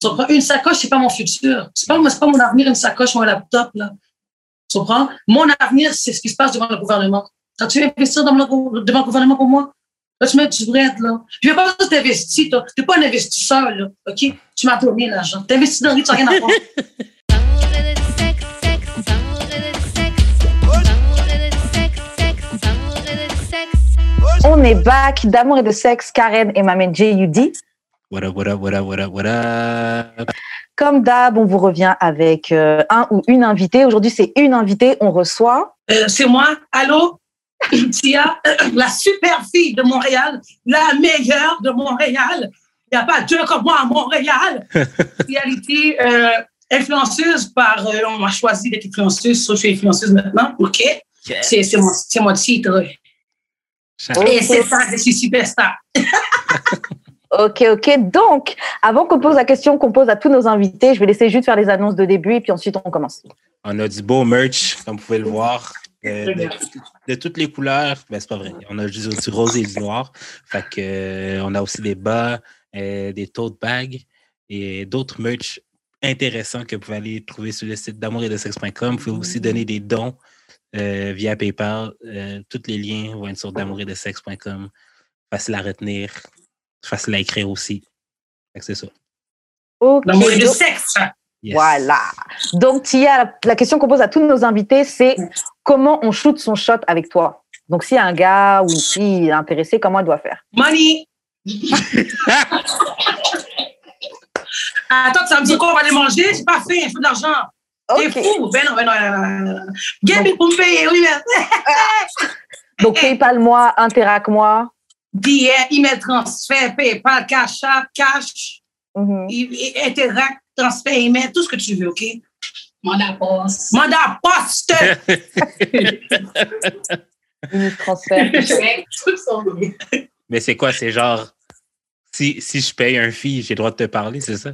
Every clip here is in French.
Tu comprends? Une sacoche, c'est pas mon futur. C'est pas, pas mon avenir, une sacoche ou un laptop, là. Tu comprends? Mon avenir, c'est ce qui se passe devant le gouvernement. Quand tu veux investir devant le gouvernement pour moi, tu mets du bread, là. Je veux pas t'investir, toi. T'es pas un investisseur, là. OK? Tu m'as donné l'argent. T'investis dans le tu n'as rien à voir. On est back d'amour et de sexe, Karen et Mamen J.U.D. What up, what up, what up, what up, what up? Comme d'hab, on vous revient avec euh, un ou une invitée. Aujourd'hui, c'est une invitée. On reçoit. Euh, c'est moi. Allô? Tia, la super fille de Montréal, la meilleure de Montréal. Il n'y a pas deux comme moi à Montréal. Réalité, euh, influenceuse par. euh, on m'a choisi d'être influenceuse, sauf que je suis influenceuse maintenant. OK? Yeah. C'est c'est mon, c'est mon titre. Et c'est ça, je suis superstar. Ok, ok. Donc, avant qu'on pose la question qu'on pose à tous nos invités, je vais laisser juste faire les annonces de début et puis ensuite on commence. On a du beau merch, comme vous pouvez le voir, euh, de, de toutes les couleurs. Ben, c'est pas vrai. On a juste du rose et du noir. Fait que, euh, on a aussi des bas, euh, des tote bags et d'autres merch intéressants que vous pouvez aller trouver sur le site d'amour et de sexe.com. Vous pouvez aussi donner des dons euh, via PayPal. Euh, tous les liens vont être sur d'amour et de sexe.com. Facile à retenir, facile à écrire aussi. C'est ça. Ok. L'amour et le sexe. Yes. Voilà. Donc, Tia, la, la question qu'on pose à tous nos invités, c'est comment on shoot son shot avec toi? Donc, s'il y a un gars ou une fille intéressée, comment elle doit faire? Money. Attends, ça me dit quoi, on va aller manger? J'ai pas faim, il faut de l'argent. T'es fou? Ben non, ben non, ben non, ben pour me payer, oui, mais. Donc, PayPal-moi, Interac-moi. Billet, email transfert, PayPal, Cash App, Cash, Mhm. i- Interact, transfert, email, tout ce que tu veux, OK? Mandat poste. Mandat poste! Transfert. Mais c'est quoi? C'est genre, si, si je paye un fee, j'ai le droit de te parler, c'est ça?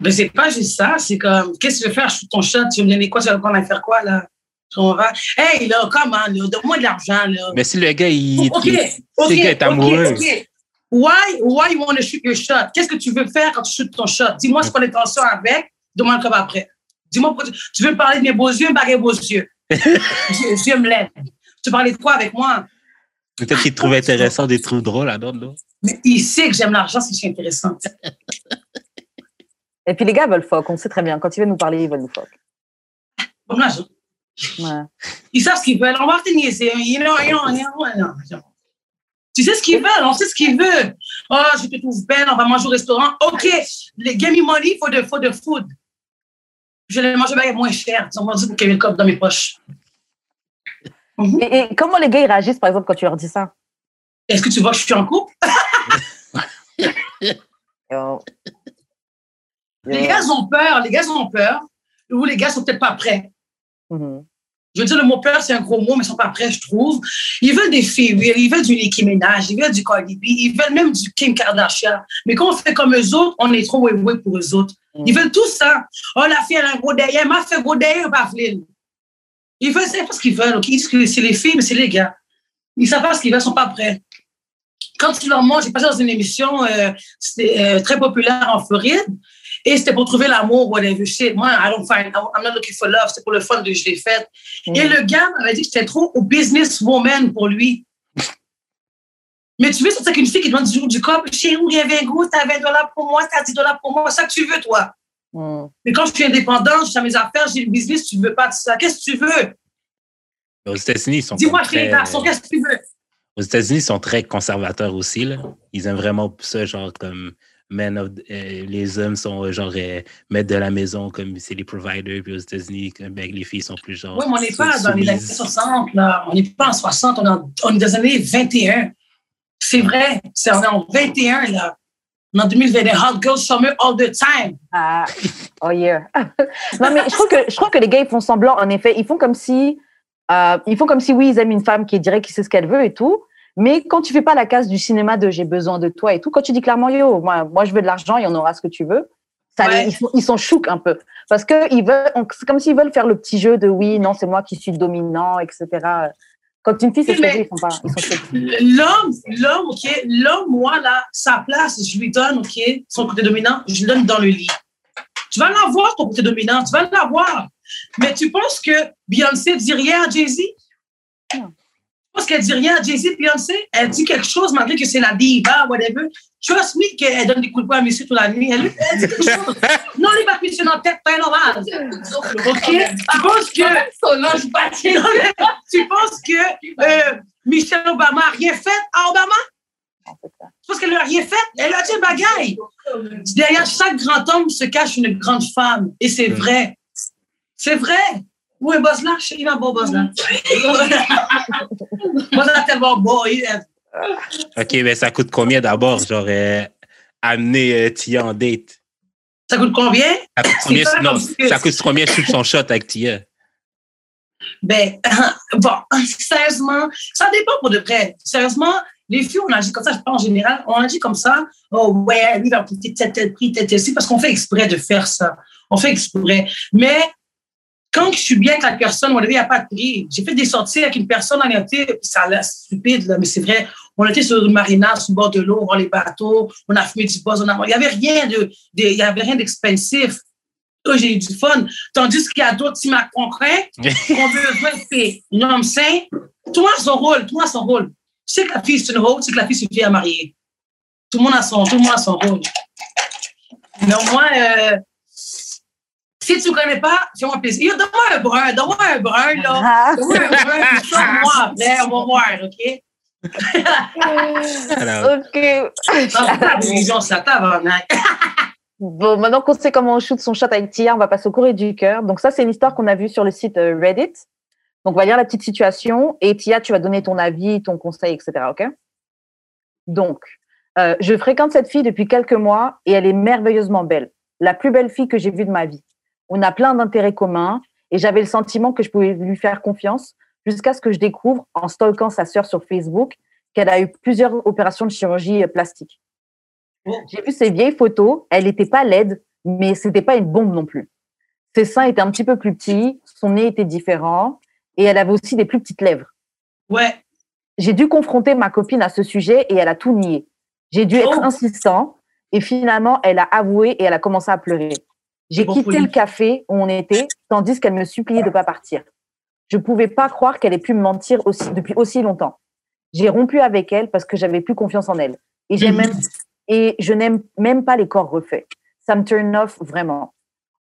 Mais c'est pas juste ça, c'est comme, qu'est-ce que tu veux faire? Sur ton chat? Tu veux me donner quoi? Tu vas qu'on faire quoi, là? On va. Hey, là, comment, là? Donne-moi de l'argent, là. Mais si le gars, il, OK, il- OK, si le gars est amoureux, OK. Why, why you want to shoot your shot? Qu'est-ce que tu veux faire quand tu shootes ton shot? Dis-moi ce qu'on est intention avec, demande comme après. Dis-moi, pourquoi tu- veux me parler de mes beaux yeux, baguer beaux yeux. je, je me lève. Tu parlais de quoi avec moi? peut-être qu'il trouve intéressant, des trucs drôles à d'autres, là. Mais il sait que j'aime l'argent, c'est c'est intéressant. Et puis, les gars veulent fuck. On sait très bien. Quand ils veulent nous parler, ils veulent nous fuck. Bon, l'argent. Ouais. Ils savent ce qu'ils veulent. You know, you know, you know, you know. Tu sais ce qu'ils veulent, on sait ce qu'ils veulent. Oh, je te trouve belle, on va manger au restaurant. OK, les give me money for the, for the food. Je vais manger moins cher. Ils ont dit pour le code dans mes poches. Mhm. Et, et comment les gars ils réagissent, par exemple, quand tu leur dis ça? Est-ce que tu vois que je suis en couple? Yo. Les gars ont peur, les gars ont peur. Ou les gars sont peut-être pas prêts. Mhm. Je veux dire, le mot peur, c'est un gros mot, mais ils sont pas prêts, je trouve. Ils veulent des filles, ils veulent du Nicki Minaj, ils veulent du Cardi B, ils veulent même du Kim Kardashian. Mais quand on fait comme eux autres, on est trop way pour eux autres. Mm. Ils veulent tout ça. Oh, la fille, elle a un gros derrière. m'a fait gros derrière, pas. Ils veulent, c'est pas ce qu'ils veulent, OK? Ils disent que c'est les filles, mais c'est les gars. Ils savent pas ce qu'ils veulent, ils sont pas prêts. Quand tu leur montres, j'ai passé dans une émission euh, euh, très populaire en Floride, et c'était pour trouver l'amour, whatever shit. Moi, I don't find, I'm not looking for love, c'est pour le fun que je l'ai fait. Mm. Et le gars m'avait dit que j'étais trop au businesswoman pour lui. Mais tu veux sortir avec une fille qui demande du jour du cop, chérie, il y avait un goût, t'as 20 dollars pour moi, t'as 10 dollars pour moi, c'est ça que tu veux, toi. Mhm. Mais quand je suis indépendante, j'ai mes affaires, j'ai le business, tu veux pas de ça. Qu'est-ce que tu veux? Aux États-Unis, ils sont Dis-moi, très... qu'est-ce que tu veux? Aux États-Unis, ils sont très conservateurs aussi, là. Ils aiment vraiment ça, genre, comme men of... euh, les hommes sont, euh, genre, euh, maîtres de la maison, comme c'est les providers, puis aux États-Unis, comme, ben, les filles sont plus, genre... Oui, mais on n'est pas sou- dans les années soumises. 60, là. On n'est pas en 60, on est, en- on est dans les années 21. C'est vrai, c'est, on est en 21, là. En 2021, hot girl summer all the time. Ah, oh yeah. non, mais je trouve, que, je trouve que les gars, ils font semblant, en effet. Ils font comme si, euh, ils font comme si, oui, ils aiment une femme qui dirait qu'il sait ce qu'elle veut et tout. Mais quand tu fais pas la case du cinéma de j'ai besoin de toi et tout, quand tu dis clairement, yo, moi, moi je veux de l'argent et on aura ce que tu veux, ça, Ouais. les- ils, sont chouques un peu. Parce que ils veulent, c'est comme s'ils veulent faire le petit jeu de oui, non, c'est moi qui suis dominant, etc. Quand une fille s'est Oui, ils sont pas. Ils sont. L'homme, l'homme, OK, l'homme, moi, là, sa place, je lui donne, OK, son côté dominant, je lui donne dans le lit. Tu vas l'avoir, ton côté dominant, tu vas l'avoir. Mais tu penses que Beyoncé dit rien à Jay-Z? Non. Tu penses qu'elle dit rien à Jay-Z, Beyoncé? Elle dit quelque chose malgré que c'est la diva, whatever. Trust me qu'elle donne des coups de poing à monsieur toute la nuit. Elle, elle dit quelque chose. non, il va pisser dans la tête, pas normal. OK? Tu penses que... Mais tu penses que euh, Michelle Obama a rien fait à Obama? C'est. Tu penses qu'elle n'a rien fait? Elle a dit bagaille. Derrière chaque grand homme se cache une grande femme. Et c'est Mm. vrai. C'est vrai. Il va beau Buzz là. Buzz là tellement est- OK, mais ça coûte combien d'abord, genre, euh, amener euh, Tia en date? Ça coûte combien? Ça coûte combien, pas non, ça coûte combien shoot son shot avec Tia? Ben, bon, sérieusement, ça dépend pour de vrai. Sérieusement, les filles, on agit comme ça, je parle en général, on agit comme ça. Oh, ouais, lui, va coûter tel, tel prix, tel, tel, parce qu'on fait exprès de faire ça. On fait exprès. Mais quand je suis bien avec la personne, on il n'y a pas de prix. J'ai fait des sorties avec une personne, en été, ça a l'air stupide, là, mais c'est vrai. On était sur une marina, sur le bord de l'eau, on voit les bateaux, on a fumé du buzz, on a, il n'y avait rien de, de- il y avait rien d'expensif. Oh, j'ai eu du fun. Tandis qu'il y a d'autres qui m'a concret, on veut faire. Le monde a son rôle, tout le monde a son rôle. Tu sais que la fille, c'est une rôle, tu sais que la fille, c'est une fille à marier. Tout le monde a son, tout le monde a son rôle. Mais moins, euh, si tu ne connais pas, fais-moi plaisir. Yo, Donne-moi un brun, donne-moi un brun, là. Ah, Donne-moi un brun, puis sors-moi après, on va voir, OK? Alors, ok. Ça, c'est la tabarnak. Bon, maintenant qu'on sait comment on shoot son shot avec Tia, on va passer au courrier du cœur. Donc ça, c'est une histoire qu'on a vue sur le site euh, Reddit. Donc on va lire la petite situation et Tia, tu vas donner ton avis, ton conseil, etc. Ok? Donc, euh, je fréquente cette fille depuis quelques mois et elle est merveilleusement belle. La plus belle fille que j'ai vue de ma vie. On a plein d'intérêts communs et j'avais le sentiment que je pouvais lui faire confiance jusqu'à ce que je découvre, en stalkant sa sœur sur Facebook, qu'elle a eu plusieurs opérations de chirurgie euh, plastique. J'ai vu ses vieilles photos. Elle n'était pas laide, mais c'était pas une bombe non plus. Ses seins étaient un petit peu plus petits, son nez était différent et elle avait aussi des plus petites lèvres. Ouais. J'ai dû confronter ma copine à ce sujet et elle a tout nié. J'ai dû être Oh. insistant et finalement elle a avoué et elle a commencé à pleurer. J'ai quitté le café où on était tandis qu'elle me suppliait de pas partir. Je pouvais pas croire qu'elle ait pu me mentir aussi, depuis aussi longtemps. J'ai rompu avec elle parce que j'avais plus confiance en elle. Et j'ai même et je n'aime même pas les corps refaits. Ça me turn off vraiment.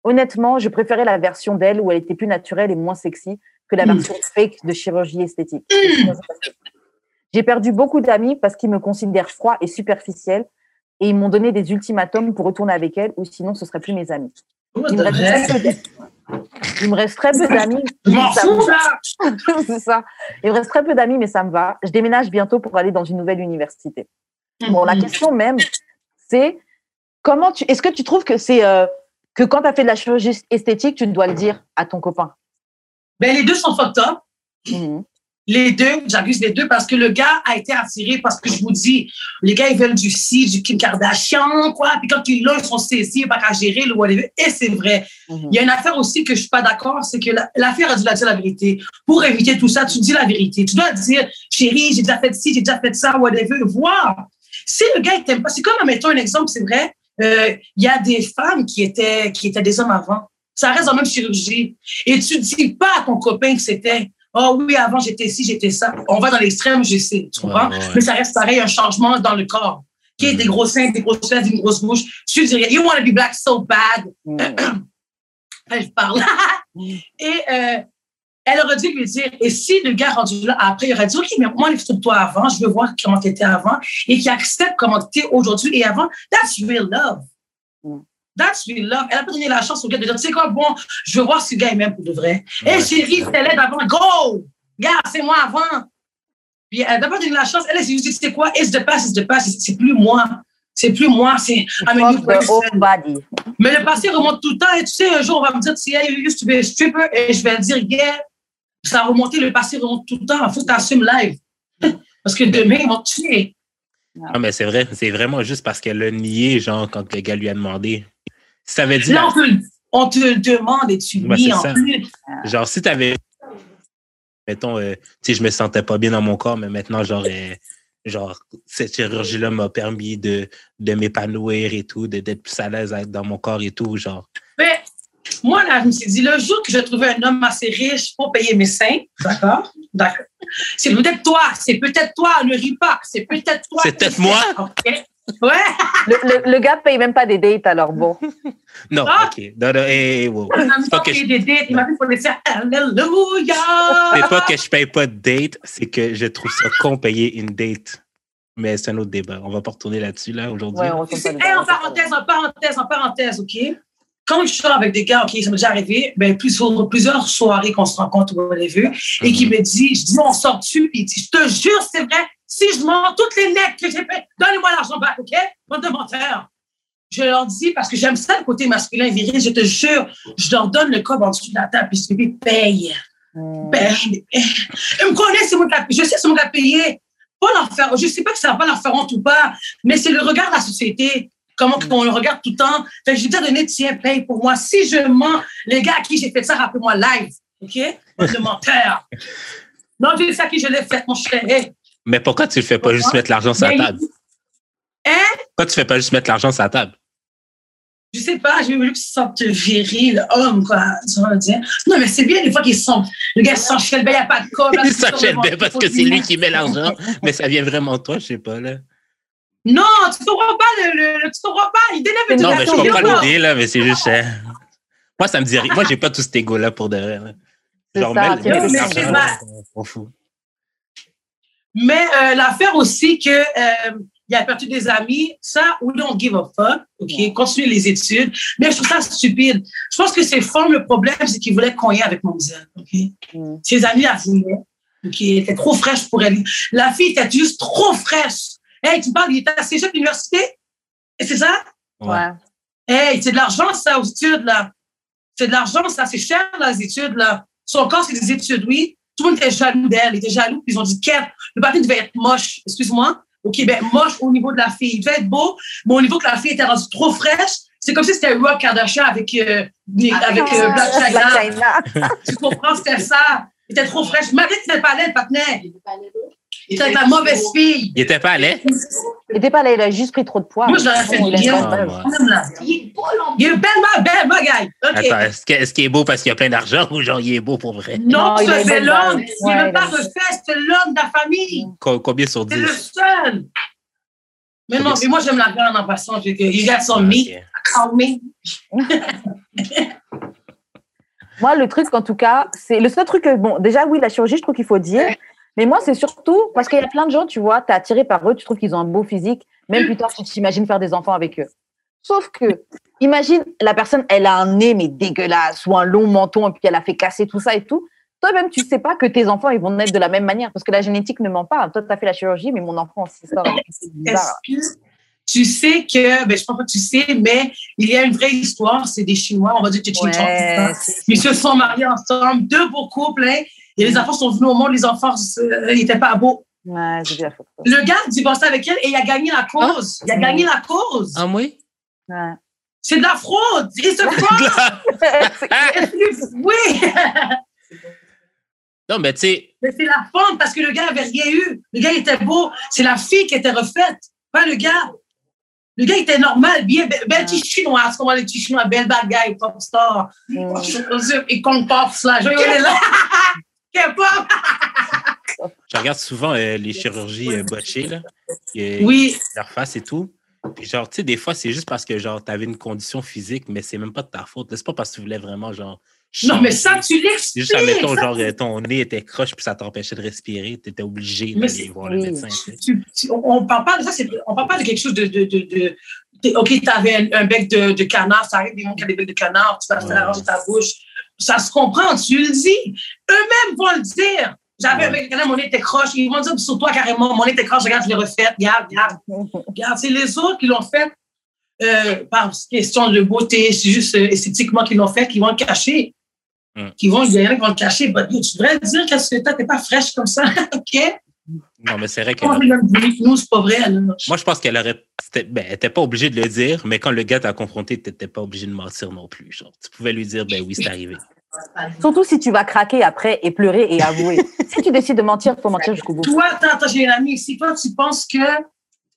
Honnêtement, je préférais la version d'elle où elle était plus naturelle et moins sexy que la Mm. version fake de chirurgie esthétique. J'ai perdu beaucoup d'amis parce qu'ils me considèrent froid et superficiel et ils m'ont donné des ultimatums pour retourner avec elle ou sinon ce serait plus mes amis. Il me il me reste très peu d'amis. C'est ça. Il me reste très peu d'amis, mais ça me va. Je déménage bientôt pour aller dans une nouvelle université. Bon, la Mhm. question même, c'est comment tu. Est-ce que tu trouves que c'est euh, que quand tu as fait de la chirurgie esthétique, tu dois le dire à ton copain? Ben, les deux sont fucked up. Mhm. Les deux, j'accuse les deux parce que le gars a été attiré parce que je vous dis, les gars, ils veulent du si, du Kim Kardashian, quoi. Puis quand ils l'ont, ils sont saisis, ils pas qu'à gérer le whatever. Et c'est vrai. Mhm. Il y a une affaire aussi que je suis pas d'accord, c'est que la- l'affaire a dû la dire la vérité. Pour éviter tout ça, tu dis la vérité. Tu dois dire, chérie, j'ai déjà fait ci, j'ai déjà fait ça, whatever. Voir. Si le gars, il t'aime pas, c'est comme, mettons un exemple, c'est vrai, euh, il y a des femmes qui étaient, qui étaient des hommes avant. Ça reste dans la même chirurgie. Et tu dis pas à ton copain que c'était, oh oui, avant j'étais ci, j'étais ça. On va dans l'extrême, je sais, tu comprends? Ouais, ouais. Mais ça reste pareil, un changement dans le corps. Qui est des gros seins, des grosses fesses, une grosse bouche. Tu dirais, you want to be black so bad. Elle parle. et euh, elle aurait dû lui dire, et si le gars rendu là, après, il aurait dit, OK, mais moi, les photos de toi avant, je veux voir comment tu étais avant, et qui accepte comment tu étais aujourd'hui et avant, that's real love. That's real love. Elle a pas donné la chance au gars de dire, tu sais quoi, bon, je veux voir le gars même pour de vrai. Hé, Ouais. chérie, c'était l'aide avant, go! Gars, c'est moi avant. Puis elle n'a pas donné la chance. Elle, elle s'est dit, sais quoi, it's the past, it's the past, c'est- c'est plus moi. C'est plus moi, c'est I'm a new person. Mais le passé remonte tout le temps. Et tu sais, un jour, on va me dire, tu sais, you used to be a stripper. Et je vais dire, yeah, ça a remonté, le passé remonte tout le temps. Il faut que tu assumes live. Parce que demain, ils vont te tuer. Non, mais c'est vrai, c'est vraiment juste parce qu'elle l'a nié, genre, quand le gars lui a demandé. Si t'avais dit, Là, on te, on te le demande et tu Ouais, nies en ça. plus. genre, si t'avais mettons, euh, tu sais, je me sentais pas bien dans mon corps, mais maintenant, genre, euh, genre cette chirurgie-là m'a permis de, de m'épanouir et tout, d'être plus à l'aise dans mon corps et tout, genre. Mais moi, là, je me suis dit, le jour que je trouvais un homme assez riche pour payer mes seins, d'accord? D'accord. C'est peut-être toi, c'est peut-être toi, ne ris pas, c'est peut-être toi. C'est peut-être moi. OK? Ouais. Le, le, le gars paye même pas des dates, alors bon. Non, Ah! ok. Non, non, hey, wow. Il m'a pas que je- des dates, il m'a fait pour les faire Alléluia. c'est pas que je paye pas de date, c'est que je trouve ça con payer une date. Mais c'est un autre débat. On va pas retourner là-dessus, là, aujourd'hui. Ouais, hey, en parenthèse, en parenthèse, en parenthèse, OK? Quand je sors avec des gars, OK, ça m'est déjà arrivé, ben, plusieurs, plusieurs soirées qu'on se rencontre ou whatever, et qui me dit, je dis, on sort dessus, puis il dit, je te jure, c'est vrai, si je mens toutes les necks que j'ai fait, donnez-moi l'argent back, OK? Bande de menteurs. Je leur dis, parce que j'aime ça, le côté masculin viril, je te jure, je leur donne le code en dessous de la table, puis je dis, paye. Hmm. paye. Ils me connaissent, c'est moi qui a- je sais c'est qui a payé. Pas leur faire, je sais pas que ça va pas leur faire honte ou pas, mais c'est le regard de la société. Comment on le regarde tout le temps. Fait que j'ai déjà donné, tiens, paye pour moi. Si je mens, les gars à qui j'ai fait ça, rappelez-moi live. OK? Bande de menteurs. Non, je sais à qui je l'ai fait, mon cher. Hey. Mais pourquoi tu ne fais pas juste mettre l'argent sur la table? Hein? Pourquoi tu fais pas juste mettre l'argent sur la table? Je sais pas, j'ai voulu qu'ils se sentent viril, homme, quoi. Tu vas dire? Non, mais c'est bien des fois qu'ils se sentent. Le gars s'enchaîne, il n'y a pas de là, Il sur bien parce que c'est lui qui met l'argent, mais ça vient vraiment de toi, je sais pas, là. Non, tu comprends pas le, le, tu comprends pas. Il dénègre Non, mais je comprends l'idée, là, mais c'est juste. euh, Moi, ça me dit rien. Moi, j'ai pas tout cet ego-là pour de vrai. là. Genre, ça, Mais. Mais euh, l'affaire aussi que euh, il a perdu des amis, ça, we don't give a fuck. OK, continuez les études. Mais je trouve ça stupide. Je pense que c'est fort le problème, c'est qu'il voulait cogner avec mon OK? Hmm. Ses amis la voulaient. OK, elle était trop fraîche pour elle. La fille était juste trop fraîche. Hey, tu parles, il était à Cégep Université? Et c'est ça? Ouais. Hey, c'est de l'argent, ça, aux études, là. C'est de l'argent, ça, c'est cher, là, les études, là. Son corps, c'est des études, oui. Tout le monde était jaloux d'elle, ils étaient jaloux, puis ils ont dit, Kev, le papier devait être moche, excuse-moi. OK, ben, moche au niveau de la fille. Il devait être beau, mais au niveau que la fille était rendue trop fraîche, c'est comme si c'était Rock Kardashian avec, euh, avec euh, Black Ah, China. Black China. Tu comprends, c'était ça. Il était trop fraîche. Malgré qu'il n'était pas laid, le patinet. Il était avec la mauvaise fille. Il était pas allé? Il était pas là, il a juste pris trop de poids. Moi, je l'aurais fait il bien. Ah, Il est beau, l'homme. Il est belle, belle, ma. OK. Attends, est-ce que- est-ce qu'il est beau parce qu'il a plein d'argent ou genre il est beau pour vrai? Non, Non, il c'est l'homme. Il n'est Ouais, même pas refait, c'est l'homme de la famille. Co- Combien sur C'est le 10? seul. Mais non, mais moi, j'aime la grande en passant. Que, you got some me, Ok. call me. Moi, le truc, en tout cas, c'est le seul truc que, bon, déjà, oui, la chirurgie, je trouve qu'il faut dire. Mais moi, c'est surtout parce qu'il y a plein de gens, tu vois, tu es attiré par eux, tu trouves qu'ils ont un beau physique. Même plus tard, tu t'imagines faire des enfants avec eux. Sauf que, imagine, la personne, elle a un nez, mais dégueulasse, ou un long menton, et puis elle a fait casser tout ça et tout. Toi-même, tu sais pas que tes enfants, ils vont naître de la même manière, parce que la génétique ne ment pas. Toi, tu as fait la chirurgie, mais mon enfant, c'est ça. C'est bizarre. Est-ce que tu sais que, ben, je pense pas que tu sais, mais il y a une vraie histoire. C'est des Chinois, on va dire que. Ouais, c'est- Ils se sont mariés ensemble, deux beaux couples, hein, et les enfants sont venus au monde, les enfants, euh, n'étaient pas beaux. ouais. Le gars a divorcé avec elle et il a gagné la cause. Il a gagné la cause. Ah, oui? Ouais. C'est de la fraude. Il se fraude. Oui. non, mais tu sais, Mais c'est la femme parce que le gars avait rien eu. Le gars était beau. C'est la fille qui était refaite, pas le gars. Le gars était normal, bien, bel, bel petit chinois, ce qu'on voit les petits chinois, bel bad guy, pop star. Mm. Et slash. Il est là. K-pop. je regarde souvent euh, les chirurgies euh, botchées, là. Et- Oui. leur face et tout. Puis genre, tu sais, des fois, c'est juste parce que genre, t'avais une condition physique, mais c'est même pas de ta faute. C'est pas parce que tu voulais vraiment, genre. Non, mais ça, tu l'expliques. juste, admettons, ça, genre, euh, ton nez était croche puis ça t'empêchait de respirer. Tu étais obligé d'aller voir le médecin. tu tu- on parle pas de ça, on parle pas de quelque chose de. de, de, de- de- OK, tu avais un, un bec de, de canard, ça arrive des gens qui ont des becs de canard, tu vas Ouais. ta bouche. Ça se comprend, tu le dis. Eux-mêmes vont le dire. J'avais un Ouais. mon nez était croche. Ils vont dire sur toi carrément, mon nez était croche, regarde, je l'ai refait. Regarde, regarde, regarde. C'est les autres qui l'ont fait euh, par question de beauté, c'est juste euh, esthétiquement qu'ils l'ont fait, qui vont le cacher. Mm. Qui vont, il y en a qui vont le cacher. But, tu devrais dire qu'est-ce que t'as, t'es pas fraîche comme ça, OK? Non, mais c'est vrai que. Comment on dit, nous, c'est pas vrai. Moi, je pense qu'elle aurait. Ben, elle n'était pas obligée de le dire, mais quand le gars t'a confronté, tu n'étais pas obligé de mentir non plus. Genre, tu pouvais lui dire, ben oui, c'est arrivé. Surtout si tu vas craquer après et pleurer et avouer. si tu décides de mentir, il faut mentir jusqu'au bout. Toi, attends, attends, j'ai une amie ici. Toi, tu penses que,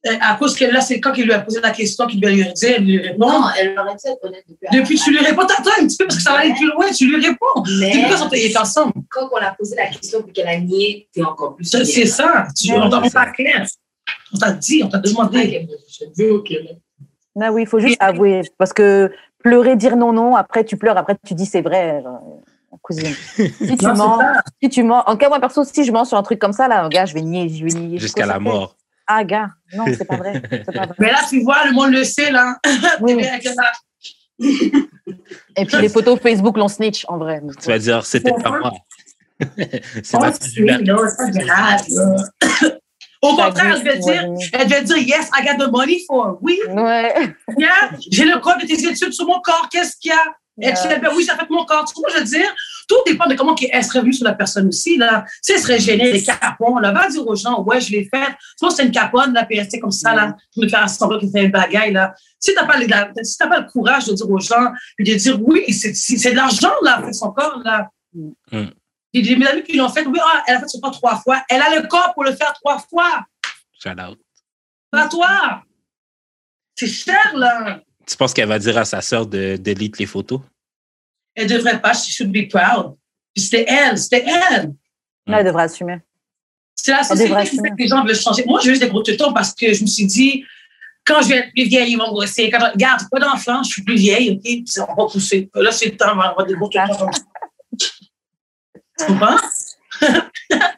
à cause que là, c'est quand qu'il lui a posé la question qu'il devait lui dire, elle lui répond. Non, elle aurait dû être honnête depuis. Depuis, tu lui réponds, attends un petit peu parce que ça va aller plus loin, tu lui réponds. Mais Depuis quand ils étaient ensemble? quand on a posé la question puis qu'elle a nié, t'es encore plus. Ça, C'est ça. Tu, on t'a t'a clair. On t'a dit, on t'a demandé. Ok. Ah oui, il faut juste avouer. Parce que pleurer, dire non, non, après tu pleures, après tu dis c'est vrai. euh, Cousine. Si tu Non, c'est mens, si tu mens, en tout cas, moi perso, si je mens sur un truc comme ça, là, gars, je vais nier, je vais nier. Jusqu'à la mort. Ah, gars, non, c'est pas vrai. c'est pas vrai. Mais là, tu vois, le monde le sait, là. Oui. Avec Et puis les photos Facebook l'ont snitch, en vrai. Tu vas dire, c'était pas moi. c'est Oh, ma c'est grave, là. Au contraire, elle devait dire, elle devait dire, yes, I got the money for. Oui, Ouais. bien, j'ai le code de tes études sur mon corps, qu'est-ce qu'il y a? Elle ben oui, ça fait mon corps. Tu vois, je veux dire, tout dépend de comment elle serait venue sur la personne aussi, là. Si elle serait gênée, les capons, là, va dire aux gens, ouais, je l'ai fait. Sinon, c'est une caponne, là, puis rester comme ça, là, pour me faire semblant qu'il fait un bagaille, là. Si t'as pas, le- la- si t'as pas le courage de dire aux gens, puis de dire, oui, c'est c'est- c'est de l'argent, là, fait son corps, là. Mm. J'ai des mes amis qui l'ont fait, oui, ah, elle a fait son corps trois fois. Elle a le corps pour le faire trois fois. Shout out. Pas toi. C'est cher, là. Tu penses qu'elle va dire à sa sœur de delete les photos? Elle devrait pas, she should be proud. Puis c'était elle, c'était elle. Là, elle devrait assumer. C'est la société qui fait que les gens veulent changer. Moi, je veux juste des gros tétons parce que je me suis dit, quand je vais être plus vieille, ils vont me brosser. Quand je regarde, pas d'enfant, je suis plus vieille, OK? Puis on va pousser. Là, c'est le temps, on va avoir des gros tétons. Tu comprends?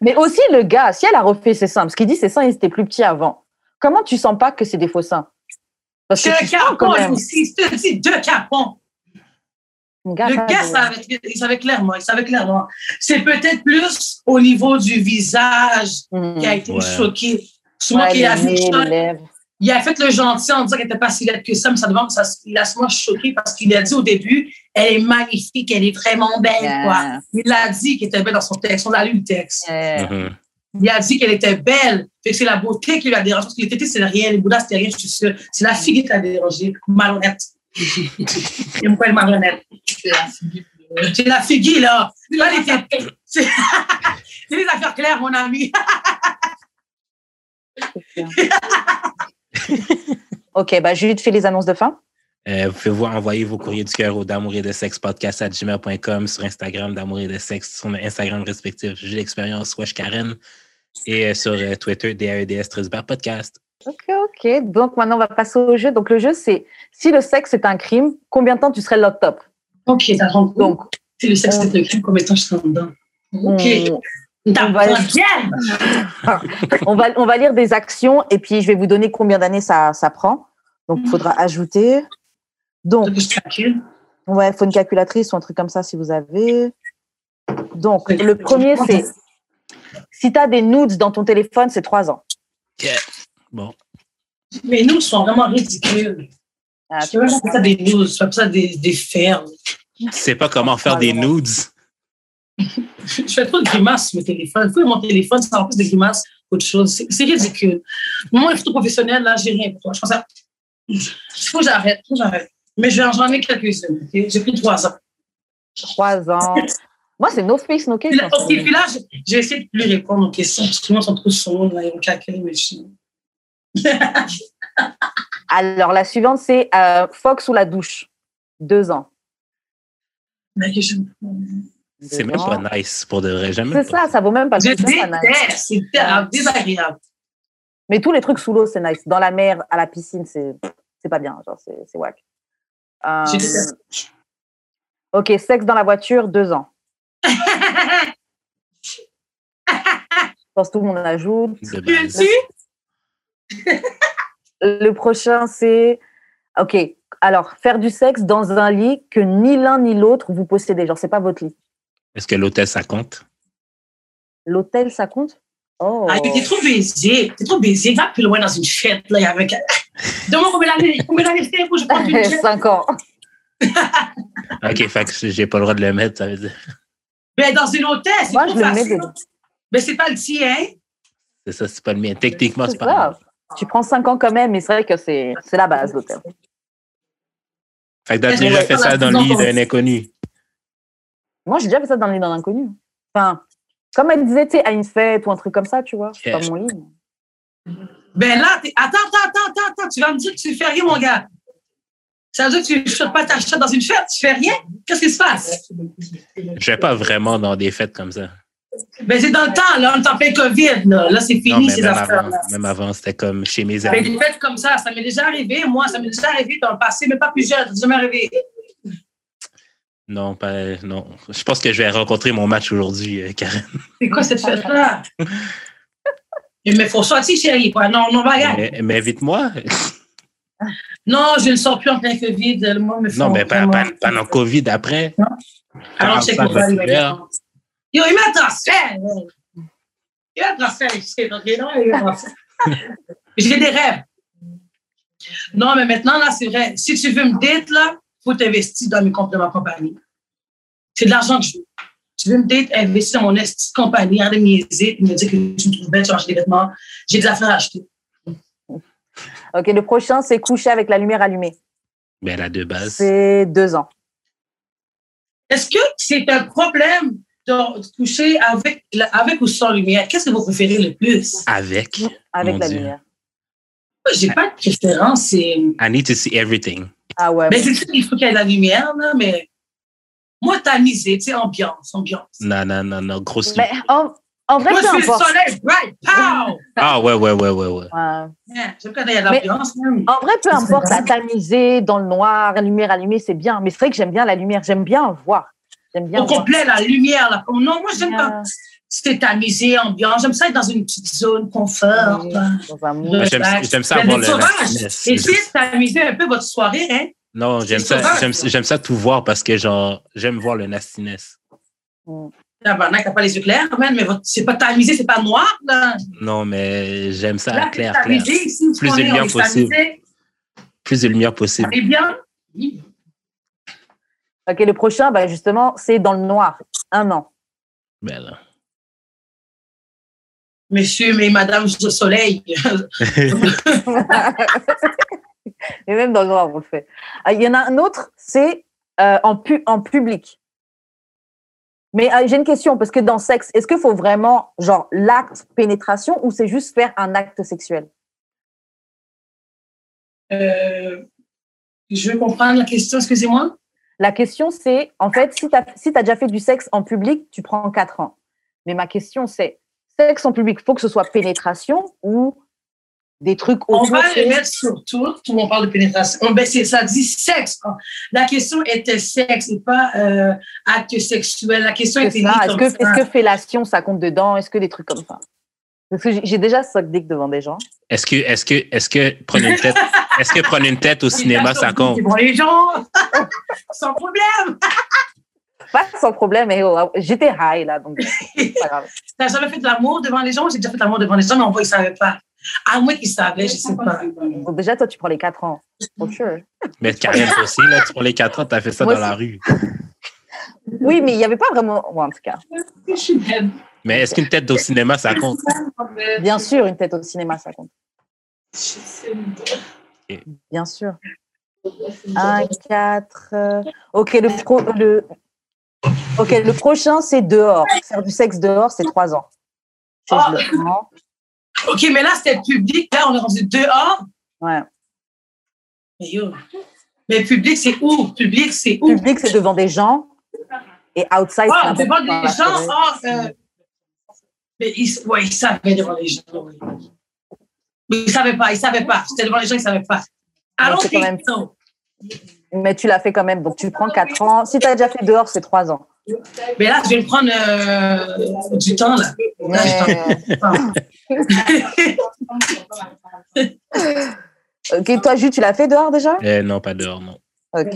Mais aussi le gars, si elle a refait ses seins, parce qu'il dit ses seins, ils étaient plus petits avant. Comment tu sens pas que c'est des faux seins? Parce que quand capon. Je te dis deux capons. Un gars, Le gars de- savait, il savait clairement, il savait clairement. C'est peut-être plus au niveau du visage qui a été Ouais. choqué. Souvent Ouais, qu'il a lèvres. il a fait le gentil en disant qu'elle n'était pas si laide que ça, mais ça devant, ça, il a souvent choqué parce qu'il a dit au début, elle est magnifique, elle est vraiment belle, Yeah. quoi. Il a dit qu'elle était belle dans son texte, on a lu le texte. Mhm. Il a dit qu'elle était belle. Fait que c'est la beauté qui l'a dérangé. Parce que les tétés, c'est rien. Les bouddhas, c'était rien, je suis sûre. C'est la fille qui l'a dérangé. Malhonnête. Il aime pas être malhonnête. C'est la figure. C'est la fille, là. Là, les tétés. C'est c'est les affaires claires, mon ami. ok, bah Julie te fait les annonces de fin. Euh, vous pouvez voir, envoyer vos courriers du cœur au d'amour et de sexe podcast à gmail.com sur Instagram d'amour et de sexe, sur nos Instagram respectifs, j'ai l'expérience, Wesh Karen, et euh, sur euh, Twitter, DAEDS Tresbert Podcast. Ok, ok. Donc maintenant, on va passer au jeu. Donc le jeu, c'est si le sexe est un crime, combien de temps tu serais locked up? OK, t'as compris. Donc, C'est le sexe, c'est le crime. Combien de temps je suis dedans? OK. on, va- on, va, on va lire des actions et puis je vais vous donner combien d'années ça, ça prend. Donc, il faudra ajouter. Donc, Je calcule. ouais, il faut une calculatrice ou un truc comme ça si vous avez. Donc, le premier, c'est si tu as des nudes dans ton téléphone, c'est trois ans. Bon, Mais nous, ils sont vraiment ridicules. Ah, Je peux pas appeler ça des news, je ça des, des fermes. tu sais pas comment faire des nudes? Je fais trop de grimaces sur mon téléphone. Fouille mon téléphone, c'est en plus de grimaces qu'autre chose. C'est ridicule. Moi, les photos professionnelles, là, j'ai rien pour toi. Je pense à... Il faut que j'arrête, faut que j'arrête. Mais j'en ai quelques-unes. J'ai pris trois ans. trois ans. Moi, c'est no face, no case. Puis là, en ce ok, puis moment. là, je, je vais essayer de plus répondre aux questions parce que tout le monde sont trop sourds, là, ils vont calculer mes chiens. Alors, la suivante, c'est euh, Fox ou la douche. Deux ans. Mais je C'est même pas nice pour de vrai. Jamais. C'est ça, ça vaut même pas je le c'est pas nice. désagréable. Mais tous les trucs sous l'eau, c'est nice. Dans la mer, à la piscine, c'est pas bien. Genre, c'est whack. Euh, ok, sexe dans la voiture, deux ans. Je pense que tout le monde ajoute. Le prochain, c'est. Ok, alors, faire du sexe dans un lit que ni l'un ni l'autre vous possédez. Genre, c'est pas votre lit. Est-ce que l'hôtel, ça compte? L'hôtel, ça compte? Oh. Ah, t'es trop baisé. T'es trop baisé. Va plus loin dans une fête, là, avec. Demande combien d'années, combien d'années c'est pour que je prenne une fête. Cinq ans. Ok, fait que j'ai pas le droit de le mettre, ça veut dire. Ben, dans un hôtel, c'est Moi, trop le facile. Mais c'est pas le tien. C'est ça, c'est pas le mien. Techniquement, c'est pas le ça. mien. Tu prends cinq ans quand même, mais c'est vrai que c'est c'est la base, l'hôtel. Fait que t'as déjà fait ça dans le lit d'un inconnu. Moi, j'ai déjà fait ça dans les dans l'inconnu. Enfin, comme elle disait, tu sais, à une fête ou un truc comme ça, tu vois, Yeah. dans mon lit. Ben là, t'es- attends, attends, attends, attends, attends, tu vas me dire que tu fais rien, mon gars. Ça veut dire que tu ne pas ta shot dans une fête, tu fais rien? Qu'est-ce qui se passe? Je vais pas vraiment dans des fêtes comme ça. Ben c'est dans le temps, là, on est en plein COVID, là. Là, c'est fini, ces même avant, affaires-là. même avant, c'était comme chez mes Ben, amis. des fêtes comme ça, ça m'est déjà arrivé, moi, ça m'est déjà arrivé dans le passé, mais pas plus jeune, ça m'est jamais arrivé. Non, pas, non. Je pense que je vais rencontrer mon match aujourd'hui, euh, Karen. C'est quoi cette fête-là? Mais faut sortir, chérie, quoi. Non, non, regarde. Mais, mais invite-moi. Non, je ne sors plus en plein COVID. Me Non, mais pas, vraiment- pas- pendant COVID après. Alors, va se il faire. va Yo, il m'a transfert. non, il m'a transfert. J'ai des rêves. Non, mais maintenant, là, c'est vrai. Si tu veux me date, là, faut t'investir dans mes comptes de ma compagnie. C'est de l'argent que je veux. Tu veux me date, investir dans mon esti de compagnie, arrête de me niaiser, puis me dire que tu me trouves belle, tu acheter des vêtements. J'ai des affaires à acheter. Ok, le prochain, c'est coucher avec la lumière allumée. Ben, la de base. C'est deux ans. Est-ce que c'est un problème de coucher avec, avec ou sans lumière? Qu'est-ce que vous préférez le plus? Avec. Avec Mon la Dieu. lumière. Moi, J'ai pas de préférence. C'est... I need to see everything. Ah ouais. Mais c'est sûr qu'il faut qu'il y ait de la lumière, là, mais moi, tamisé, tu sais, ambiance, ambiance. Non, non, non, non, grosse. Mais en, en vrai, Moi, je suis le soleil, bright, pow! Ah, ouais, ouais, ouais, ouais, ouais. Ouais. Yeah, J'aime quand il y a de l'ambiance, même. En vrai, peu importe, la tamiser dans le noir, la lumière allumée, c'est bien. Mais c'est vrai que j'aime bien la lumière. J'aime bien voir. J'aime bien Au voir. complet, la lumière, là. Non, moi, j'aime pas. Ah, C'est tamisé, ambiance. J'aime ça être dans une petite zone confort. Oui. Moi, j'aime- ça avoir le sauvage. Essayez de tamiser un peu votre soirée, hein. Non, j'aime ça, j'aime, ça tout voir parce que, genre, j'aime voir le nastiness. Tabarnak, t'as pas les yeux clairs, man, mais c'est pas tamisé, c'est pas noir, là. Non, mais j'aime ça Là, clair, ici, Plus de lumière possible. Plus de lumière possible. C'est bien. Ok, le prochain, bah, justement, c'est dans le noir. Un an. Ben là. Monsieur, mais madame au soleil. Et même dans le noir, on le fait. Ah, Il y en a un autre, c'est euh, en, pu- en public. Mais euh, j'ai une question, parce que dans sexe, est-ce qu'il faut vraiment, genre, l'acte pénétration ou c'est juste faire un acte sexuel? Euh, je veux comprendre la question, excusez-moi. La question, c'est, en fait, si tu as, si t'as déjà fait du sexe en public, tu prends 4 ans. Mais ma question, c'est, sexe en public, faut que ce soit pénétration ou des trucs On va c'est- le mettre sur tout, tout le monde parle de pénétration. Ben, c'est- ça dit sexe. La question était sexe et pas euh, acte sexuel. La question était ça. Est-ce que, que fellation, ça compte dedans? Est-ce que des trucs comme ça? Parce que j'ai- déjà suck dick devant des gens. Est-ce que, est-ce que, est-ce que prendre une tête, est-ce que prendre une tête au cinéma, ça compte? C'est bon, les gens, sans problème. Pas sans problème, mais oh, j'étais high là, donc c'est pas grave. T'as jamais fait de l'amour devant les gens? J'ai déjà fait de l'amour devant les gens, mais on voit qu'ils ne savaient pas. À moins qu'ils savaient, je sais pas. Déjà, toi, tu prends les 4 ans. For sure. Mais Karen toi aussi, là, tu prends les 4 ans, t'as fait ça Moi dans la rue. Oui, mais il n'y avait pas vraiment. Bon, en tout cas, Je suis belle. Mais est-ce qu'une tête au cinéma, ça compte? bien sûr, une tête au cinéma, ça compte. Je sais pas. Bien sûr. 1, 4. Ok, le, pro- le... ok, le prochain, c'est dehors. Faire du sexe dehors, c'est 3 ans. Ah. OK, mais là, c'était public. Là, on est rendu dehors. Ouais. Mais yo. Mais public, c'est où? Public, c'est où? Public, c'est devant des gens. Et outside, c'est devant des gens, euh, mais ils, ouais, ils savaient devant les gens. Mais ils ne savaient pas, ils ne savaient pas. C'était devant les gens, ils ne savaient pas. C'est quand même- Mais tu l'as fait quand même. Donc, tu prends 4 ans. Si tu as déjà fait dehors, c'est 3 ans. Mais là, je vais me prendre euh, du temps, là. Mais- ok, toi, Jules, tu l'as fait dehors déjà? Euh, non, pas dehors, non. Ok.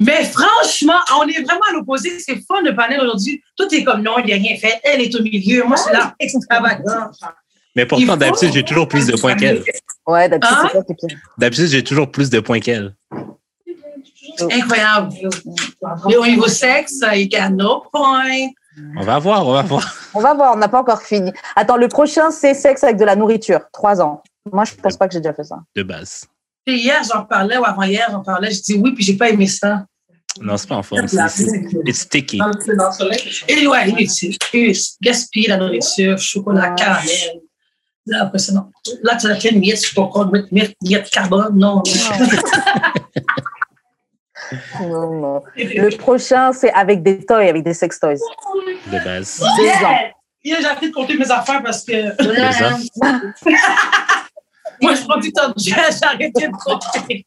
Mais franchement, on est vraiment à l'opposé. C'est fun de parler aujourd'hui. Tout est comme non, il n'y a rien fait. Elle est au milieu. Moi, je suis là, extravagant. Mais pourtant, faut- d'habitude, j'ai toujours plus de points qu'elle. Ouais, d'habitude, Hein? c'est toi qui pire. D'habitude, j'ai toujours plus de points qu'elle. Incroyable. Et au niveau sexe, il y a no point. On va voir, on va voir. On va voir, on n'a pas encore fini. Attends, le prochain, c'est sexe avec de la nourriture. 3 ans. Moi, je pense pas que j'ai déjà fait ça. De base. Hier, j'en parlais, ou avant-hier, j'en parlais. Je dis oui, puis j'ai pas aimé ça. Non, c'est pas en forme. It's sticky. Et ouais, il il gaspille la nourriture, chocolat, Ouais. caramel. Là, après ça, non. Là, tu as fait une miette sur ton corps, mettre miette, carbone. Non, Non, non. Le prochain, c'est avec des toys, avec des sex toys. De base. Yeah! Yeah, J'ai arrêté de compter mes affaires parce que. Moi, je prends du temps de j'ai arrêté de compter.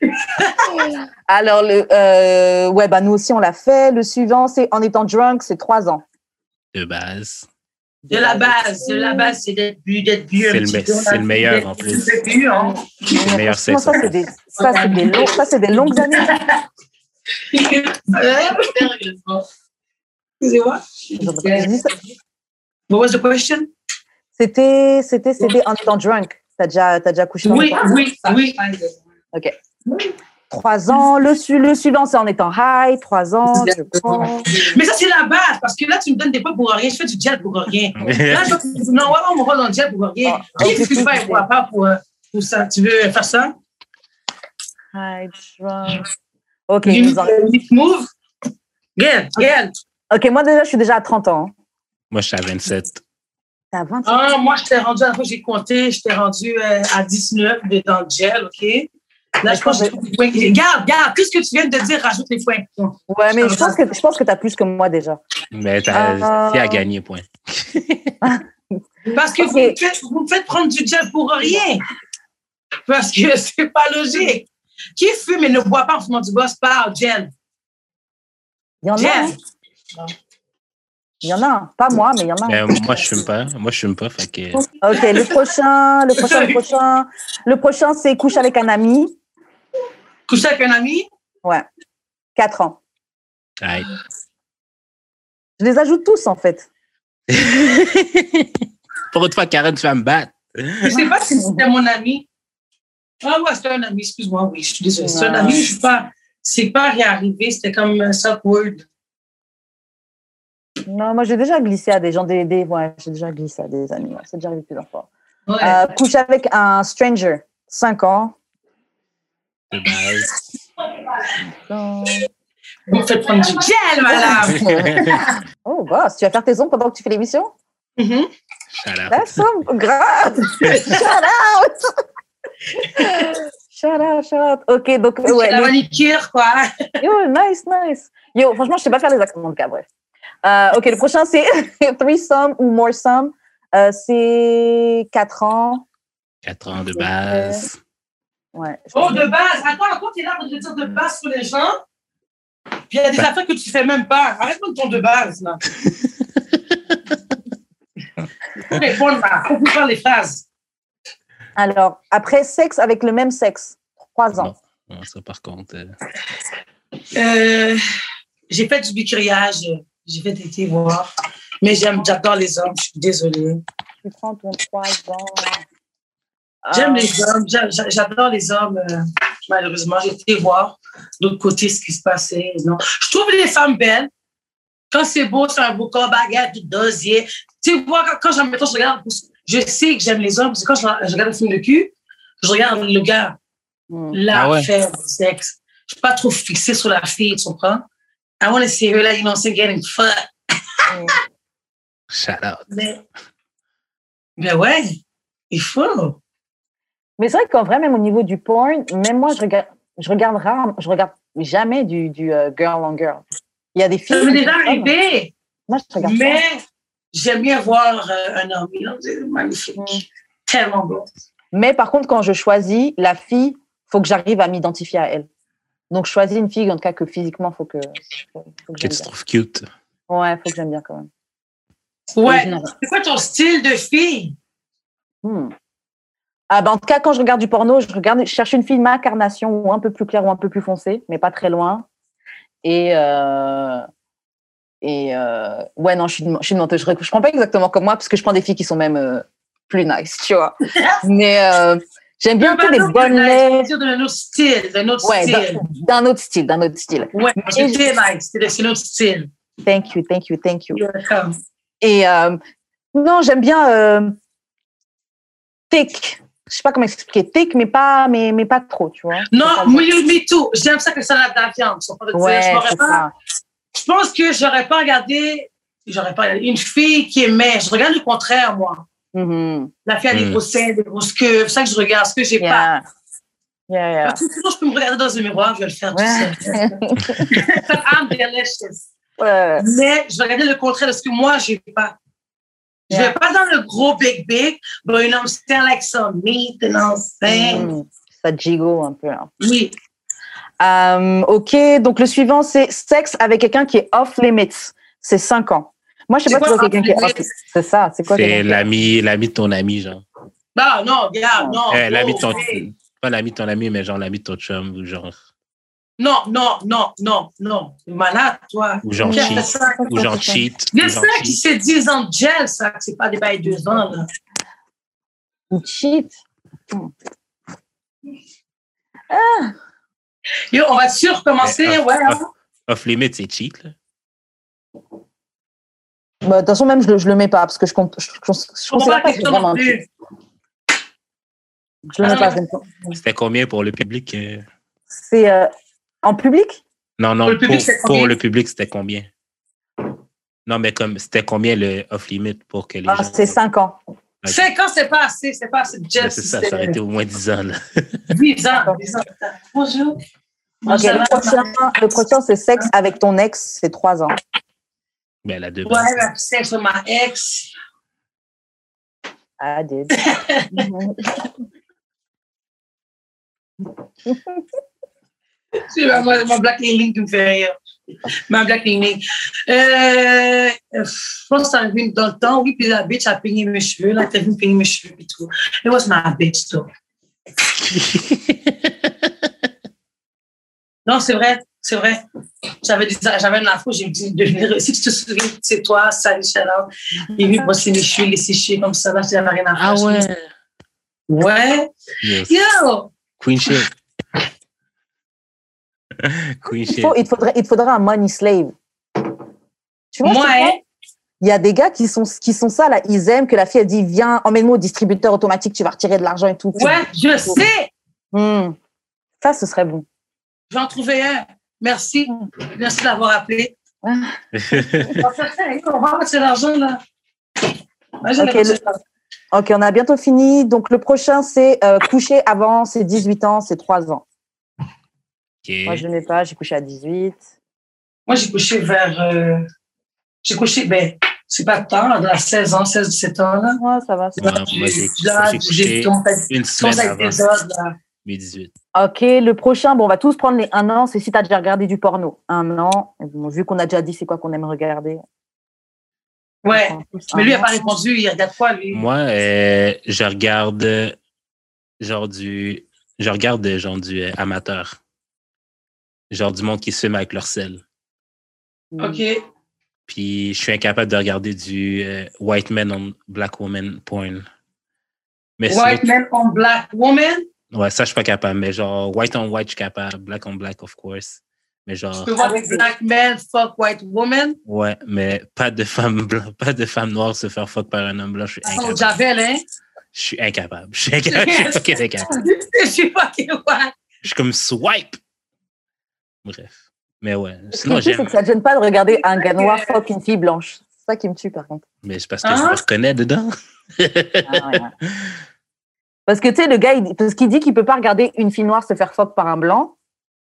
Alors, le, euh, ouais, bah, nous aussi, on l'a fait. Le suivant, c'est en étant drunk, c'est trois ans. De base. De la base, de la base, c'est d'être bu, d'être bu. un C'est le meilleur, en plus. hein. C'est le meilleur sexe. ça, c'est des, ça, c'est des, longs- ça, c'est des longues années. Excusez-moi. What was the question? C'était, c'était, c'était en étant drunk. T'as déjà, t'as déjà couché Oui, oui, oui. Trois ans. Le, su- le suivant, c'est en étant high. Trois ans. Mais ça, c'est la base, parce que là, tu me donnes des pas pour rien. Je fais du gel pour rien. Là, je... Non, ouais, on me voit dans le gel pour rien. Ah, Qui pas ok. et boit pas pour, euh, pour ça? Tu veux faire ça? High, drunk. Ok, You move? Get, get. ok, moi déjà, je suis déjà à 30 ans. Moi, je suis à 27. T'as 25 Ah, moi, je t'ai rendu, que j'ai compté, je t'ai rendu euh, à 19 de, dans le gel, OK? Là, je pense que. Garde, garde, tout ce que tu viens de dire, rajoute les points. Ouais, mais je pense que, je pense que t'as plus que moi déjà. Mais t'as Ah. qui a gagné, point. Parce que vous, me faites, vous me faites prendre du gel pour rien. Parce que c'est pas logique. Qui fume et ne boit pas en fumant du boss par gel? Il y en a. Hein. Il y en a. Pas moi, mais il y en a. Mais moi, je fume pas. Moi, je fume pas. Fait que. Ok, le prochain, le prochain, le prochain. Le prochain, c'est couche avec un ami. Coucher avec un ami? Ouais. 4 ans. Aïe. Je les ajoute tous, en fait. Pour une fois, Karen, tu vas me battre. Je sais pas si c'était mon ami. Ah ouais, c'était un ami, excuse-moi, oui, je suis désolée. C'est un ami, je suis pas. C'est pas réarrivé, c'était comme un word. Non, moi, j'ai déjà glissé à des gens, des, des ouais, j'ai déjà glissé à des amis. ouais, C'est déjà arrivé plusieurs fois. Ouais. Euh, couche avec un stranger. 5 ans. De base. Vous me faites prendre du gel, madame. Oh, boss, tu vas faire tes ongles pendant que tu fais l'émission? Mhm. Shout out. That's some grave. Shout out. shout out, shout out. Ok, donc, ouais. la le- manicure, quoi. Yo, nice, nice. Yo, franchement, je sais pas faire les accents de cas, bref. Euh, ok, le prochain, c'est threesome ou more some. Euh, c'est 4 ans. 4 ans de base. Ouais. Oh, de base. Attends, quand t'es là pour te dire de base pour les gens, puis il y a des affaires que tu fais même pas. Arrête-moi de ton de base, là. Faut répondre, là. Faut plus faire les phrases. Alors, après, sexe avec le même sexe. 3 ans. Non, ça, par contre. euh, Euh, j'ai fait du bicuriage. J'ai fait des voir. Mais j'aime, j'adore les hommes. Je suis désolée. Tu prends ton 3 ans. J'aime Euh, les hommes. j'a- j'a- J'adore les hommes. euh, malheureusement, j'ai été voir de l'autre côté ce qui se passait. Non. Je trouve les femmes belles. Quand c'est beau, c'est un beau corps, baguette, du dosier. Tu vois, quand, quand j'en mettons, je regarde, je sais que j'aime les hommes. Parce que quand je, je regarde un film de cul, je regarde le gars, hmm. la Ah ouais. femme, le sexe. Je suis pas trop fixée sur la fille, tu comprends? I want to see her, like, you know, getting fucked. Shout out. Mais, mais ouais, il faut. Mais c'est vrai qu'en vrai, même au niveau du porn, même moi, je regarde, je regarde rare, je regarde jamais du, du euh, girl on girl. Il y a des filles. Ça m'est qui déjà arrivé. Moi, je regarde Mais j'aime bien voir euh, un homme. C'est magnifique. Mm. Tellement beau. Mais par contre, quand je choisis la fille, faut que j'arrive à m'identifier à elle. Donc, je choisis une fille, en tout cas, que physiquement, faut que, faut, faut que Que j'aime tu bien. trouves cute. Ouais, faut que j'aime bien quand même. Ouais. C'est quoi ton style de fille? Hmm. Ah ben, en tout cas, quand je regarde du porno, je regarde, je cherche une fille ma carnation ou un peu plus claire ou un peu plus foncée, mais pas très loin. Et euh, et euh, ouais, non, je suis, je suis menteuse. Je, je prends pas exactement comme moi parce que je prends des filles qui sont même euh, plus nice, tu vois. mais euh, j'aime bien peu les bonnes lèvres. D'un autre style, d'un autre Ouais, style. d'un d'un autre style, d'un autre style. Ouais, que c'est nice, c'est c'est notre style. Thank you, thank you, thank you. You're welcome. Et euh, non, j'aime bien euh, thick. Je sais pas comment expliquer, thick, mais pas, mais, mais pas trop, tu vois. Non, moi, me too. J'aime ça que ça lave la viande. Je. Ouais, pas- pense que j'aurais pas regardé, j'aurais pas regardé une fille qui aimait. Je regarde le contraire, moi. Mhm. La fille a des Mm. gros seins, des grosses queues. C'est ça que je regarde, ce que j'ai pas. Yeah. Yeah, yeah. Parce que sinon, je peux me regarder dans un miroir, je vais le faire tout Ouais. seul. I'm delicious. Ouais. Mais je vais regarder le contraire de ce que moi, j'ai pas. Je Yeah. vais pas dans le gros big big, but you know, I'm still like some meat, what I'm saying? Mhm. Ça gigo un peu. hein. Oui. Euh, ok, donc le suivant, c'est sexe avec quelqu'un qui est off limits. C'est 5 ans. Moi, je sais pas quoi, si c'est quelqu'un qui est off limits? C'est ça, c'est quoi C'est l'ami, l'ami de ton ami, genre. Non, non, regarde, non. Euh, l'ami de ton, hey. pas l'ami de ton ami, mais genre l'ami de ton chum, ou genre, Non, non, non, non, non. Malade, toi. ou fait cheat, ou genre cheat. Il y a ça qui 10 ans de gel, ça, que c'est pas des bails de 2 ans, là. Ou cheat. Yo, on va-tu recommencer? Mais, Ouais, off, hein? off- off limit, c'est cheat, là. Bah, De toute façon, même, je le, je le mets pas parce que je, compte, je, je, je On va considère pas que c'est vraiment non un cheat. plus. Je le mets Ah, pas. je le mets pas. C'était combien pour le public? euh? C'est euh, en public? Non, non, Pour le public, pour, c'était combien? le public, c'était combien? Non, mais comme, c'était combien le off limit pour que les ah, gens. C'est 5 ans. 5 ans, c'est pas assez, c'est pas assez c'est ça, ça aurait été au moins 10 ans, là. 10 ans, 10 ans. Bonjour. Ok, Bonjour. le prochain, le prochain c'est sexe avec ton ex, c'est 3 ans. Ben, la deux. Ouais, sexe avec ma ex. Ah, dude. C'est ma, ma, ma Black Ling qui me fait rire. Ma Black Ling Ling. Euh, je pense que ça arrivé dans le temps, oui, puis la bitch a peigné mes cheveux, là, t'as vu me peigner mes cheveux et tout. It was my bitch, though. Non, c'est vrai, c'est vrai. J'avais des- j'avais une info, j'ai dit, devenir, si tu te souviens, c'est toi, salut, Shalom. Il est venu brosser mes cheveux, les sécher comme ça, là, j'avais rien à faire. Ah ouais. Ouais. Yes. Yo! Queen shit. Queen Il, faut, il, faudrait, il te faudrait un money slave. Tu vois, Moi, hein? il y a des gars qui sont, qui sont ça, là, ils aiment que la fille, elle dit, viens, emmène-moi au distributeur automatique, tu vas retirer de l'argent et tout. Ouais, je sais! Hmm. Ça, ce serait bon. J'en trouvais un. Merci. Merci d'avoir appelé. Ah. On va faire ça, hein, on va mettre de l'argent, là. Ok, le- on a bientôt fini. Donc, le prochain, c'est euh, coucher avant, c'est 18 ans, c'est 3 ans. Ok. Moi, je ne l'ai pas, j'ai couché à 18. Moi, j'ai couché vers. euh, j'ai couché, ben, c'est pas tant, là, dans 16 ans, 16, 17 ans, là. Ouais, ça va. Ouais, moi, j'ai Là, j'ai une semaine avant là. mes 18. Ok, le prochain, bon, on va tous prendre les 1 an, c'est si tu as déjà regardé du porno? Un an, bon, vu qu'on a déjà dit c'est quoi qu'on aime regarder. Ouais. Mais lui, il n'a pas répondu. Il regarde quoi, lui? Moi, euh, je regarde genre du. Je regarde genre du euh, amateur. Genre du monde qui se filme avec leur sel. OK. Puis je suis incapable de regarder du euh, white man on black woman porn. Mais sinon- White man on black woman? ouais, ça, je suis pas capable. Mais genre, white on white, je suis capable. Black on black, of course. Mais Je genre, peux voir des black men fuck white woman? ouais, mais pas de femme blanche, pas de femme noire se faire fuck par un homme blanc. Je suis au incapable. Javel, hein? Je suis incapable. Je suis incapable. Je suis fucking incapable. Je suis fucking white. Je suis comme swipe. Bref. Mais ouais. Ce qui c'est que ça ne gêne pas de regarder un gars noir fuck une fille blanche. C'est ça qui me tue, par contre. Mais c'est parce que Hein? je me reconnais dedans. Ah, ouais, ouais. Parce que, tu sais, le gars, il, parce qu'il dit qu'il peut pas regarder une fille noire se faire fuck par un blanc,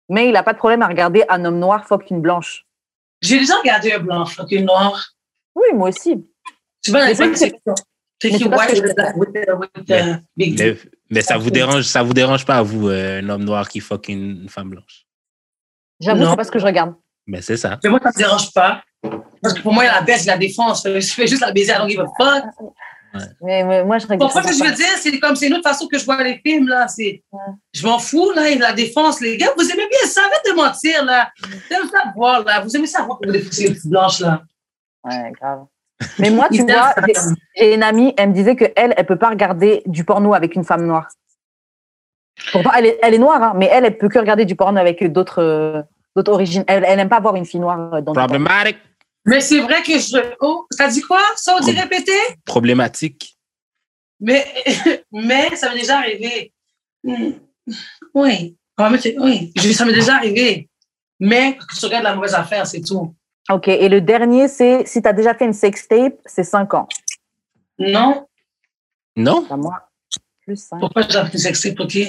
mais il a pas de problème à regarder un homme noir fuck une blanche. J'ai déjà regardé un blanc fuck une noire. Oui, moi aussi. Tu vois, c'est- mais Mais, ça vous dérange, ça vous dérange pas à vous, euh, un homme noir qui fuck une femme blanche. J'avoue, c'est pas ce que je regarde. Mais c'est ça. Mais moi, ça me dérange pas. Parce que pour moi, la baisse, la défense. Je fais juste la baiser, I don't give a fuck. Mais, mais moi, je regarde. ce que je veux dire? C'est comme c'est une autre façon que je vois les films, là. C'est, je m'en fous, là, et la défense. Les gars, vous aimez bien ça, arrête de mentir, là. Vous aimez ça voir, là. Vous aimez ça voir que vous défoncez les petites blanches, là. Ouais, grave. Mais moi, tu vois, j'ai une amie, elle me disait qu'elle, elle, elle peut pas regarder du porno avec une femme noire. Pourtant, elle est, elle est noire, hein, mais elle, elle peut que regarder du porno avec d'autres, euh, d'autres origines. Elle, elle aime pas voir une fille noire euh, dans. Problématique. Mais c'est vrai que je. Oh, t'as dit quoi? Ça, on dit répéter? Problématique. Mais, mais ça m'est déjà arrivé. Hmm. Oui. On va mettre- oui. Je- Ça m'est déjà arrivé. Mais que tu regardes la mauvaise affaire, c'est tout. Ok, et le dernier, c'est si tu as déjà fait une sextape, c'est 5 ans. Non. Non? Pas moi. Plus 5. Pourquoi j'ai appris sexy pour qui?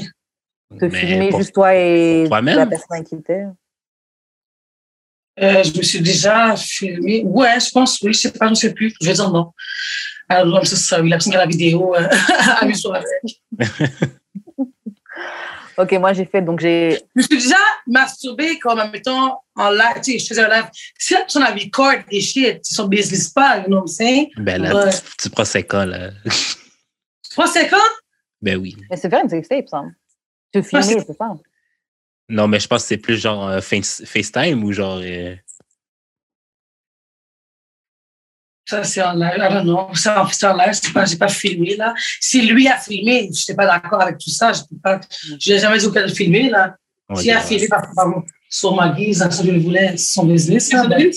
Te Mais filmer pour- juste toi et toi-même? la personne qui était? Euh, je me suis déjà filmé. Ouais, je pense, oui, je sais pas, je ne sais plus. Je vais dire non. Alors, I'm so sorry. La personne qui a la vidéo, euh, amuse-toi avec. Ok, moi j'ai fait, donc j'ai. Je me suis déjà masturbé comme, mettons, en live. Tu sais, je faisais un live. Si la personne a record et shit, son business pas, you know what I'm saying? Ben là, Ouais. tu, tu prends 5 ans, là. 3-5 ans? ben oui. Mais c'est faire une sextape, ça. Te filmer, c'est- ça. Non, mais je pense que c'est plus genre euh, Face- FaceTime ou genre. euh, Ça, c'est en live. I don't know. Ça, c'est en live. Je n'ai pas filmé, là. Si lui a filmé, je n'étais pas d'accord avec tout ça. Je n'ai jamais dit auquel filmer, là. on va S'il a filmé par, par, sur ma guise, ça, je le voulais, son business. C'est là, ben-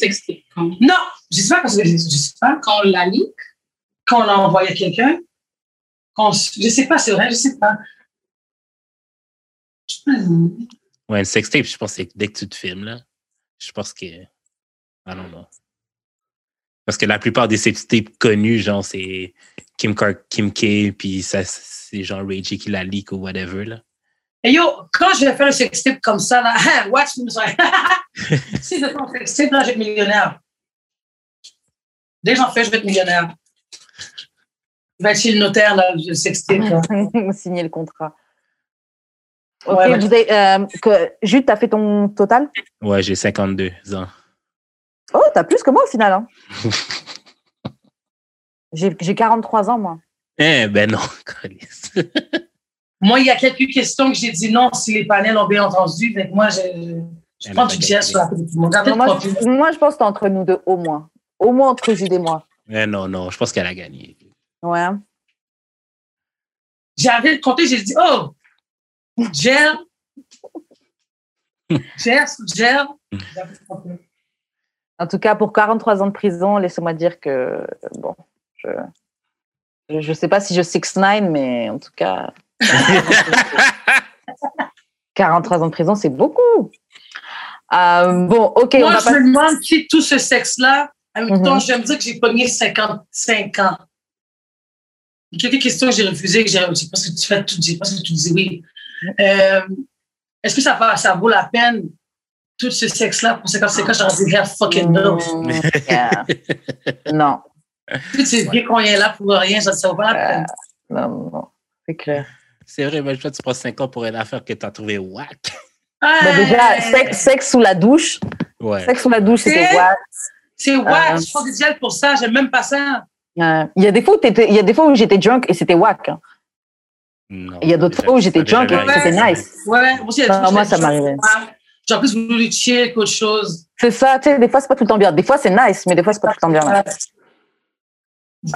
quand? Non, je sais pas parce que je, je sais pas Quand on la lit, quand on l'a envoyé à quelqu'un? Quand, je sais pas, c'est vrai, je sais pas. Ouais, une sextape, je pense que c'est dès que tu te filmes, là. Je pense que. I don't know. Parce que la plupart des sextapes connus, genre, c'est Kim, Car Kim K, puis ça, c'est genre Ray J qui la leak ou whatever, là. Et yo, quand je vais faire un sextape comme ça, là, watch me, si je fais un sextape, là, je vais être millionnaire. Dès que j'en fais, je vais être millionnaire. Je vais être chez le notaire, là, le sextape, là. Signer le contrat. Ok, Ouais, vous avez, euh, que, Jude, t'as fait ton total? Ouais, j'ai 52 ans. Oh, t'as plus que moi au final. Hein. J'ai j'ai 43 ans, moi. Eh, ben non. Moi, il y a quelques questions que j'ai dit non si les panels ont bien entendu. Donc, moi, je, je du pas jazz sur la. J'ai Non, moi, je, moi, je pense que entre nous deux, au moins. Au moins entre Jude et moi. Eh non, non, je pense qu'elle a gagné. Ouais. J'ai arrêté de compter, j'ai dit, oh, gel, gel, gel. En tout cas, pour 43 ans de prison, laissez-moi dire que, bon, je je sais pas si je 6-9, mais en tout cas, 43 ans de prison, c'est beaucoup. Euh, bon, ok, on Moi, va je pas... me demande si tout ce sexe-là, en même temps, Mhm. je vais me dire que j'ai pogné 55 ans. Il y a quelques questions que j'ai refusées, que j'ai parce que tu fais tout dire, parce que tu dis oui. Euh, Est-ce que ça, va- ça vaut la peine, tout ce sexe-là, pour 55 ans, j'aurais dit, hell fucking no. Mm, yeah. Non, Tout ces vieux qu'on est là pour rien, ça ne vaut pas la peine. non, non, non, c'est clair. C'est vrai, mais toi, tu prends 5 ans pour une affaire que tu as trouvé whack. Bah, déjà, sexe, sexe sous la douche, Ouais. sexe sous la douche, C'est- wack. C'est ouais, Euh, je prends des gels pour ça, j'aime même pas ça. Euh, Il y a des fois où j'étais drunk et c'était wack. hein. Non, Il y a d'autres fois où j'étais drunk et arrivé. c'était nice. Ouais, moi aussi, il y a Non, des trucs, moi, ça m'arrivait. J'ai en plus voulu chill qu'autre chose. C'est ça, tu sais, des fois, c'est pas tout le temps bien. Des fois, c'est nice, mais des fois, c'est pas tout le temps bien. Ouais.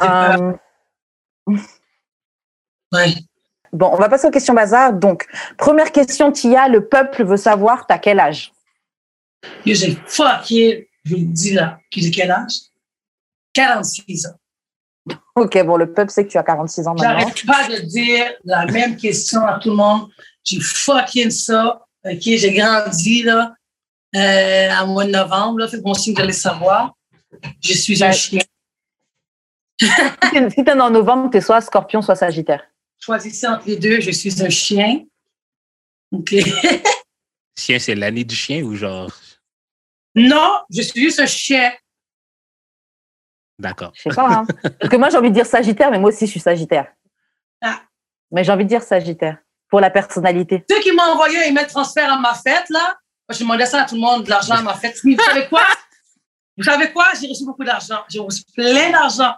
Euh, Ouais. bon, on va passer aux questions bazar. Donc, première question, Tia, le peuple veut savoir, t'as quel âge? Yo, J'ai fucké, je vous le dis là, j'ai quel âge? 46 ans. Ok, bon, le peuple sait que tu as 46 ans maintenant. J'arrête pas de dire la même question à tout le monde. J'ai fucking ça. OK, j'ai grandi là, euh, à mois de novembre. Là, fait bon signe allez savoir. Je suis un Ouais. chien. Si t'es en novembre, t'es soit scorpion, soit sagittaire. Choisissez entre les deux, je suis un chien. OK. Chien, c'est l'année du chien ou genre? non, je suis juste un chien. D'accord. Je sais pas, hein. Parce que moi, j'ai envie de dire sagittaire, mais moi aussi, je suis sagittaire. Ah. Mais j'ai envie de dire sagittaire, pour la personnalité. Ceux qui m'ont envoyé un email transfert à ma fête, là, moi, je demandais ça à tout le monde, de l'argent à ma fête. Mais vous savez quoi? Vous savez quoi? J'ai reçu beaucoup d'argent. J'ai reçu plein d'argent.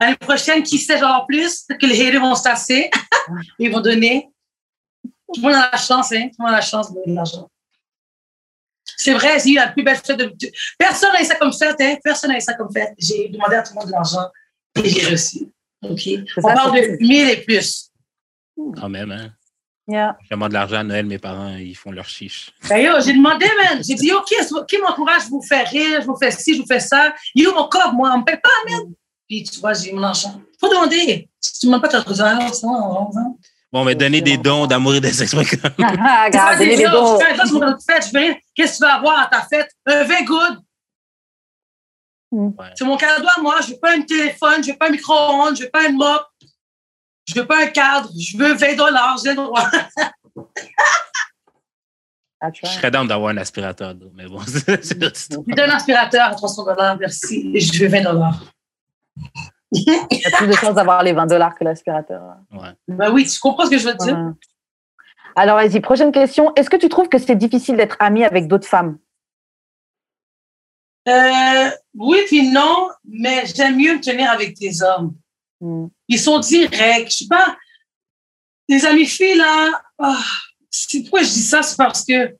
L'année prochaine, qui sait, genre plus, que les haters vont se tasser. Ils vont donner. Tout le monde a la chance, hein? Tout le monde a la chance de donner de l'argent. C'est vrai, j'ai eu la plus belle fête de. Personne n'a eu ça comme fête, hein? Personne n'a eu ça comme fête. J'ai demandé à tout le monde de l'argent et j'ai reçu. OK? On ça, parle de 1000 et plus. Quand même, hein. Yeah. Je demande de l'argent à Noël, mes parents, ils font leur chiche. Ben yo, j'ai demandé, man. J'ai dit, yo, qui, m'encourage, je vous fais rire, je vous fais ci, je vous fais ça? Yo, mon corps, moi, on me paye pas, man. puis tu vois, j'ai mon argent. Faut demander. Si tu ne demandes pas ta réserve, ça, on va. Bon, mais donner des dons d'amour et de sexe Ah, C'est regarde, pas donnez des dons, je fais un dos sur mon fête, je veux rien. Qu'est-ce que tu vas avoir à ta fête? Un vin good. Mm. Ouais. C'est mon cadeau à moi. Je veux pas un téléphone, je veux pas un micro-ondes, je veux pas une mop, je veux pas un cadre, je veux 20 dollars, j'ai le droit. Je serais down d'avoir un aspirateur d'eau, mais bon. J'ai donné un aspirateur à 300 dollars, merci. Et je veux 20 dollars. Il y a plus de chances d'avoir les 20 dollars que l'aspirateur. ouais. Ben oui, tu comprends ce que je veux dire? Alors, vas-y, prochaine question. Est-ce que tu trouves que c'est difficile d'être ami avec d'autres femmes? Euh, oui, puis non, mais j'aime mieux me tenir avec des hommes. Hmm. Ils sont directs. Je sais pas. Les amis filles, là, ah, c'est pourquoi je dis ça, c'est parce que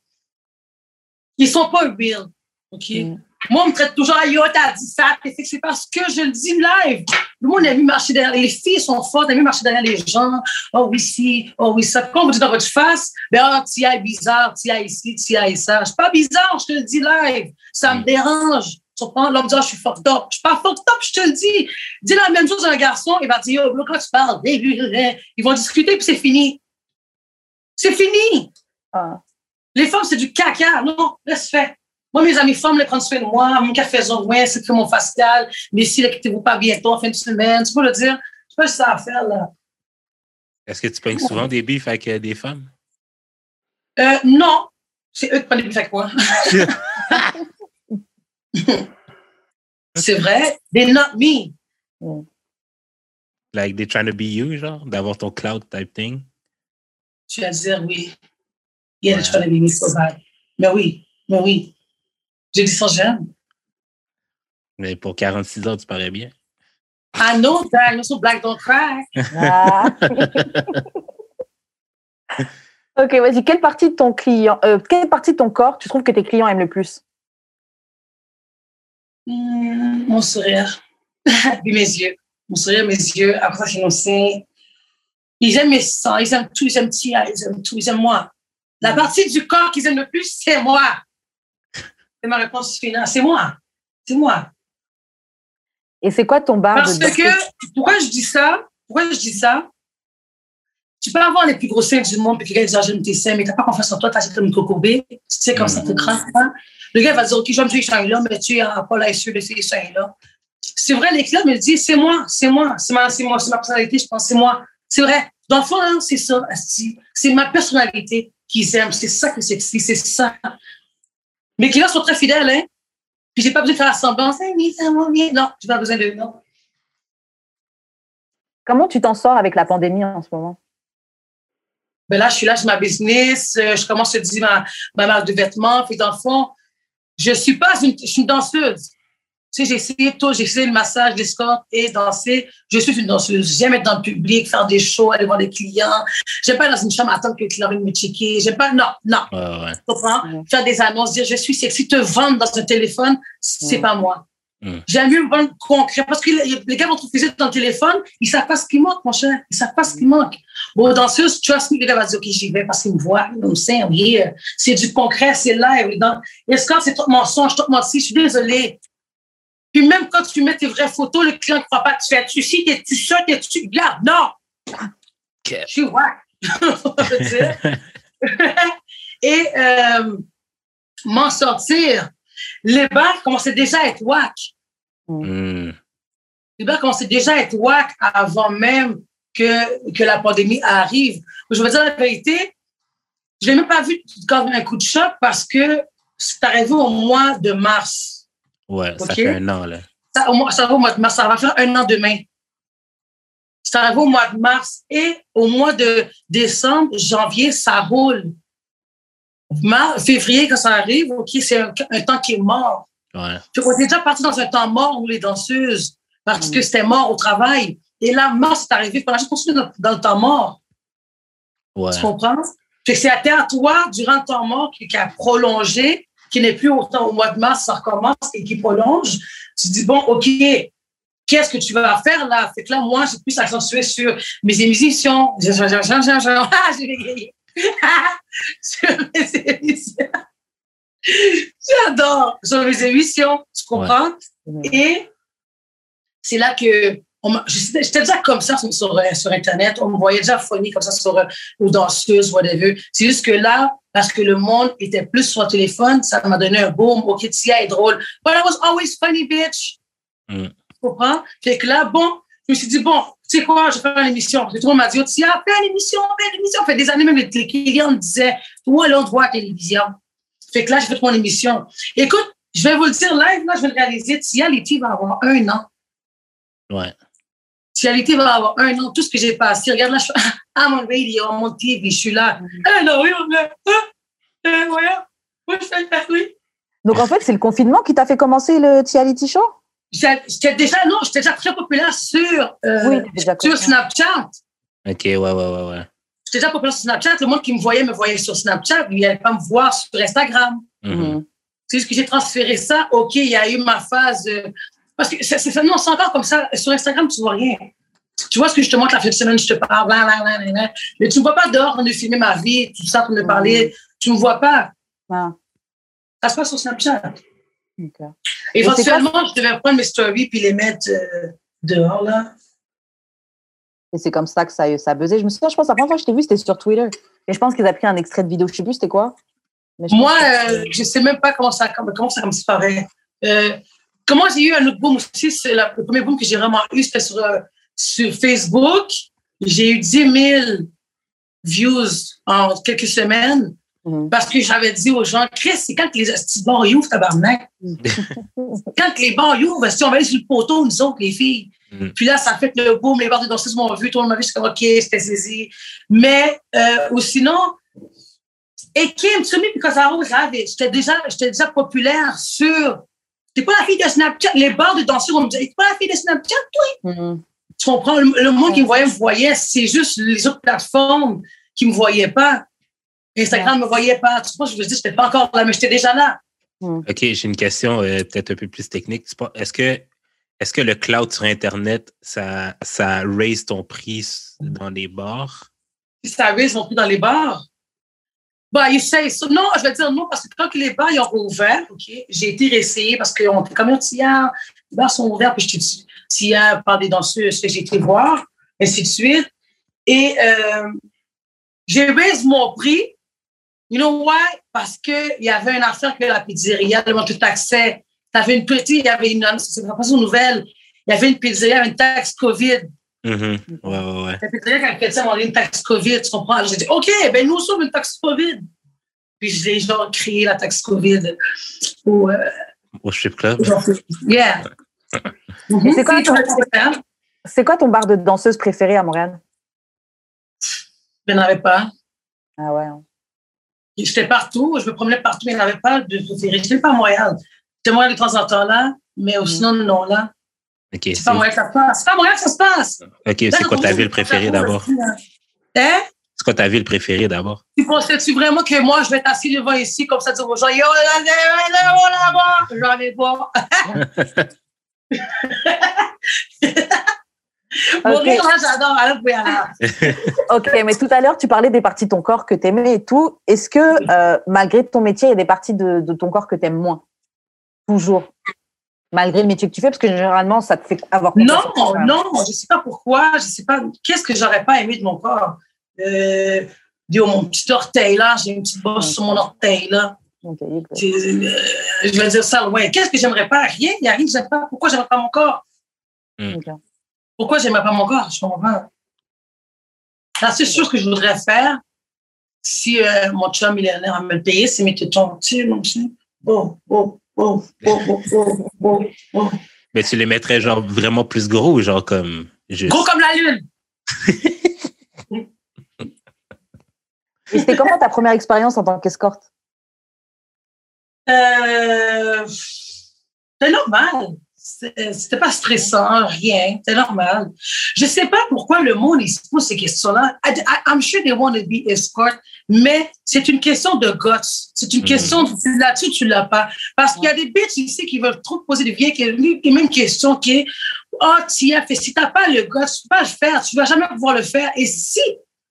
ils sont pas real. OK? Mm. Moi, on me traite toujours, yo, t'as dit ça, c'est parce que je le dis live. Le monde a vu marcher derrière, les filles sont fortes, elles vu marcher derrière les gens. Oh oui, si, oh oui, ça. Quand on vous dit dans votre face, ben, ah, tu es bizarre, tu es ici, tu es ça. Je suis pas bizarre, je te le dis live. Ça me Mm. dérange. L'homme dit, ah, je suis fucked up. Je suis pas fucked up, je te le dis. Dis la même chose à un garçon, il va dire, yo, bro, quand tu parles, ils vont discuter, puis c'est fini. C'est fini. Ah. Les femmes, c'est du caca. Non, laisse faire. Moi, mes amis femmes, les prennent soin de moi. Mon café ouais, c'est que mon facial. Mais si, quittez-vous pas bientôt, en fin de semaine. Tu peux le dire. Je pas ça à faire, là. Est-ce que tu pognes souvent des bifs avec euh, des femmes? Euh, non. C'est eux qui prennent les avec moi. c'est vrai. They not me. Like, they trying to be you, genre, d'avoir ton cloud type thing? Tu vas dire oui. Yeah, Ouais. tu vas les so bad. Mais oui, mais oui. J'ai dit ça jeune. Mais pour 46 ans, tu parais bien. I know that. You're so black, don't cry. Ah. ok, vas-y. Quelle partie de ton client, euh, quelle partie de ton corps tu trouves que tes clients aiment le plus? Hmm, mon sourire. Puis mes yeux. Mon sourire, mes yeux. Après ça, sinon, c'est. Ils aiment mes sangs, ils aiment tout, ils aiment Tia, ils aiment tout, ils aiment moi. La partie du corps qu'ils aiment le plus, c'est moi. C'est ma réponse finale. C'est moi. C'est moi. Et c'est quoi ton bar Parce de que, pourquoi je dis ça? Pourquoi je dis ça? Tu peux avoir les plus gros seins du monde, puis quelqu'un dit, ah, j'aime tes seins, mais t'as pas confiance en toi, t'as comme une cocobée. Tu sais, comme ça te craque, hein? Le gars va dire, OK, j'aime ces seins-là, mais tu n'as pas la sûr de ces seins-là. C'est vrai, les clients me disent, c'est moi, c'est moi, c'est ma, c'est moi, c'est ma personnalité, je pense, c'est moi. C'est vrai. Dans le fond, hein, c'est ça, c'est ma personnalité qu'ils aiment, c'est ça que c'est sexy, c'est ça. Mes clients sont très fidèles, hein? Puis j'ai pas besoin de faire la semblance, Hey, oui, ça va bien. Non, j'ai pas besoin de, non. Comment tu t'en sors avec la pandémie en ce moment? Ben là, je suis là, j'ai ma business, euh, je commence à dire ma, ma marque de vêtements. Puis dans le fond, je suis pas une, je suis une danseuse. Tu sais, j'ai essayé tout, j'ai essayé le massage, l'escorte et danser. Je suis une danseuse. J'aime être dans le public, faire des shows, aller voir des clients. J'aime pas être dans une chambre à attendre que le client vienne me checker. J'aime pas, non, non. Ouais, ouais. Tu comprends? Ouais. Faire des annonces, dire je suis sexy, te vendre dans un téléphone, c'est Ouais. pas moi. J'aime mieux me vendre concret parce que les gars vont trouver dans le téléphone, ils savent pas ce qui manque, mon cher. Ils savent pas ce qui manque. Bon, danseuse, trust me, le gars va dire, OK, j'y vais parce qu'il me voit, il me sent, oui, c'est du concret, c'est live. Que c'est tout mensonge, tout menti? Je suis désolée. Puis même quand tu mets tes vraies photos, le client ne croit pas. Tu fais, tu si, t'es-tu ça, t'es-tu, regarde, non! Ok. Je suis dire. Et euh, m'en sortir. Les bars commençaient déjà à être whack. Hmm. Les bars commençaient déjà à être whack avant même que, que la pandémie arrive. Je veux dire la vérité, je l'ai même pas vu comme un coup de choc parce que c'est arrivé au mois de mars. Ouais, ça Ok. fait un an, là. Ça, au mois, ça va au mois de mars, ça va faire un an demain. Ça arrive au mois de mars et au mois de décembre, janvier, ça roule. Mars, février, quand ça arrive, OK, c'est un, un temps qui est mort. Ouais. Qu'on était déjà parti dans un temps mort, nous, les danseuses, parce Mm. que c'était mort au travail. Et là, mars est arrivé, il fallait juste continuer dans, dans le temps mort. Ouais. Tu comprends? C'est à toi, durant le temps mort, qui, qui a prolongé, qui n'est plus autant au mois de mars, ça recommence et qui prolonge. Tu dis, bon, OK, qu'est-ce que tu vas faire là? Fait que là, moi, j'ai plus accentué sur mes émissions. Ah, sur mes émissions. J'adore. Sur mes émissions, tu comprends? Et c'est là que j'étais déjà comme ça sur, sur, euh, sur Internet. On me voyait déjà funny comme ça sur, euh, ou danseuse, whatever. C'est juste que là, parce que le monde était plus sur le téléphone, ça m'a donné un boom. OK, Tia est drôle. But I was always funny, bitch. Mm. Tu comprends? Fait que là, bon, je me suis dit, bon, tu sais quoi, je vais faire une émission. Puis tout le monde m'a dit, Tia, fais une émission, fais une émission. Ça fait des années, même les les clients me disaient, où allons voir la télévision? Fait que là, j'ai fait mon émission. Écoute, je vais vous le dire live, là, je vais le réaliser. Tia Letty va avoir un an. Ouais. Tia Letty va avoir un an. Tout ce que j'ai passé. Regarde là, je suis I'm on radio, I'm on TV, je suis là. Eh non, oui, on est. Hein? Eh, voyons. Moi, je fais le oui. Donc, en fait, c'est le confinement qui t'a fait commencer le Tiality Show? J'étais j'étais déjà, non, j'étais déjà très populaire sur, euh, Oui, sur. Snapchat. OK, ouais, ouais, ouais, ouais. J'étais déjà populaire sur Snapchat. Le monde qui me voyait me voyait sur Snapchat. Il n'allait pas me voir sur Instagram. Mhm. Mhm. C'est juste que j'ai transféré ça. OK, il y a eu ma phase. Parce que c'est c'est- non, c'est encore comme ça. Sur Instagram, tu vois rien. Tu vois ce que je te montre la fin de semaine, je te parle, bla, bla, bla, bla. mais tu ne me vois pas dehors en train de filmer ma vie, tout ça, en train de parler. Tu ne me vois pas. Ah, Ça se passe sur Snapchat. Éventuellement, je devais prendre mes stories puis les mettre euh, dehors, là. Et c'est comme ça que ça, ça buzzé. Je me souviens, je pense, la première fois que je t'ai vu, c'était sur Twitter. Et je pense qu'ils ont pris un extrait de vidéo. Je sais plus c'était quoi. Mais je Moi, euh, je ne sais même pas comment ça, comment, ça me disparaît. Euh, comment j'ai eu un autre boom aussi, c'est la- le premier boom que j'ai vraiment eu, c'était sur, euh, sur Facebook. J'ai eu 10 000 views en quelques semaines Mhm. parce que j'avais dit aux gens, Chris, c'est quand que les petits bars y ouvrent, tabarnak? quand que les bars y ouvrent, si on va aller sur le poteau, nous autres, les filles. Mhm. Puis là, ça fait que le boom, les bars de danseuses m'ont vu, tout le monde m'a vu, je suis comme, OK, c'était saisi. Mais, euh, ou sinon, et Kim, to me, because I was have it. J'étais déjà, j'étais déjà populaire sur. T'es pas la fille de Snapchat. Les bars de danseurs, on me disait, t'es pas la fille de Snapchat, toi? Mhm. Tu comprends? Le, le monde qui me voyait, me voyait. C'est juste les autres plateformes qui me voyaient pas. Instagram ne me voyait pas. Tu vois, je veux dire, j'étais pas encore là, mais j'étais déjà là. OK, j'ai une question euh, peut-être un peu plus technique. Est-ce que, est que le cloud sur Internet, ça, ça raise ton prix dans les bars? Ça ils ont pris dans les bars? Bah. Non, je vais dire non, parce que quand les bars ils ont rouvert, OK, j'ai été réessayé parce qu'on était comme un tiers, les bars sont ouverts, puis je tiers par des danseuses que j'ai été voir, ainsi de suite. Et euh, j'ai raise mon prix. You know why? Parce qu'il y avait une affaire que la pizzeria, le tout accès. Une petite, il y avait une, c'est une nouvelle, il y avait une pizzeria, une taxe COVID. Mhm. Ouais, ouais, ouais. Ça fait très quand quelqu'un m'a dit une taxe COVID, tu comprends? J'ai dit, OK, ben nous sommes une taxe COVID. Puis j'ai genre créé la taxe COVID. Ou, euh, Au strip club? genre, yeah. Et c'est quoi ton- Je C'est quoi ton bar de danseuse préféré à Montréal? N'en avais pas. Ah ouais. hein. J'étais partout, je me promenais partout, mais il n'y en avait pas de préféré. Je n'étais pas à Montréal. J'étais Montréal de temps en temps là, mais Mm. sinon, non, là. OK, C'est pas Montréal que ça se passe. C'est pas à Montréal que ça se passe. ok, c'est quoi ta ville préférée d'abord? Hein? C'est quoi ta ville préférée d'abord? Tu pensais-tu vraiment que moi, je vais être assis devant ici, comme ça, dire aux gens, yo, là, là, là, là, là, j'en ai pas. Mourir, là, j'adore. Alors, pouvez aller. Ok, mais tout à l'heure, tu parlais des parties de ton corps que tu aimais et tout. Est-ce que, euh, malgré ton métier, il y a des parties de, de ton corps que tu aimes moins? Toujours. Malgré le métier que tu fais, parce que généralement, ça te fait avoir Non, toi. non, je sais pas pourquoi, je sais pas, qu'est-ce que j'aurais pas aimé de mon corps? Euh, mon petit orteil, là, j'ai une petite bosse sur mon orteil, là. Euh, je vais dire ça, ouais. Qu'est-ce que j'aimerais pas? Rien, il y a rien que j'aime pas. Pourquoi j'aimerais pas mon corps? Ok. Pourquoi j'aimerais pas mon corps? Je comprends pas. La seule chose que je voudrais faire, si euh, mon chum millénaire à me le payer, c'est mes tétons. Tu sais, mon chien. Oh, oh, oh, oh, oh. Mais tu les mettrais genre vraiment plus gros ou genre comme juste. Gros comme la lune. Et c'était comment ta première expérience en tant qu'escorte? Euh, c'est normal. C'était pas stressant, rien. C'est normal. Je sais pas pourquoi le monde il se pose ces questions-là. I'm sure they want to be escort, mais c'est une question de guts. C'est une Mhm. question de là-dessus, tu l'as pas? Parce qu'il y a des bitches ici qui veulent trop poser des vieilles les mêmes questions qui est Oh, tiens, fait, si t'as pas le guts, tu peux pas le faire, tu vas jamais pouvoir le faire. Et si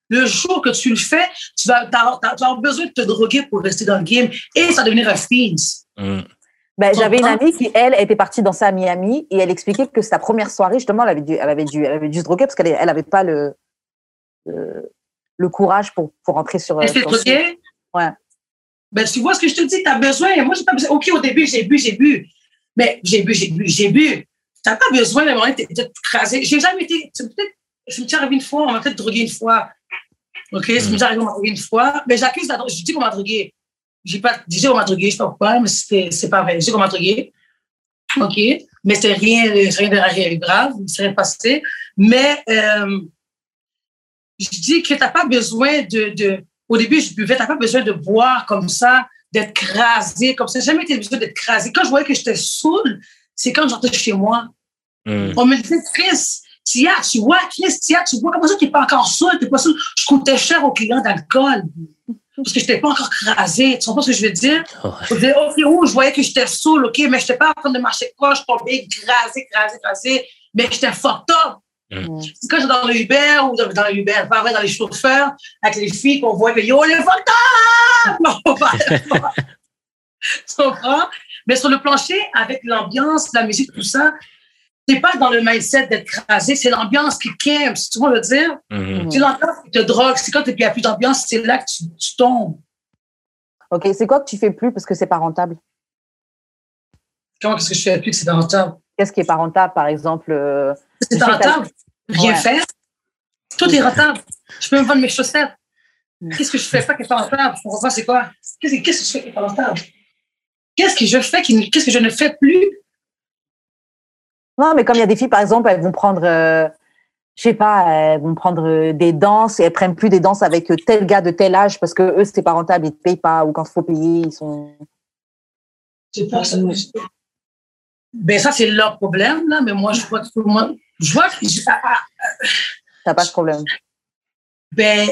le jour que tu le fais, tu vas, tu avoir besoin de te droguer pour rester dans le game et ça va devenir un fiend. Mm. Ben, j'avais une comprends? amie qui, elle, était partie danser à Miami et elle expliquait que sa première soirée, justement, elle avait dû, elle avait dû, elle avait dû se droguer parce qu'elle elle avait pas le, le, le courage pour, pour rentrer sur. Elle s'est droguée? Ouais. Ben, tu vois ce que je te dis, tu as besoin. Moi, j'ai pas besoin. OK, au début, j'ai bu, j'ai bu. Mais j'ai bu, j'ai bu, j'ai bu. Tu n'as pas besoin de, de, de te craser. J'ai jamais été. peut-être- Ça me t'est arrivé une fois, on m'a peut-être drogué une fois. OK, ça me t'est arrivé, on m'a drogué une fois. Mais j'accuse la drogue. Je dis qu'on m'a drogué. J'ai pas dit qu'on m'a drogué, je sais pas pourquoi, mais c'est pas vrai. Je dis qu'on m'a drogué. OK, mais c'est rien, rien de grave, c'est rien passé. Mais euh, je dis que tu n'as pas besoin de, de. Au début, je buvais, tu n'as pas besoin de boire comme ça, d'être crasé comme ça. J'ai jamais été besoin d'être crasé. Quand je voyais que j'étais saoul, c'est quand j'entrais chez moi. Hmm. On me disait, Chris, Tia, tu vois, Chris, Tia, tu vois, comment ça, tu n'es pas encore saoul, t'es pas saoul. Je coûtais cher aux clients d'alcool. Parce que je n'étais pas encore crasé. Tu comprends ce que je veux dire? Ouais. Je disais, OK, oh, je voyais que j'étais saoul, OK, mais je n'étais pas en train de marcher proche, tomber, crasé, crasé, crasé, mais j'étais fucked up. Mm. C'est quand j'étais dans le Uber ou dans, dans le Uber, pas vrai, dans les chauffeurs, avec les filles qu'on voit que yo, les fucked up! Non, pas- Tu comprends? Mais sur le plancher, avec l'ambiance, la musique, tout ça, t'es pas dans le mindset d'être crasé, c'est l'ambiance qui quime, si tu vois le dire? Mhm. C'est l'ambiance qui te drogue, c'est quand il n'y a plus d'ambiance, c'est là que tu, tu tombes. Ok, c'est quoi que tu fais plus parce que c'est pas rentable? Comment est-ce que je fais plus que c'est rentable? Qu'est-ce qui est pas rentable, par exemple euh, C'est Tu ta- rentable. Rien Ouais. faire. Tout est rentable. Je peux me vendre mes chaussettes. Mm. Qu'est-ce que je fais pas qui est pas rentable? Je comprends pas c'est quoi? Qu'est-ce que, qu'est-ce que je fais qui est pas rentable? Qu'est-ce que je fais qui, qu'est-ce que je ne fais plus? Non, mais comme il y a des filles, par exemple, elles vont prendre, euh, je sais pas, elles vont prendre euh, des danses et elles prennent plus des danses avec euh, tel gars de tel âge parce que eux, c'est pas rentable, ils te payent pas ou quand il faut payer, ils sont. C'est pas ça. Ben, ça, c'est leur problème, là, mais moi, je vois que tout le monde, je vois que, ah, ah, T'as pas de problème. ben,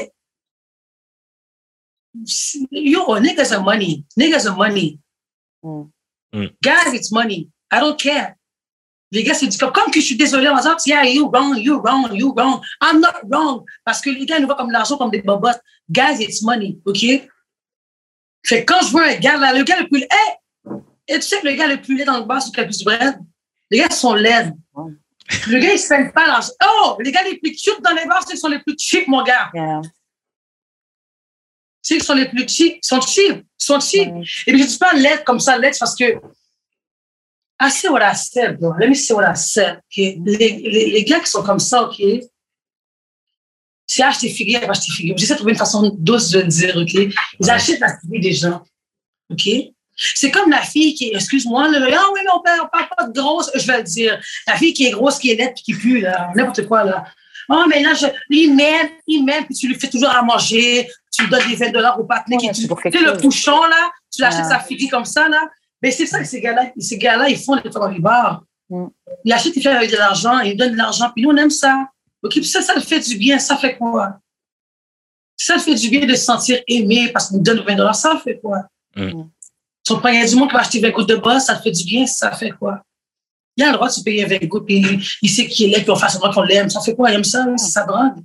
yo, niggas are money. Niggas are money. Mm. Mm. Guys, it's money. I don't care. Les gars, c'est du comme, comme que je suis désolé en disant, yeah, you wrong, you wrong, you wrong. I'm not wrong. Parce que les gars, ils nous voient comme l'argent, comme des bobottes. Guys, it's money, OK? Fait que quand je vois un gars, là, le gars le plus, hey! Et tu sais que le gars le plus laid dans le bar, c'est le plus du? Les gars sont laids. Le gars, il se pas l'argent. Oh! Les gars les plus cute dans les bars, qui sont les plus cheap, mon gars. Yeah. Ceux qui sont les plus cheap, ils sont cheap. Ils sont cheap. Et puis, je dis pas lettre comme ça, lettre, parce que. I say what I said, bro. Let me say what I said. OK? Les, les, les gars qui sont comme ça, OK? Si acheter figure, ils acheter figure. J'essaie de trouver une façon douce de le dire, OK? Ils achètent la figure des gens. OK? C'est comme la fille qui est, excuse-moi, là, ah oui, mais on parle, on parle pas de grosse, je vais le dire. La fille qui est grosse, qui est nette, puis qui pue, là, n'importe quoi, là. Oh, mais là, je, il m'aime, il m'aime, puis tu lui fais toujours à manger, tu lui donnes des 20 dollars au partenaire Ouais, qui tu quelque sais, le chose. bouchon, là, tu l'achètes Ouais. sa fille comme ça, là. Mais c'est ça que ces gars-là, ces gars-là, ils font les bars. Mm. Ils achètent, ils font avec de l'argent, ils donnent de l'argent, puis nous, on aime ça. OK, puis ça, ça le fait du bien, ça fait quoi? Ça le fait du bien de se sentir aimé parce qu'ils nous donnent 20 dollars, ça fait quoi? Mm. Si on prend du monde qui va acheter 20 gouttes de boss, ça fait du bien, ça fait quoi? Il a le droit de se payer 20 gouttes, puis il sait qu'il est là, puis on fait semblant qu'on l'aime. Ça fait quoi? Il aime ça, là, c'est sa drogue.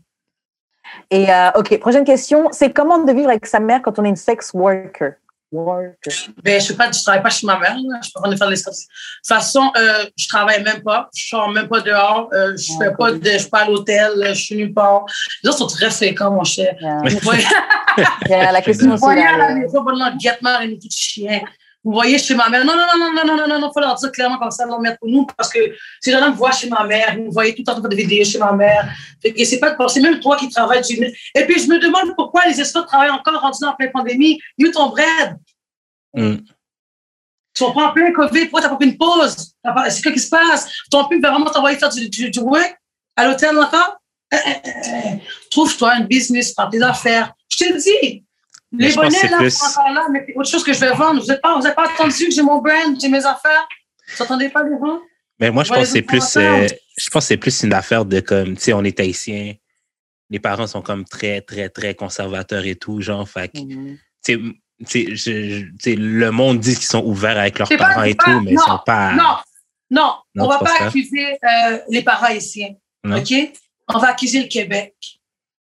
Et euh, ok, prochaine question, c'est comment de vivre avec sa mère quand on est une sex worker? Worker. Ben, je ne travaille pas chez ma mère. Là. Je peux pas faire les De toute façon, euh, je travaille même pas. Je sors même pas dehors. Euh, je fais pas de, je suis pas à l'hôtel. Je suis nulle part. Les autres sont très fréquents, mon cher. Yeah. La question aussi. voyez à la maison, pendant le guettement et nous tout chien. Vous voyez chez ma mère. Non, non, non, non, non, non, non, non, faut leur dire clairement comme ça, non, mettre pour nous, parce que ces gens-là me voient chez ma mère. Vous voyez tout le temps de vidéos chez ma mère. Que c'est pas de penser, même toi qui travailles. Tu... Et puis, je me demande pourquoi les escortes travaillent encore rendus en pleine pandémie. You ton bread. Mm. Tu prends plein COVID, pourquoi t'as pas pris une pause? C'est quoi qui se passe? Ton pub va vraiment t'envoyer faire du, du, du work? À l'hôtel encore? Eh, eh, eh. Trouve-toi une business, prends tes affaires. Je te le dis. Les je bonnets, c'est là, plus- sont encore là, mais c'est autre chose que je vais vendre. Vous n'êtes pas, vous êtes pas attendu que j'ai mon brand, j'ai mes affaires. Vous n'entendez pas les gens? Mais moi, je Ouais, pense que c'est les plus, euh, je pense que c'est plus une affaire de comme, tu sais, on est haïtien, les parents sont comme très, très, très conservateurs et tout, genre, fait que, Mhm. tu sais, tu je- je- le monde dit qu'ils sont ouverts avec leurs pas- parents et pas- tout, mais ils sont pas. Non, non, Non, on va pas ça. accuser euh, les parents haïtiens. Non. OK? On va accuser le Québec.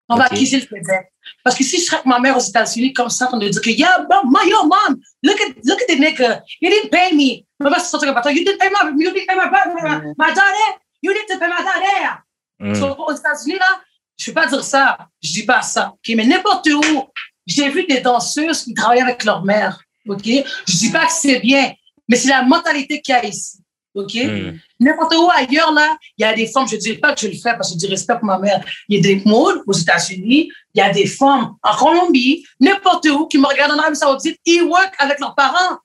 On va accuser le Québec. Parce que si je serais avec ma mère aux États-Unis comme ça, on me dire que, yeah, my, yo, mom, look at, look at the nigga. You didn't pay me. Ma mère se sortir comme ça. You didn't pay my, you didn't pay my, my, my, my daughter. You to pay my daughter. Mm. So, aux États-Unis, là, je ne vais pas dire ça. Je dis pas ça. OK? Mais n'importe où, j'ai vu des danseuses qui travaillent avec leur mère. OK? Je dis pas que c'est bien, mais c'est la mentalité qu'il y a ici. OK? Mm. N'importe où ailleurs, là, il y a des femmes, je ne dis pas que je le fais parce que je dis respect pour ma mère. Il y a des modes aux États-Unis, il y a des femmes en Colombie, n'importe où, qui me regardent en Arabie Saoudite, ils work avec leurs parents.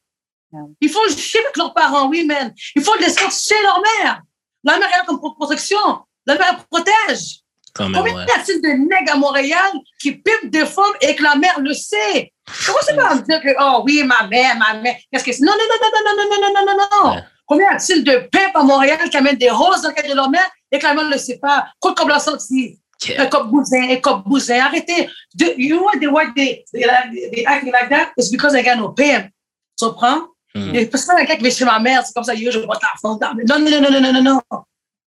Ils font le shit avec leurs parents, oui, man. Ils font de l'escorte chez leur mère. La mère est là comme pour protection. La mère protège. Quand même, Combien ouais. y a-t-il de nègres à Montréal qui pipent des femmes et que la mère le sait? Comment c'est pas à me dire que, oh oui, ma mère, ma mère, qu'est-ce que c'est? Non, non, non, non, non, non, non, non, non, non, non, non. Ouais. Combien y a-t-il de pimps à Montréal qui amènent des roses dans le cadre de leur mère et que la mère ne le sait pas? Quoi comme la sortie? Un cop bousin, un cop bousin. Arrêtez. De, you know what they, why they, they, they acting like that? It's because they got no pimp. Tu comprends? Mm. Et parce que c'est quelqu'un qui vient chez ma mère, c'est comme ça, yo, je vois ta femme. Non, non, non, non, non, non, non, non.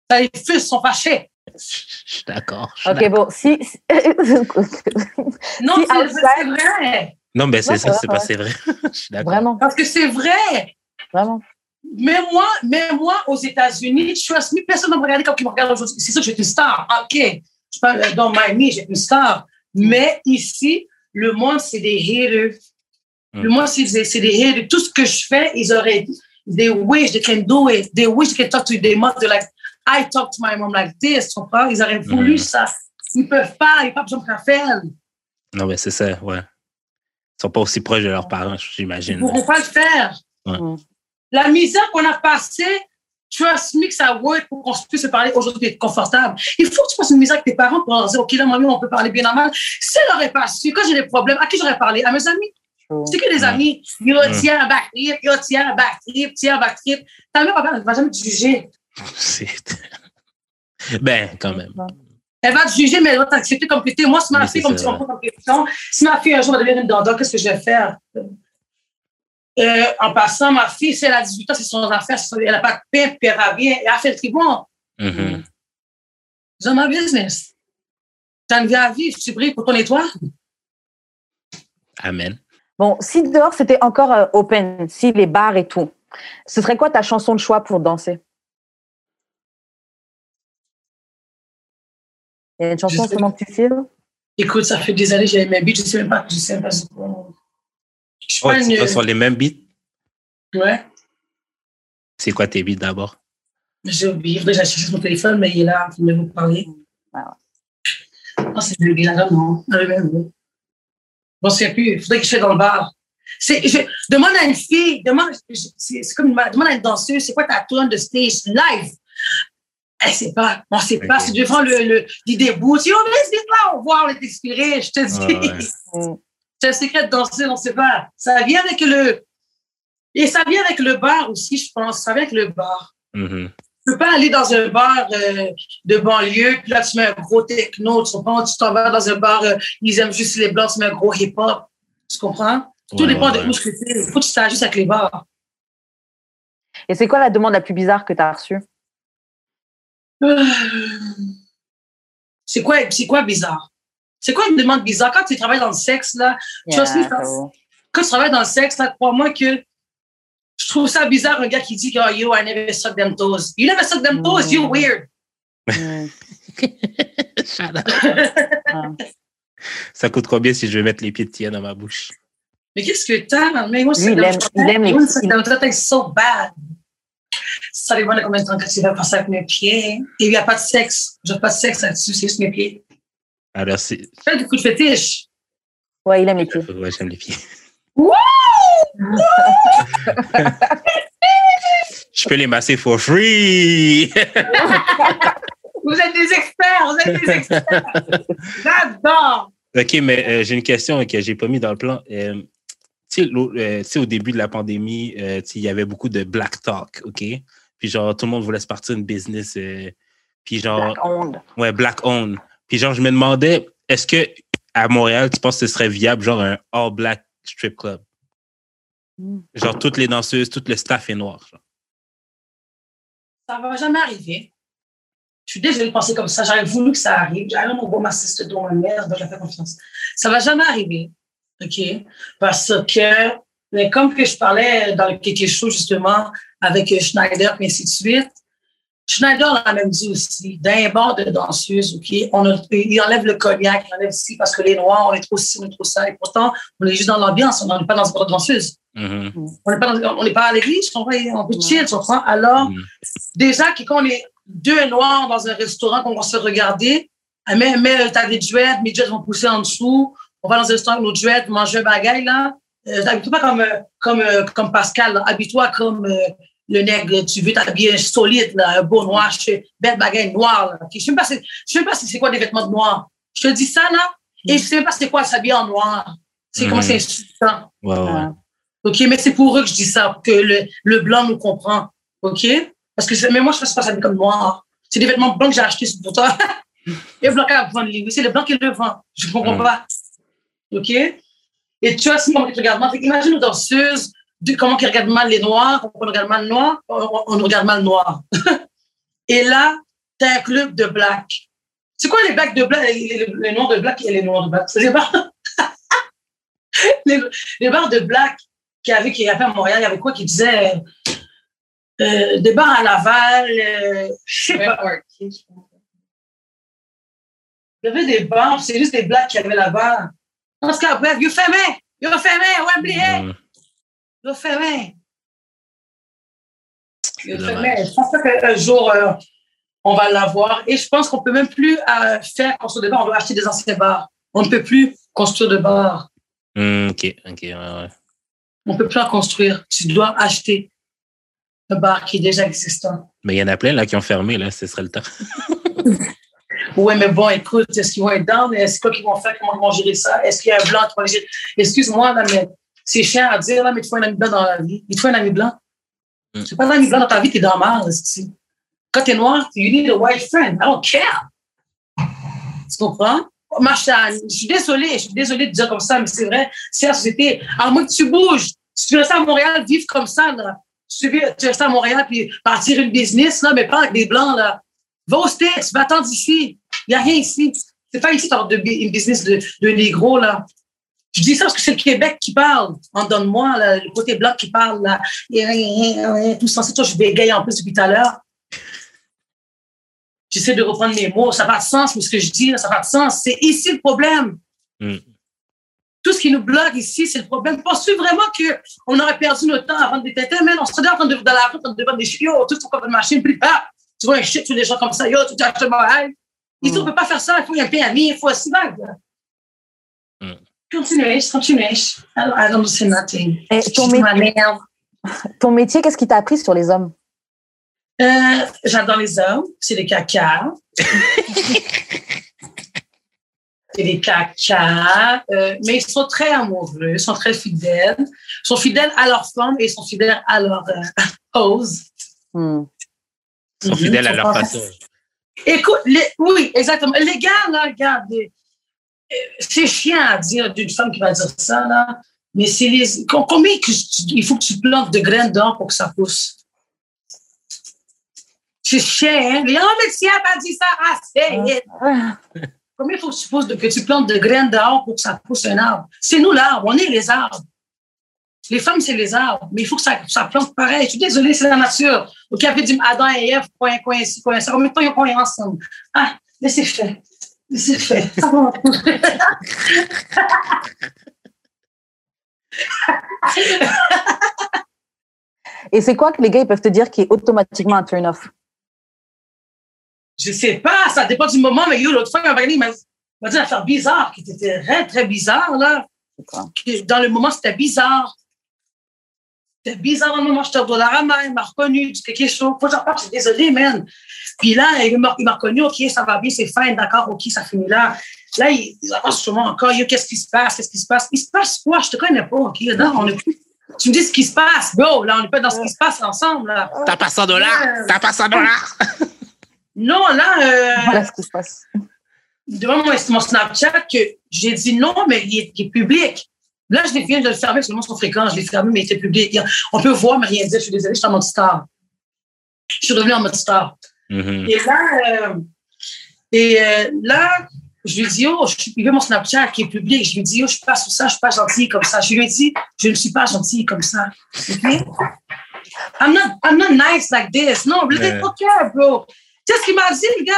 Les fils sont fâchés. Je suis d'accord. Ok, bon, si. si- Non, Si c'est vrai. Non, mais c'est ça, c'est pas c'est vrai. Je suis d'accord. vraiment, Parce que c'est vrai. vraiment. Mais moi, mais moi, aux États-Unis, trust me, personne ne me regarde comme qui me regarde aujourd'hui. C'est ça, je suis une star. OK. Je parle dans Miami, j'ai une star. Mais ici, le monde, c'est des haters. Mm. Le monde, c'est des, c'est des haters. Tout ce que je fais, ils auraient, they wish they can do it. They wish they can talk to their mother like, I talk to my mom like this. Tu comprends? Ils auraient voulu Mm. ça. Ils peuvent pas, ils n'ont pas besoin de faire. Non, mais c'est ça, ouais. Ils sont pas aussi proches de leurs parents, j'imagine. Ils ne pourront pas le faire. Ouais. Mm. La misère qu'on a passée, trust me que ça work pour qu'on puisse se parler aujourd'hui être confortable. Il faut que tu passes une misère avec tes parents pour leur dire, OK, là, mamie, on peut parler bien normal. Si elle n'aurait pas su, quand j'ai des problèmes, à qui j'aurais parlé? À mes amis. C'est que Ouais. amis. Yo, tiens, un backtrip, yo, tiens, un backtrip, tiens, un backtrip. Ta mère, papa, elle ne va jamais te juger. C'est- Ben, quand même. Elle va te juger, mais elle va t'accepter comme que t'es. Moi, si ma fille, comme tu comprends comme question, si ma fille un jour va devenir une danda, qu'est-ce que je vais faire? Euh, en passant, ma fille, si elle a 18 ans, c'est son affaire, c'est son- elle n'a pas de pain, puis elle va bien, elle a fait le tribunal. Mhm. C'est ma business. T'as une vie à vivre, tu brilles pour ton étoile. Amen. Bon, si dehors c'était encore euh, open, si les bars et tout, ce serait quoi ta chanson de choix pour danser? Il y a une chanson ce moment que tu files? Écoute, ça fait des années que j'avais mes beats, je sais même pas, je sais même pas. c'est quoi. Je suis Oh, pas tu une. sur les mêmes beats? Ouais, C'est quoi tes beats d'abord? j'ai oublié. Faudrait que j'aille chercher mon téléphone, mais il est là, je vais vous parler. Ah Non, c'est le gars là, non. Non, le même, non. Bon, c'est plus. Il faudrait que je sois dans le bar. C'est, je, demande à une fille, demande, c'est, comme une, demande à une danseuse, c'est quoi ta tourne de stage live? Elle sait pas. On sait pas. C'est devant le, le, l'idée bout. Dis, oh, mais c'est là, on voit, on est inspiré. Je te dis. Ah ouais. C'est un secret de danser, on ne sait pas. Ça vient avec le. Et ça vient avec le bar aussi, je pense. Ça vient avec le bar. Mhm. Tu peux pas aller dans un bar euh, de banlieue, puis là, tu mets un gros techno, tu comprends? Tu t'en vas dans un bar, euh, ils aiment juste les blancs, tu mets un gros hip-hop. Tu comprends? Tout Ouais, dépend ouais, de où tu es. Il faut que tu t'ajustes avec les bars. Et c'est quoi la demande la plus bizarre que tu as reçue? Euh, C'est quoi, c'est quoi bizarre? C'est quoi une demande bizarre? Quand tu travailles dans le sexe, là, Tu vois ce que je pense? j'avoue. quand tu travailles dans le sexe, là, crois-moi que je trouve ça bizarre un gars qui dit que oh, yo, I never suck them toes. You never suck them toes, you Mm. weird. Mm. Shut up. Ça coûte combien si je vais mettre les pieds de Tia dans ma bouche? Mais qu'est-ce que t'as? Mais moi, Lui, il aime- il aime les- it's so bad. Ça dépend de combien de temps que tu vas passer avec mes pieds. Et il n'y a pas de sexe. Je n'ai pas de sexe là-dessus, c'est juste mes pieds. Alors, c'est. Fais du coup de fétiche. Ouais, il aime les pieds. Ouais, j'aime les pieds. Wouh! Je peux les masser for free! Vous êtes des experts, vous êtes des experts. J'adore. OK, mais euh, j'ai une question que j'ai pas mis dans le plan. Euh, tu sais, euh, au début de la pandémie, euh, tu sais, il y avait beaucoup de black talk, OK? Puis genre, tout le monde voulait se partir une business. euh, puis genre, Black Onde. ouais, black owned. Puis genre, je me demandais, est-ce que à Montréal, tu penses que ce serait viable, genre un all black strip club? Mm. Genre, toutes les danseuses, tout le staff est noir. genre. Ça va jamais arriver. Je suis désolée de penser comme ça. J'aurais voulu que ça arrive. J'aurais mon bon ma sister dans ma mère, donc j'ai fait confiance. Ça va jamais arriver. OK? Parce que, mais comme que je parlais dans le quelque chose, justement, avec Schneider, et ainsi de suite, Schneider l'a même dit aussi, d'un bord de danseuse, OK, on a, il enlève le cognac, il enlève ici parce que les Noirs, on est trop ci, on est trop ça. Et pourtant, on est juste dans l'ambiance, on n'est pas dans une bord de danseuse. Mhm. On n'est pas, dans- on n'est pas à l'église, on, va- on peut chill, tu comprends? Alors, Mhm. déjà, que quand on est deux noirs dans un restaurant, qu'on va se regarder, mais, mais t'as des dreads, mes dreads vont pousser en dessous, on va dans un restaurant avec nos dreads, manger un bagaille, là. Euh, pas comme, euh, comme, euh, comme Pascal, là. habille-toi comme euh, le nègre, tu veux t'habiller solide, là, un beau noir, je belle bagaille noire, là. Je sais je sais même pas si c'est quoi des vêtements de noir. Je te dis ça, là, et je sais même pas c'est quoi s'habiller en noir. C'est comment Mhm. c'est insultant. OK, mais c'est pour eux que je dis ça, que le, le blanc nous comprend. OK? Parce que mais moi, je ne fais pas ça comme noir. C'est des vêtements blancs que j'ai achetés pour toi. Et blanc qui vend les C'est le blanc qui le vend. Je ne comprends Mm. pas. OK? Et tu vois, si on regarde imagine nos danseuses, de, comment ils regardent mal les noirs, comment on regarde mal le noir, on, on regarde mal le noir. et là, tu as un club de black. C'est quoi les blacks de black, les, les, les noirs de black et les noirs de black? C'est les bars, les, les bars de black qui avait, qui avait à Montréal, il y avait quoi qui disait euh, des bars à Laval, euh, je sais pas. Il y avait des bars, c'est juste des blacks qui avaient là-bas. Cas, bref, you fermé, you fermé, Wembley, Dommage. fermé. Je pense qu'un jour, euh, on va l'avoir. Et je pense qu'on peut même plus euh, faire construire des bars, on doit acheter des anciens bars. On ne peut plus construire de bars. Hmm, ok, ok, ouais, ouais. On ne peut plus en construire. Tu dois acheter un bar qui est déjà existant. Mais il y en a plein là qui ont fermé, là, ce serait le temps. Oui, mais bon, écoute, est-ce qu'ils vont être down? Est-ce qu'ils vont faire? Comment ils vont gérer ça? Est-ce qu'il y a un blanc qui va gérer? Excuse-moi, mais c'est chiant à dire, là, mais te faut un ami blanc dans la vie. Il te faut un ami blanc. Mm. Tu pas d'ami blanc dans ta vie, t'es dans esti. Quand t'es noir, you need a white friend. I don't care. Tu comprends? Je suis- je suis désolée, je suis désolée de dire comme ça, mais c'est vrai, c'est la société. À moins que tu bouges, si tu restes à Montréal, vivre comme ça, là. Tu, tu restes à Montréal puis partir une business, là, mais pas avec des blancs, là. Va au States, va attendre ici. Il n'y a rien ici. C'est pas ici, une business de, de négro, là. Je dis ça parce que c'est le Québec qui parle. En donne-moi, là, le côté blanc qui parle, là. Et, tout ça, c'est toi, je bégaye en plus depuis tout à l'heure. J'essaie de reprendre mes mots. Ça n'a pas de sens, mais ce que je dis, là, ça n'a pas de sens. C'est ici le problème. Mm. Tout ce qui nous bloque ici, c'est le problème. Penses-tu vraiment qu'on aurait perdu notre temps avant de détecter? Mais on serait en train de, dans la rue, en train de vendre des chiots, tout ce qu'on de machine, puis ah, tu vois un shit sur des gens comme ça, yo, tu t'achètes Montréal. Ici, Mm. on ne peut pas faire ça. Il faut un PMI, il faut aussi vague. Continuez, continuez. I don't, say nothing. Et Je ton, suis mé- ma merde. ton métier, qu'est-ce qui t'a appris sur les hommes? Euh, J'adore les hommes, c'est des caca. c'est des caca, euh, mais ils sont très amoureux, ils sont très fidèles. Ils sont fidèles à leur femme et ils sont fidèles à leur euh, pose. Hmm. Ils sont Mhm. fidèles à Ils leur façon. Écoute, les- oui, exactement. Les gars, là, regarde, euh, c'est chiant à dire d'une femme qui va dire ça, là, mais c'est les. com- Combien que tu- il faut que tu plantes de graines d'or pour que ça pousse? C'est chiant, hein? Les oh, mais tu n'as pas dit ça assez. Ah. Combien il faut que tu, pousses que tu plantes de graines d'or pour que ça pousse un arbre? C'est nous l'arbre, on est les arbres. Les femmes, c'est les arbres, mais il faut que ça, ça plante pareil. Je suis désolée, c'est la nature. Y avait du Adam et Ève, coin, coin, ici, coin, ça. Combien de temps ils ont ensemble? Ah, faire. Ça va. Et c'est quoi que les gars ils peuvent te dire qui est automatiquement un turn-off? Je sais pas, ça dépend du moment, mais l'autre fois, il m'a dit une affaire bizarre, qui était très, très bizarre, là. C'est Dans le moment, c'était bizarre. C'était bizarre dans le moment, j'étais au Dollarama, il m'a reconnu, du quelque chose. Faut que j'en parle, je suis désolée, man. Puis là, il m'a il m'a reconnu, OK, ça va bien, c'est fin, d'accord, OK, ça finit là. Là, il, il avance sur moi encore, yo, qu'est-ce qui se passe, qu'est-ce qui se passe? Il se passe quoi? Je te connais pas, OK? Là, on est plus. Tu me dis ce qui se passe, bro, là, on n'est pas dans ce qui se passe ensemble, là. T'as pas 100 dollars! T'as pas 100 dollars! Non, là, euh, Voilà ce qui se passe. devant mon, mon Snapchat que j'ai dit non, mais il est, il est public. Là, je viens de le fermer parce que les sont fréquents. Je l'ai fermé, mais il était public. On peut voir, mais rien dire. Je suis désolée, je suis en mode star. Je suis revenue en mode star. Mhm. Et là, euh, et euh, là, je lui dis, oh, je veut mon Snapchat qui est public. Je lui dis, oh, je suis pas sur ça, je suis pas gentille comme ça. Je lui ai dit, je ne suis pas gentille comme ça. OK? I'm not, I'm not nice like this. Non, le yeah, bro. Tu sais ce qu'il m'a dit, le gars?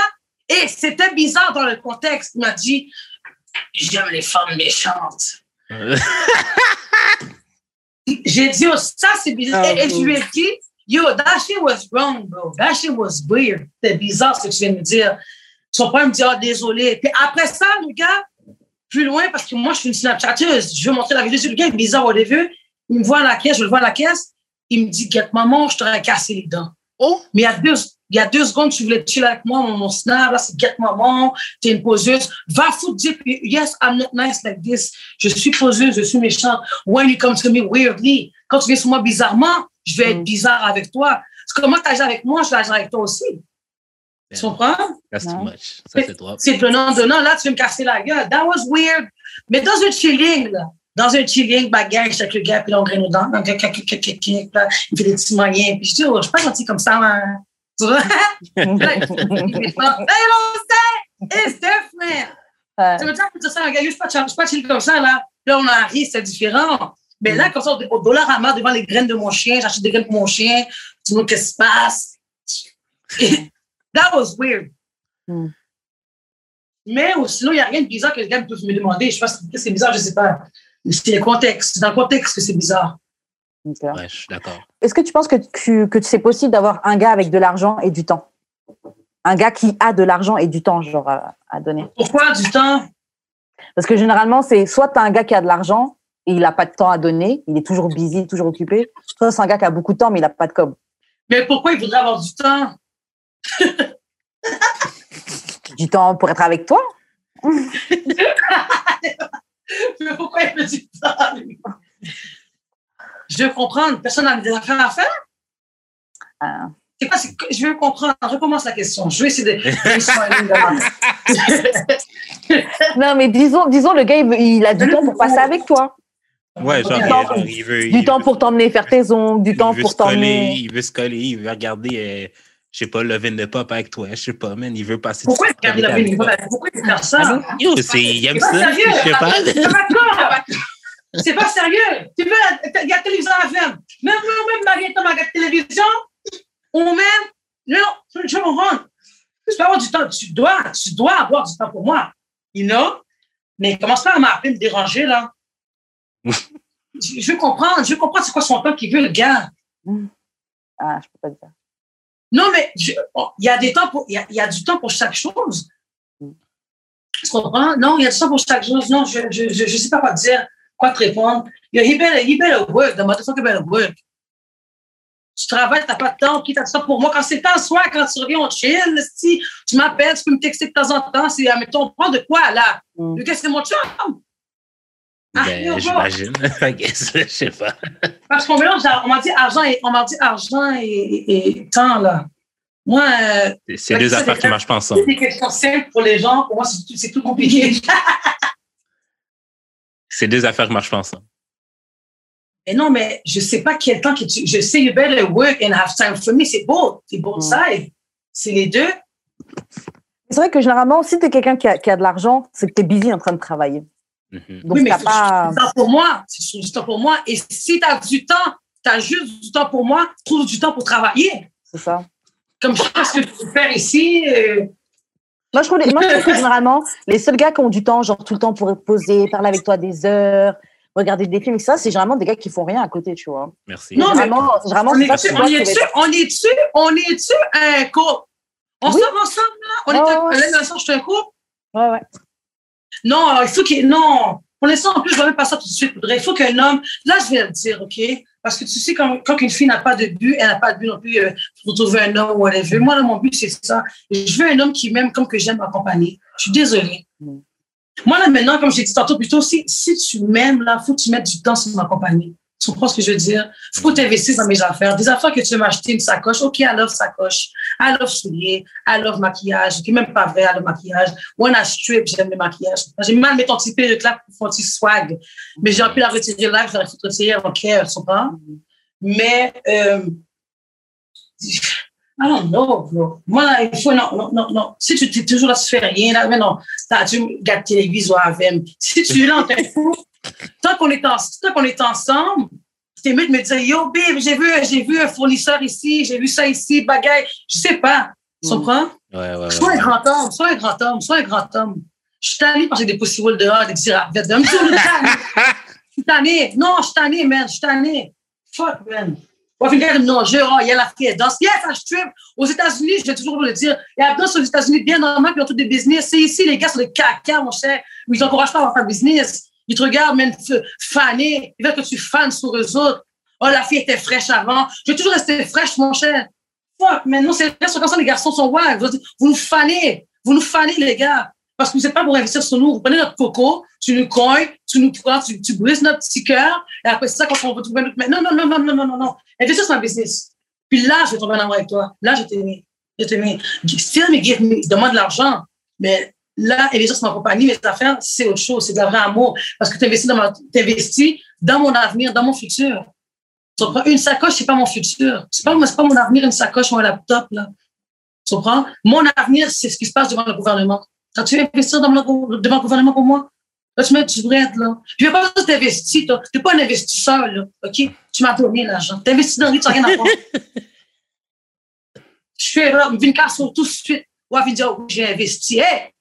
Et c'était bizarre dans le contexte. Il m'a dit, j'aime les femmes méchantes. J'ai dit, oh, ça, c'est bizarre. Ah, et, et je lui ai dit, yo, that shit was wrong, bro. That shit was weird. C'était bizarre ce que tu viens de me dire. Son père me dit, oh, désolé. Puis après ça, le gars, plus loin, parce que moi, je suis une Snapchatteuse. Je veux montrer la vidéo. Le gars est bizarre au début. Il me voit à la caisse, je le vois à la caisse. Il me dit, Get maman, je t'aurais cassé les dents. Oh! Mais il y a deux, il y a deux secondes, tu voulais chill avec moi, mon, mon snap, là, c'est Get maman, t'es une poseuse. Va foutre, dire, yes, I'm not nice like this. Je suis poseuse, je suis méchante. When you come to me weirdly, quand tu viens sur moi bizarrement, je vais être Mm. bizarre avec toi. Parce que moi, tu agis avec moi, je vais agir avec toi aussi. Tu comprends? That's too much. Ça, c'est trop. C'est donnant, donnant. Là, tu veux me casser la gueule. That was weird. Mais dans un chilling, là, dans un chilling, bagarre, avec le gars, puis là, on graine aux dents. Il fait des petits moyens. Puis je dis, oh, je suis pas gentil comme ça, hein. Tu vois? Il méchants. Hey, on sait! It's different! Ouais. Ça veut dire que dire ça à un gars, je suis pas, pas chill comme ça, là. Là, on a ri, c'est différent. Mais là, comme ça, au au dollar à main devant les graines de mon chien, j'achète des graines pour mon chien, tu vois qu'est-ce qui se passe? That was weird. Hmm. Mais sinon, il n'y a rien de bizarre que les gars peuvent me demander. Je pense que c'est bizarre, je ne sais pas. C'est le contexte. C'est dans le contexte que c'est bizarre. Ok. Ouais, je suis d'accord. Est-ce que tu penses que, tu- que c'est possible d'avoir un gars avec de l'argent et du temps? Un gars qui a de l'argent et du temps, genre, à, à donner? Pourquoi du temps? Parce que généralement, c'est soit tu as un gars qui a de l'argent et il n'a pas de temps à donner, il est toujours busy, toujours occupé, soit c'est un gars qui a beaucoup de temps mais il n'a pas de com. Mais pourquoi il voudrait avoir du temps? Du temps pour être avec toi? Mais pourquoi il veut du temps? Je veux comprendre. Personne n'a des affaires à faire? Ah. C'est quoi? Je veux comprendre. Recommence la question. Je vais essayer de. Non, mais disons, disons le gars, il, veut- il a du temps pour passer avec toi. Ouais, genre, Du il, temps- genre, il veut. Du il temps veut- pour t'emmener faire tes ongles, du temps pour t'emmener. Il veut se coller, il veut regarder, euh, je sais pas, Love in the Pop avec toi, je sais pas, man. Il veut passer Pourquoi il regarde la avec vidéo? toi? Pourquoi il veut faire ça? Yo, c'est, il aime ça, sérieux. je sais pas. C'est pas sérieux. Tu veux, la télévision à faire. Même moi, même Marie, tu regardes la télévision, ou même, non, je me rendre. Tu peux avoir du temps, tu dois, tu dois avoir du temps pour moi. You know? Mais commence pas à m'appeler, me déranger, là. je je veux comprendre, je veux comprendre c'est quoi son temps qu'il veut, le gars. Ah, je peux pas dire. Non, mais oh, il y a des temps pour, il y a, y a du temps pour chaque chose. Tu comprends? Non, il y a du temps pour chaque chose. Non, je, je, je, je sais pas quoi dire, quoi te répondre? Yo, he better, he better work. The motherfucker better work. Tu travailles, t'as pas de temps. Qui t'as du temps pour moi? Quand c'est temps soir, quand tu reviens, on chill. Si tu m'appelles, tu peux me texter de temps en temps. C'est, admettons, on prend de quoi, là? Mm. Le gars, c'est mon chum? Ah, Ben, bro. j'imagine. Je sais pas. Parce qu'on mélange, on m'a dit argent et, on m'a dit argent et, et, et temps, là. Moi, euh, C'est- Ouais, deux ça, affaires qui marchent pas ensemble. C'est des questions simples pour les gens. Pour moi, c'est tout, c'est tout compliqué. C'est deux affaires qui marchent pas ensemble. mais non, mais je sais pas quel temps que tu. Je sais, you better work and have time for me. C'est beau. C'est both Mm. sides. C'est les deux. C'est vrai que généralement, si tu es quelqu'un qui a, qui a de l'argent, c'est que tu es busy en train de travailler. Mhm. Donc, oui, mais t'as faut pas. du temps pour moi. C'est du temps pour moi. Et si tu as du temps, tu as juste du temps pour moi, trouve du temps pour travailler. C'est ça. Comme je sais pas ce que je peux faire ici. euh, Moi je, trouve, moi, je trouve que généralement, les seuls gars qui ont du temps, genre tout le temps pour poser, parler avec toi des heures, regarder des films, et ça, c'est généralement des gars qui font rien à côté, tu vois. Merci. Non, mais- Vraiment, vraiment, on c'est est ça dessus, que on moi, est je dessus, trouvais- on est dessus, on est dessus un couple? On Oui. sort ensemble, là? On est un, je suis un couple? Ouais, ouais. Non, il faut qu'il. Non. Pour l'instant, en plus, je ne vais même pas ça tout de suite. Il faut qu'un homme. Là, je vais le dire, OK? Parce que tu sais, quand, quand une fille n'a pas de but, elle n'a pas de but non plus euh, pour trouver un homme ou whatever. Moi, là, mon but, c'est ça. Je veux un homme qui m'aime comme que j'aime m'accompagner. Je suis désolée. Mm. Moi, là, maintenant, comme j'ai dit tantôt plutôt, si, si tu m'aimes, là, il faut que tu mettes du temps sur m'accompagner. Tu comprends ce que je veux dire? Faut t'investir dans mes affaires. Des affaires que tu veux m'acheter, une sacoche. OK, I love sacoche. I love souliers. I love maquillage. OK, même pas vrai, I love maquillage. When I strip, j'aime le maquillage. J'ai mal mettre ton petit perruque là pour faire un petit swag. Mais j'ai envie de la retirer là, je la retirer, OK, tu comprends? Mais, euh, I don't know, bro. Moi, là, il faut, non, non, non, non. Si tu es toujours là, tu fais rien, mais non, t'as dû regarder télévision avec. Si tu es là. Tant qu'on est, en, tant qu'on est ensemble, t'es mieux de me dire, yo, babe, j'ai vu, j'ai vu un fournisseur ici, j'ai vu ça ici, bagaille. Je sais pas. Tu Mm. comprends? Ouais, ouais, Sois un grand homme, sois un grand homme, sois un grand homme. Je suis tannée parce que des possibles dehors, des à vête. Je suis tannée. Non, je suis tannée, man. Je suis tannée. Fuck, man. On va finir non, je, oh, il y a la danse. Yes, elle strip. Aux États-Unis, je vais toujours le dire, il y a danse aux États-Unis bien normal, puis ils ont tous des business. C'est ici, les gars, sont des caca, mon cher, ils t'encouragent pas à faire business. Ils te regardent, même, faner. Ils veulent que tu fanes sur eux autres. Oh, la fille était fraîche avant. Je vais toujours rester fraîche, mon cher. Fuck, mais non, c'est sont comme ça, les garçons sont wack. Vous, vous nous fanez. Vous nous fanez, les gars. Parce que vous n'êtes pas pour investir sur nous. Vous prenez notre coco, tu nous coins, tu nous prends, tu, tu brises notre petit cœur. Et après ça, quand on va trouver notre. Mais non, non, non, non, non, non, non, non. Investir sur un business. Puis là, je vais tomber en amour avec toi. Là, je t'aime. Je t'aime. Still me give me, demande de l'argent. Mais là, investir sur ma compagnie, mes affaires, c'est autre chose. C'est de la vraie amour. Parce que tu investis t'investis dans mon avenir, dans mon futur. Tu comprends? Une sacoche, c'est pas mon futur. C'est pas, pas mon avenir, une sacoche ou un laptop, là. Tu comprends? Mon avenir, c'est ce qui se passe devant le gouvernement. Quand tu veux investir dans devant le gouvernement pour moi, là, tu mets du bread, là. Je vais pas t'investir, toi. T'es pas un investisseur, là. OK? Tu m'as donné l'argent. T'investis dans le tu n'as rien à voir. Je fais là, casse tout de suite. Ouais, viens dire, j'ai investi. Hey!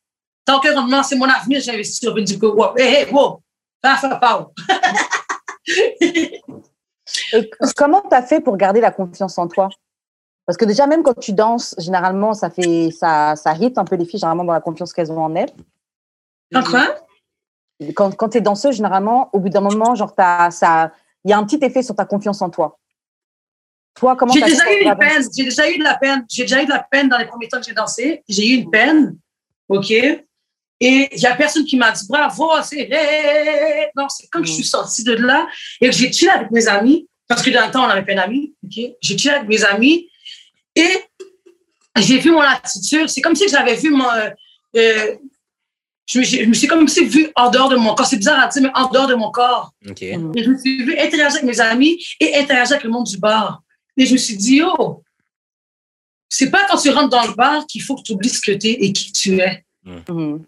Tant que rendement, c'est mon avenir. On vient dire que, wow, hey, wow! Fais, fais, pas. Et comment tu as fait pour garder la confiance en toi? Parce que déjà, même quand tu danses, généralement, ça fait ça, ça hit un peu les filles, généralement, dans la confiance qu'elles ont en elles. En quoi? Quand, quand tu es danseuse, généralement, au bout d'un moment, genre, ça, il y a un petit effet sur ta confiance en toi. Toi, comment J'ai déjà fait eu une peine. J'ai déjà eu de la peine. J'ai déjà eu de la peine dans les premiers temps que j'ai dansé. J'ai eu une peine. OK? Et il y a personne qui m'a dit bravo, c'est hey! Non, c'est quand je suis sortie de là et que j'ai chillé avec mes amis, parce que dans le temps, on n'avait pas d'amis. OK? J'ai chillé avec mes amis et j'ai vu mon attitude. C'est comme si j'avais vu mon. euh, euh, je, me, je me suis comme si vu en dehors de mon corps. C'est bizarre à dire, mais en dehors de mon corps. OK. Et je me suis vue interagir avec mes amis et interagir avec le monde du bar. Et je me suis dit, oh, c'est pas quand tu rentres dans le bar qu'il faut que tu oublies ce que tu es et qui tu es. Mhm.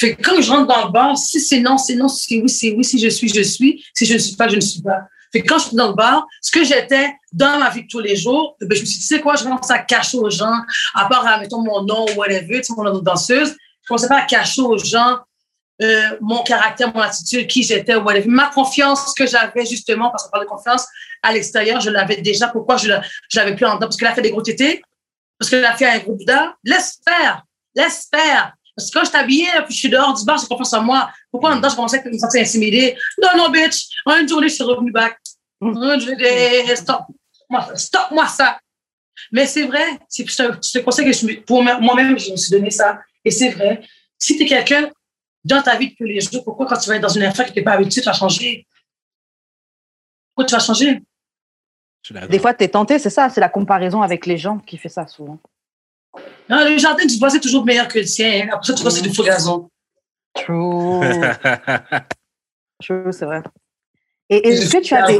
Fait que quand je rentre dans le bar, si c'est non, c'est non, si c'est oui, c'est oui, si je suis, je suis, si je ne suis pas, je ne suis pas. Fait que quand je suis dans le bar, ce que j'étais dans ma vie de tous les jours, ben, je me suis dit, tu sais quoi, je commence à cacher aux gens, à part, à, mettons, mon nom ou whatever, tu sais, mon nom de danseuse, je commençais pas à cacher aux gens euh, mon caractère, mon attitude, qui j'étais, whatever. Ma confiance que j'avais, justement, parce qu'on parle de confiance, à l'extérieur, je l'avais déjà. Pourquoi je l'avais plus en dedans? Parce qu'elle a fait des gros tétés, parce qu'elle a fait un groupe d'art. Laisse faire, laisse faire. Parce que quand je suis habillée, là, puis je suis dehors du bar, j'ai confiance en moi. Pourquoi en dedans, je commençais à me sentir intimidée? Non, non, bitch. En une journée, je suis revenue back. Une journée, Stop. Moi, Stop moi ça. Mais c'est vrai. C'est un conseil que je me- pour moi- moi-même, je me suis donné ça. Et c'est vrai. Si tu es quelqu'un dans ta vie de tous les jours, pourquoi quand tu vas être dans une affaire que tu n'es pas habitué, tu vas changer? Pourquoi tu vas changer? Des fois, tu es tenté, c'est ça, c'est la comparaison avec les gens qui fait ça souvent. Non, le jardin du voisin est toujours meilleur que le tien. Après ça, tu vois, c'est du faux gazon. True. True, c'est vrai. Et est-ce que tu as des,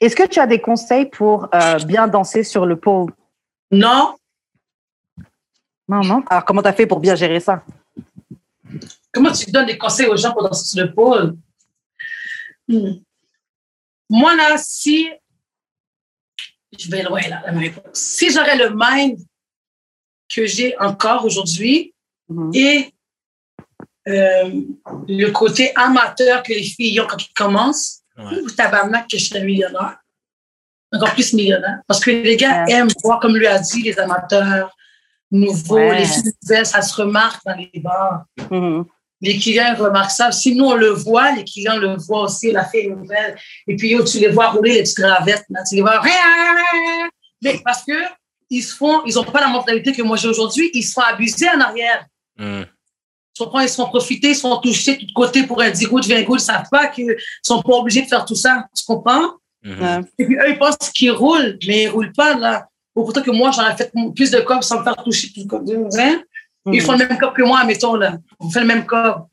est-ce que tu as des conseils pour euh, bien danser sur le pole? Non, Non, non. Alors, comment tu as fait pour bien gérer ça? Comment tu donnes des conseils aux gens pour danser sur le pôle? Hmm. Moi, là, si. Je vais loin, là, la réponse. Si j'aurais le mind que j'ai encore aujourd'hui Mhm. et euh, le côté amateur que les filles ont quand ils commencent, Ouais. ou tabarnak que je serais millionnaire. Encore plus millionnaire. Parce que les gars Ouais. aiment voir, comme lui a dit, les amateurs nouveaux, Ouais. les filles nouvelles, ça se remarque dans les bars Mhm. les clients remarquent ça. Si nous, on le voit, les clients le voient aussi, la fille nouvelle. Et puis, yo, tu les vois rouler les petites gravettes. Là. Tu les vois. Mais parce que ils se font, ils n'ont pas la mentalité que moi j'ai aujourd'hui, ils se font abuser en arrière. Tu comprends? Ils se font profiter, ils se font toucher de tous côtés pour un 10 gouttes, 20 gouttes. Ils ne savent pas qu'ils sont pas obligés de faire tout ça. Tu comprends? Ouais. Et puis, eux, ils pensent qu'ils roulent, mais ils ne roulent pas, là. Pourtant que moi, j'aurais fait plus de corps sans me faire toucher tout le. Hein? Ils font le même corps que moi, mettons, là. On fait le même corps.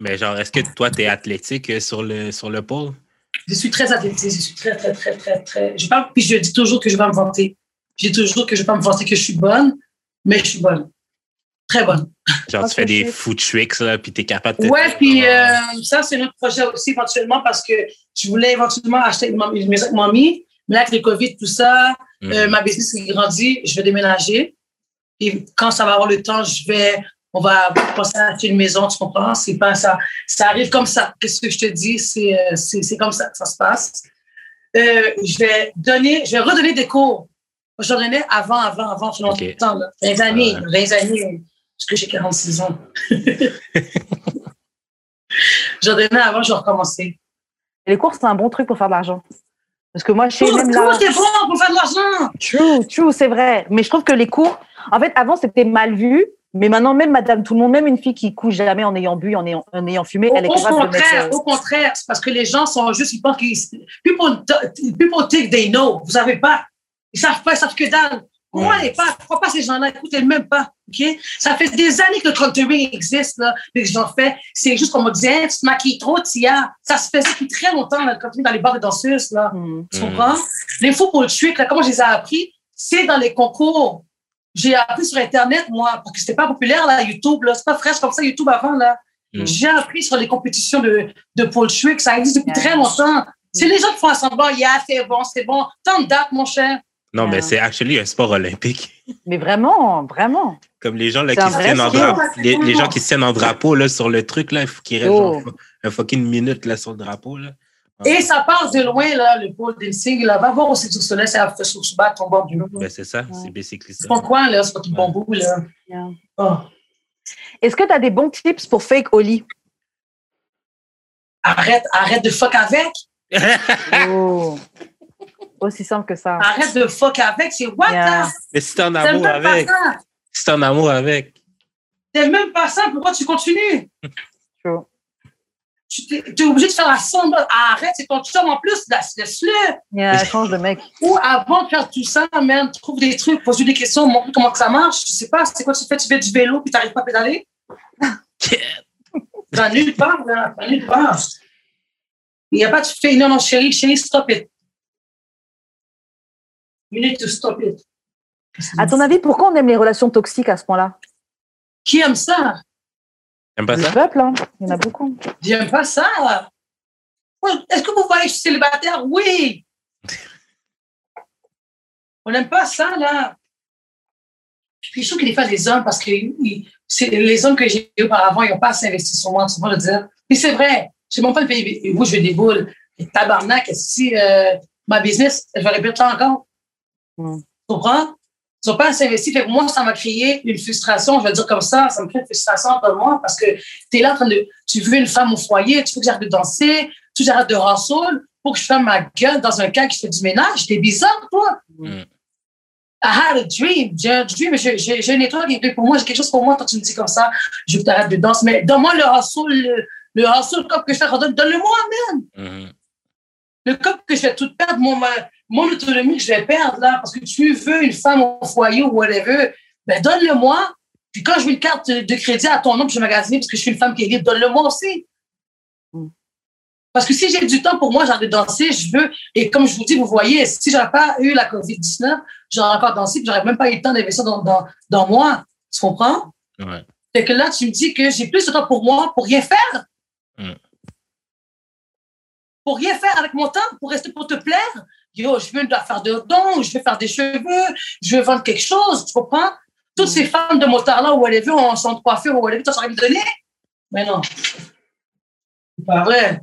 Mais genre, est-ce que toi, tu es athlétique euh, sur le, sur le pôle? Je suis très athlétique, je suis très, très, très, très, très. Je parle, puis je dis toujours que je vais me vanter. Je dis toujours que je ne vais pas me vanter que je suis bonne, mais je suis bonne. Très bonne. Genre, tu fais des food tricks, là, puis t'es capable de. Ouais, puis euh, ça, c'est notre projet aussi éventuellement parce que je voulais éventuellement acheter une maison avec mamie. Mais là, avec le COVID, tout ça, Mhm. euh, ma business est grandie, je vais déménager. Et quand ça va avoir le temps, je vais, on va passer à acheter une maison, tu comprends? C'est pas ça. Ça arrive comme ça. Qu'est-ce que je te dis? C'est, euh, c'est, c'est comme ça que ça se passe. Euh, je vais donner, je vais redonner des cours. J'en donnais avant, avant, avant, sur Ok. longtemps, là. 20 années, Ouais. 20 années, parce que j'ai 46 ans. J'en donnais avant, je vais recommencer. Et les cours, c'est un bon truc pour faire de l'argent. Parce que moi, je Comment même là. comment t'es bon pour faire de l'argent? True, true, c'est vrai. Mais je trouve que les cours, en fait, avant, c'était mal vu. Mais maintenant, même madame tout le monde, même une fille qui couche jamais en ayant bu, en ayant, en ayant fumé, elle est capable de contraire, mettre. euh, au contraire, c'est parce que les gens sont juste, ils pensent qu'ils. People, people think they know. Vous savez pas. Ils savent pas, ils savent que dalle. Croyez pas, crois pas ces gens-là, écoutez même pas. OK? Ça fait des années que le contouring existe, là, et que j'en fais. C'est juste comme on disait, tu te maquilles trop, Tia. Ça se faisait depuis très longtemps, là, le contouring dans les bars de danseuses, là. hmm. Tu comprends? Les faux pour le trick, là, comment je les ai appris? C'est dans les concours. J'ai appris sur Internet, moi, parce que c'était pas populaire, là, YouTube, là. C'est pas fraîche comme ça, YouTube avant, là. Mm. J'ai appris sur les compétitions de, de pole trick. Ça existe depuis Yeah. très longtemps. C'est les gens qui font semblant, yeah, c'est bon, c'est bon. Tant de dates, mon cher. Non, mais Ouais. c'est actually un sport olympique. Mais vraiment, vraiment. Comme les gens là, qui se tiennent en drapeau, les, les gens qui se tiennent en drapeau là, sur le truc, là, il faut qu'ils restent Oh. genre un fucking minute là, sur le drapeau. Là. Et ça part de loin, là, le pole dancing. Là. Va voir aussi sur ce c'est à sur ce bas, ton du Ben, c'est ça, Ouais. c'est basically ça. C'est ton coin, là, c'est pas tout bon bout, là. Yeah. Oh. Est-ce que tu as des bons tips pour fake lit? Arrête, arrête de fuck avec. Oh. Aussi simple que ça. Arrête de fuck avec. C'est what, Yeah. mais si t'es en amour même pas avec, ça. si t'es en amour avec, T'aimes même pas ça. Pourquoi tu continues? Tu t'es t'es obligé de faire la somme. Arrête, c'est ton chum en plus. Laisse-le. Yeah, change de mec. Ou avant de faire tout ça, man, trouve des trucs, pose-lui des questions, montre comment que ça marche. Je sais pas, c'est quoi tu fais? Tu fais du vélo puis t'arrives pas à pédaler? Dans nulle part, là. Dans nulle part. Il n'y a pas de fais, non, non, chérie, chérie, stop it. You need to stop it. À ton avis, pourquoi on aime les relations toxiques à ce point-là? Qui aime ça? t'aimes pas Le ça? peuple, hein. Il y en a beaucoup. J'aime pas ça. Est-ce que vous voyez que je suis célibataire? Oui. On n'aime pas ça, là. Puis je trouve des fois, les hommes, parce que c'est- les hommes que j'ai eu auparavant, ils n'ont pas assez investi sur moi, tu vois le dire. Puis c'est vrai, je ne pas le payer. Vous, je des boules. Et tabarnak, si euh, ma business, je vais répéter ça encore. Mm. Tu comprends? Ils n'ont pas assez investi. Fait que moi, ça m'a créé une frustration, je vais le dire comme ça, ça me crée une frustration entre moi parce que tu es là en train de. Tu veux une femme au foyer, tu veux que j'arrête de danser, tu veux que j'arrête de rassoul pour que je fasse ma gueule dans un cas qui fait du ménage. T'es bizarre, toi. Mm. I had a dream. J'ai un dream. J'ai une étoile qui est pour moi. J'ai quelque chose pour moi. Quand tu me dis comme ça, je veux que tu arrêtes de danser. Mais donne-moi le rassoul, le, le rassoul comme que je fais. Donne-le-moi, man. Mhm. Le cop que je vais tout mon, autonomie que je vais perdre, là, parce que tu veux une femme au foyer ou whatever, ben donne-le-moi. Puis quand je veux une carte de crédit à ton nom, puis je vais magasiner parce que je suis une femme qui est libre, donne-le-moi aussi. Mm. Parce que si j'ai du temps pour moi, j'arrête de danser, je veux. Et comme je vous dis, vous voyez, si j'aurais pas eu la COVID-19, j'aurais encore dansé, puis j'aurais même pas eu le temps d'investir dans, dans, dans moi. Tu comprends? Ouais. Fait que là, tu me dis que j'ai plus de temps pour moi pour rien faire. Mm. Pour rien faire avec mon temps, pour rester pour te plaire. Yo, je veux faire de dons, je veux faire des cheveux, je veux vendre quelque chose, tu comprends? Toutes ces femmes de motards-là, où elles veulent, en sont de coiffure, où elles veulent, tu saurais me donner? Mais non. C'est pas vrai.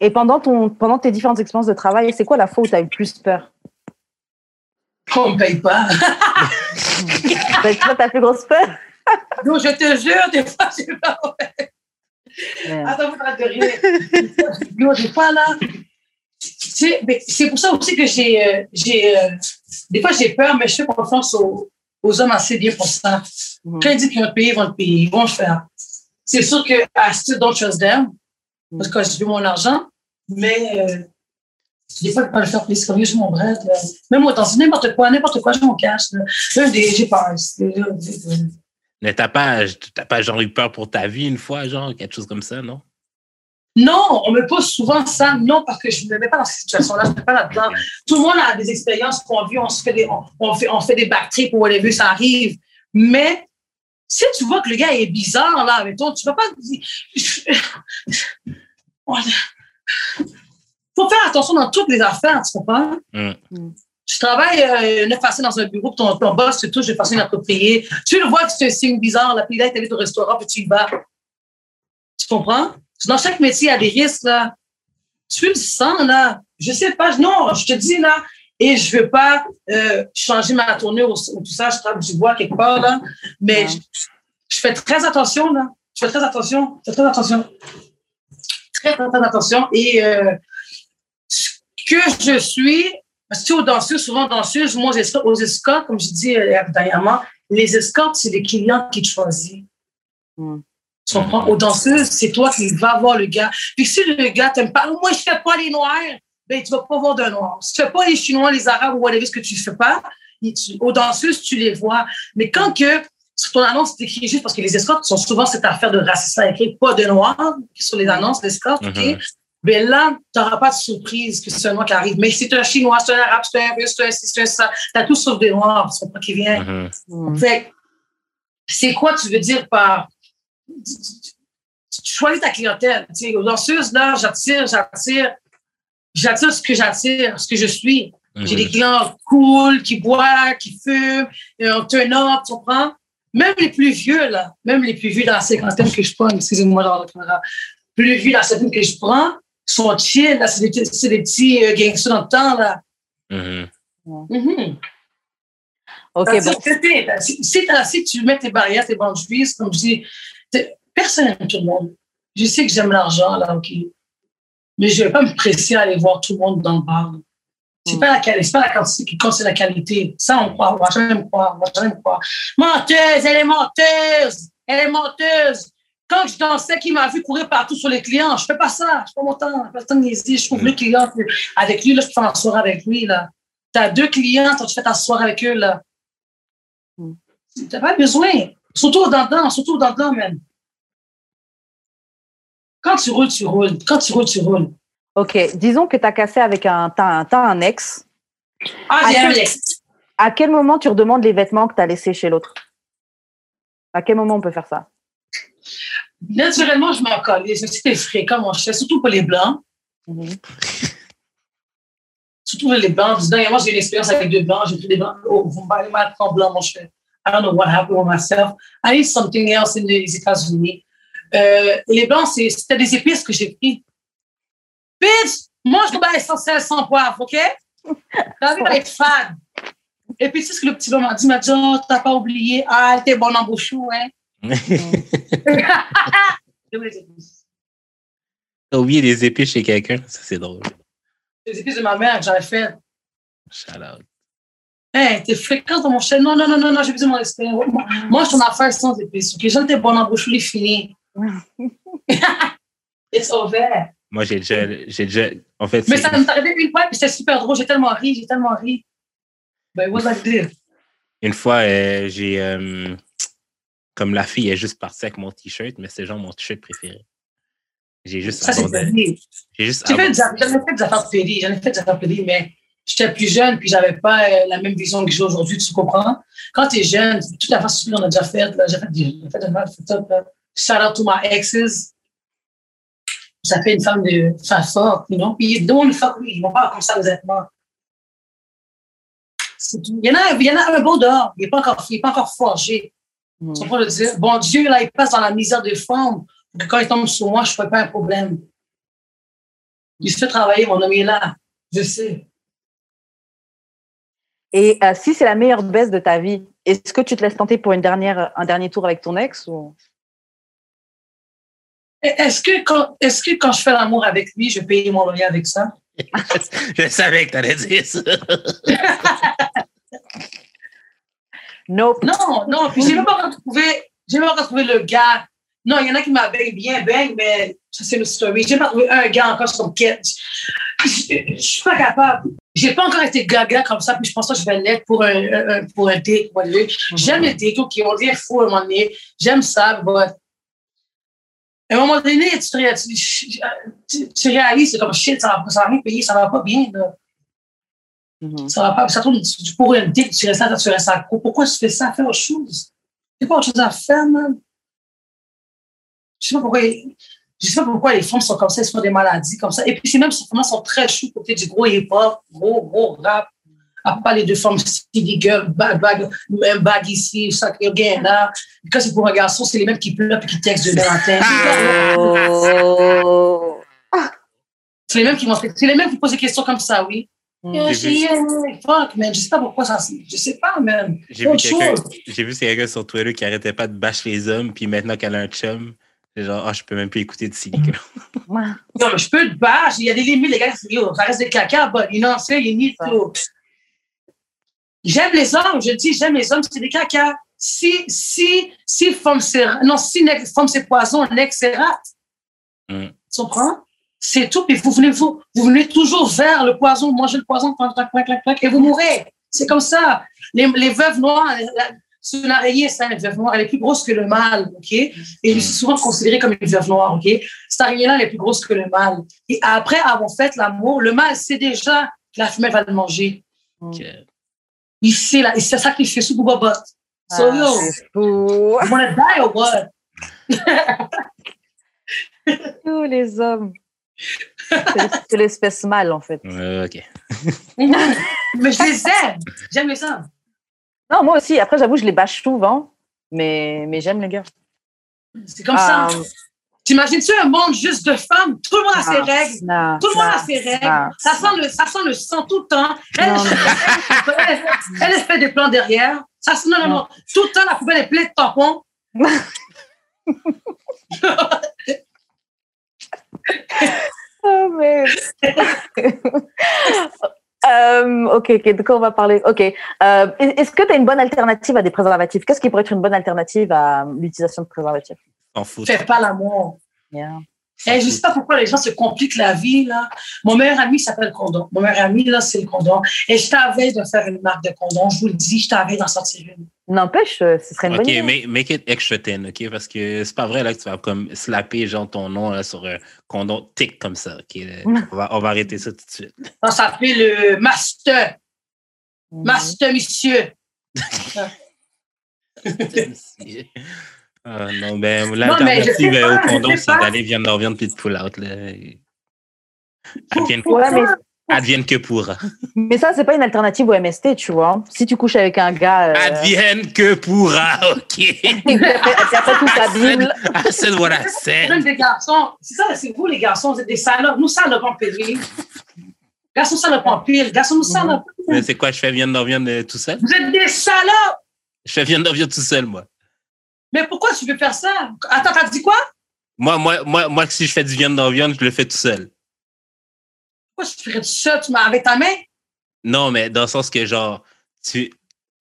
Et pendant, ton, pendant tes différentes expériences de travail, c'est quoi la fois où tu as eu plus peur? On me paye pas. C'est quoi ta plus grosse peur? Yo, je te jure, des fois, j'ai pas. Attends, vous arrêtez de rire. Des fois, là, c'est c'est pour ça aussi que j'ai, euh, j'ai, euh, des fois, j'ai peur, mais je fais confiance aux, aux hommes assez bien pour ça. Mhm. Quand ils disent qu'ils vont payer, ils vont te payer, ils vont le faire. C'est sûr que I still don't trust them, parce que je veux mon argent, mais euh, des fois, je peux pas le faire plus comme sur mon bread. là. Même moi, dans n'importe quoi, n'importe quoi, j'ai. Là, Là, des- j'ai peur. Mais t'as pas, t'as pas genre eu peur pour ta vie une fois, genre, quelque chose comme ça, non? Non, on me pose souvent ça. Non, parce que je ne me mets pas dans cette situation-là. Je ne suis pas là-dedans. Tout le monde a des expériences qu'on vit. On, se fait des, on, on fait, on fait des backtrips ou whatever, ça arrive. Mais si tu vois que le gars est bizarre, là, avec toi, tu ne vas pas faut faire attention dans toutes les affaires, tu comprends? Mm. Tu travailles euh, neuf façons dans un bureau, puis ton, ton boss te touche de façon inappropriée. Tu le vois que c'est un signe bizarre, là, puis là, tu au restaurant, puis tu y vas. Tu comprends? Dans chaque métier, il y a des risques, là. Tu le sens, là? Je sais pas, non, je te dis, là, et je veux pas euh, changer ma tournure ou, ou tout ça, je travaille du bois quelque part, là. Mais Ouais. je, je fais très attention, là. Je fais très attention, je fais très attention. Très, très, très attention. Et euh, ce que je suis, parce que aux danseuses, souvent danseuses, moi, aux escortes, comme je dis euh, dernièrement, les escortes, c'est les clients qui te choisissent. Mm. Tu comprends? Aux danseuses, c'est toi qui vas voir le gars. Puis si le gars t'aime pas, moi, je fais pas les noirs, ben, tu vas pas voir de noirs. Si tu fais pas les chinois, les arabes ou whatever, ce que tu fais pas, tu- aux danseuses, tu les vois. Mais quand que, sur ton annonce, c'est écrit juste parce que les escortes sont souvent cette affaire de racisme écrit pas de noirs sur les annonces d'escortes, OK? Mhm. Ben là, tu n'auras pas de surprise que c'est un noir qui arrive. Mais c'est un chinois, c'est un arabe, c'est un russe, c'est un ci, c'est un ça. T'as tout sauf des noirs, tu comprends qui vient. Mhm. Mm. Fait que, c'est quoi tu veux dire par. Tu choisis ta clientèle. Tu sais, aux danseuses, là, j'attire, j'attire, j'attire ce que j'attire, ce que je suis. J'ai Mhm. des clients cool, qui boivent, qui fument, on turn up, tu comprends? Même les plus vieux, là, même les plus vieux dans la cinquantaine que je prends, excusez-moi, dans la caméra, plus vieux dans la cinquantaine que je prends, sont chill, là, c'est des, petits- c'est des petits euh, gangsters dans le temps, là. Mhm. Mhm. Ok, bon. que c'était- Si, si, t'as- si tu mets tes barrières, tes boundaries, comme je dis, personne n'aime tout le monde. Je sais que j'aime l'argent, là, OK. Mais je ne vais pas me presser à aller voir tout le monde dans le bar. C'est Mm. pas la qualité, c'est pas la quantité qui compte, c'est la qualité. Ça, on croit, on va jamais me croire, on va jamais me croire. Menteuse, elle est menteuse, elle est menteuse. Quand je dansais, qui m'a vu courir partout sur les clients, je fais pas ça, je fais pas mon temps, je fais pas le temps de niaiser. Je trouve Mm. le client avec lui, là, je peux faire un soir avec lui, là. T'as deux clients, toi, tu fais ta soirée avec eux, là. Mm. T'as pas besoin. Surtout dans le temps, surtout dans le temps, même. Quand tu roules, tu roules. Quand tu roules, tu roules. Ok, disons que tu as cassé avec un, t'as un, un ex. Ah, j'ai un ex. À quel moment tu redemandes les vêtements que tu as laissés chez l'autre? À quel moment on peut faire ça? Naturellement, je m'en colle. C'était fréquent, mon cher, surtout pour les blancs. Surtout pour les blancs. Dernièrement, j'ai une expérience avec deux blancs. J'ai pris des blancs. Oh, vous m'allez mal prendre blanc, mon cher. I don't know what happened with myself. I need something else in les États-Unis. Euh, les blancs, c'est- c'était des épices que j'ai pris. Bitch, mange le bain essentiel sans poivre, OK? T'as envie d'être fade. Et puis, tu sais ce que le petit blanc m'a dit? Il m'a dit, oh, t'as pas oublié. Ah, t'es bon en bouchou, hein? J'ai oublié les épices. T'as oublié des épées chez quelqu'un? Ça, c'est drôle. Les épices de ma mère que j'avais fait. Shout out. Hey, t'es fréquente dans mon chien. Non, non, non, non, non, j'ai besoin de mon expérience. Moi, je suis en affaire sans épices. OK, j'en étais bonne en bouche, les fini. It's over. Moi, j'ai déjà, j'ai déjà, en fait, Mais ça m'est arrivé une fois, puis c'était super drôle. J'ai tellement ri, j'ai tellement ri. Ben, what I did? une fois, euh, j'ai, euh, comme la fille est juste partie avec mon t-shirt, mais c'est genre mon t-shirt préféré. J'ai juste Ça, abandonné. J'ai juste J'en ai fait des affaires pédées. J'en ai fait des affaires pédées, mais j'étais plus jeune, puis j'avais pas euh, la même vision que j'ai aujourd'hui, tu comprends? Quand t'es jeune, toute la façon qu'on a déjà fait, j'ai fait des, affaires up, là. Shout out to my exes. Ça fait une femme de femme forte, you know? Puis, don't fuck me. Ils vont pas comme ça, honnêtement. Il y en a, il y en a un beau dehors. Il n'est pas encore, il est pas encore forgé. Tu comprends le dire? Bon Dieu, là, il passe dans la misère de femme. pour que quand il tombe sur moi, je ne ferai pas un problème. Il se fait travailler, mon homme il est là. Je sais. Et euh, si c'est la meilleure baisse de ta vie, est-ce que tu te laisses tenter pour une dernière, un dernier tour avec ton ex ou... Est-ce que, quand, est-ce que quand je fais l'amour avec lui, je paye mon loyer avec ça? Je savais que t'allais dire ça. Nope. Non, non. Puis j'ai même pas retrouvé, j'ai même pas retrouvé le gars. Non, il y en a qui m'avaient bien, bien, mais ça, c'est une story. J'ai pas trouvé un gars encore sur quête. Je suis pas capable. J'ai pas encore été gaga comme ça, puis je pense que je vais l'être pour un, un- un- pour un date. lui. J'aime les dates qui ont l'air fou à un moment donné. J'aime ça, but À un moment donné, tu, tu, tu- tu réalises, c'est comme shit, ça va, ça va rien payer, ça va pas bien. Là. Mhm. Ça va pas, ça tourne tu pour une dick, tu restes là, tu restes à court. Pourquoi tu fais ça? Fais autre chose. C'est pas autre chose à faire, man. Je sais pas pourquoi, je sais pas pourquoi les femmes sont comme ça, elles sont des maladies comme ça. Et puis, c'est même, ces femmes sont très choues côté du gros hip-hop, gros, gros rap. À part les deux femmes, city girl, bag, bag, même bag ici, ça, gain là. Quand c'est pour un garçon, c'est les mêmes qui pleurent et qui textent de Valentin. Oh. C'est les mêmes qui vont, c'est les mêmes qui posent des questions comme ça, oui. J'ai vu- yeah, fuck, man. Je sais pas pourquoi ça, je sais pas, man. J'ai vu quelqu'un chose. j'ai vu quelqu'un sur Twitter qui arrêtait pas de bâcher les hommes, puis maintenant qu'elle a un chum, c'est genre, ah, je peux même plus écouter de Silica. Ouais. Non, mais je peux te battre. Il y a des limites, les gars. Yo, ça reste des caca, but you know what I'm saying? You need to. J'aime les hommes, je dis, j'aime les hommes, c'est des caca. Si, si, si femme c'est, non, si ne- femme c'est poison, nex c'est rat. Mm. Tu comprends? C'est tout. Puis vous venez, vous, vous venez toujours vers le poison, manger le poison, clac, clac, clac, et vous mourrez. C'est comme ça. Les, les veuves noires, c'est une araignée, ça, une veuve noire. Elle est plus grosse que le mâle, OK? Et elle est souvent considérée comme une veuve noire, OK? Cette araignée-là, elle est plus grosse que le mâle. Et après avoir fait l'amour, le mâle sait déjà que la femelle va le manger. Ok. Il sait, là, il s'est sacrifié sous Booba. So, Ah, yo, c'est fou. you wanna die or what? Tous les hommes. C'est l'espèce mâle, en fait. Ok. Mais je les aime. J'aime les hommes. Non, moi aussi. Après, j'avoue, je les bâche souvent. Mais, mais j'aime les gars. C'est comme ça. Euh, T'imagines-tu un monde juste de femmes? Tout le monde a ses ah, règles. non, Tout le monde non, a ses règles. non. Ça sent le, ça sent le sang tout le temps. Elle, Non, elle, elle, elle fait des plans derrière. Ça sent, non, non, non. Tout le temps, la poubelle est pleine de tampons. Oh, mais... Euh, ok, ok, de quoi on va parler? Ok. Euh, Est-ce que tu as une bonne alternative à des préservatifs? Qu'est-ce qui pourrait être une bonne alternative à l'utilisation de préservatifs? Fais pas l'amour. Yeah. Eh, je sais pas pourquoi les gens se compliquent la vie, là. Mon meilleur ami s'appelle Condom. Mon meilleur ami, là, c'est le condom. Et je t'avais de faire une marque de condom. Je vous le dis, je t'avais d'en sortir une. N'empêche, euh, ce serait une Ok, bonne idée. mais make it extra thin, ok? Parce que c'est pas vrai là que tu vas comme slapper genre ton nom là, sur un condom tic comme ça, ok? On va, on va arrêter ça tout de suite. Ça s'appelle le Master. Mhm. Master, monsieur. Ah, non, ben, l'alternative euh, au condom, c'est d'aller viande d'or viande puis de pull out. Là. Advienne, Ouais, mais, advienne que pourra. mais ça, c'est pas une alternative au MST, tu vois. Si tu couches avec un gars. Euh, Advienne que pourra, ok? et puis après tout s'abîme. I said what I said. Même des garçons. C'est ça, c'est vous, les garçons, vous êtes des salopes. Nous, salopes en pile. Garçons, salopes en pile. Garçons, nous, salopes. Mais c'est quoi, je fais viande d'or viande euh, tout seul? Vous êtes des salopes. Je fais viande d'or viande tout seul, moi. Mais pourquoi tu veux faire ça? Attends, t'as dit quoi? Moi, moi, moi, moi, si je fais du viande d'or viande, je le fais tout seul. Pourquoi tu ferais ça tu m'as- avec ta main? Non, mais dans le sens que, genre, tu,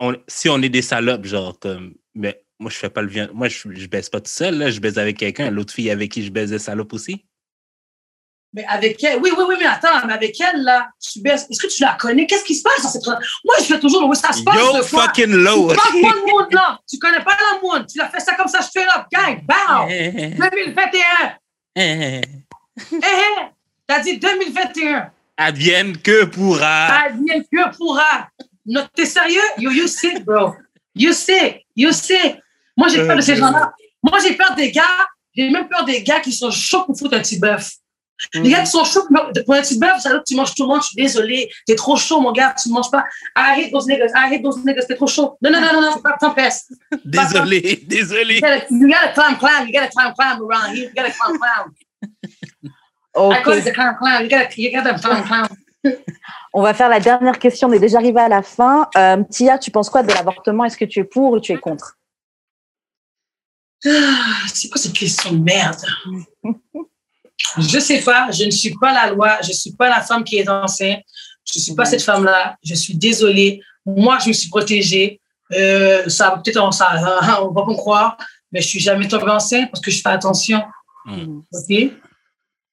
on- si on est des salopes, genre, comme, mais moi, je fais pas le viande. Moi, je, je baisse pas tout seul, là. Je baise avec quelqu'un. L'autre fille avec qui je baise des salopes aussi. Mais avec elle, oui, oui, oui, mais attends, mais avec elle, là, tu baisses. Est-ce que tu la connais? Qu'est-ce qui se passe dans cette? Moi, je fais toujours le ça se passe Yo, fucking low. Parle-moi de monde, là. Tu connais pas la monde. Tu l'as fait ça comme ça, straight up, gang, bam! 2021. Eh, Hé, hé! T'as dit 2021. Advienne que pourra. Advienne que pourra. Non, T'es sérieux? Yo, you sick, bro. You sick. You sick. Moi, j'ai peur de ces gens-là. Moi, j'ai peur des gars. J'ai même peur des gars qui sont chauds pour foutre un petit bœuf. Les gars qui sont chauds pour petit bœuf, ça veut dire que tu manges tout le monde. Je suis désolé. T'es trop chaud, mon gars. Tu ne manges pas. I hate those niggas. I hate those niggas. T'es trop chaud. Non, non, non, non, non. Pas tant peste. Désolé, désolé. You gotta, you gotta climb, climb. You gotta climb, climb around here. You gotta climb, climb. I call it the climb, climb. You gotta, you gotta climb, climb. On va faire la dernière question. On est déjà arrivé à la fin. Euh, Tia, tu penses quoi de l'avortement? Est-ce que tu es pour ou tu es contre? Ah, C'est quoi cette question de merde? Je sais pas, je ne suis pas la loi, je suis pas la femme qui est enceinte, je suis pas cette femme-là, je suis désolée. Moi, je me suis protégée. Euh, ça peut-être, on, ça, on va pas me croire, mais je suis jamais tombée enceinte parce que je fais attention. Mm. OK?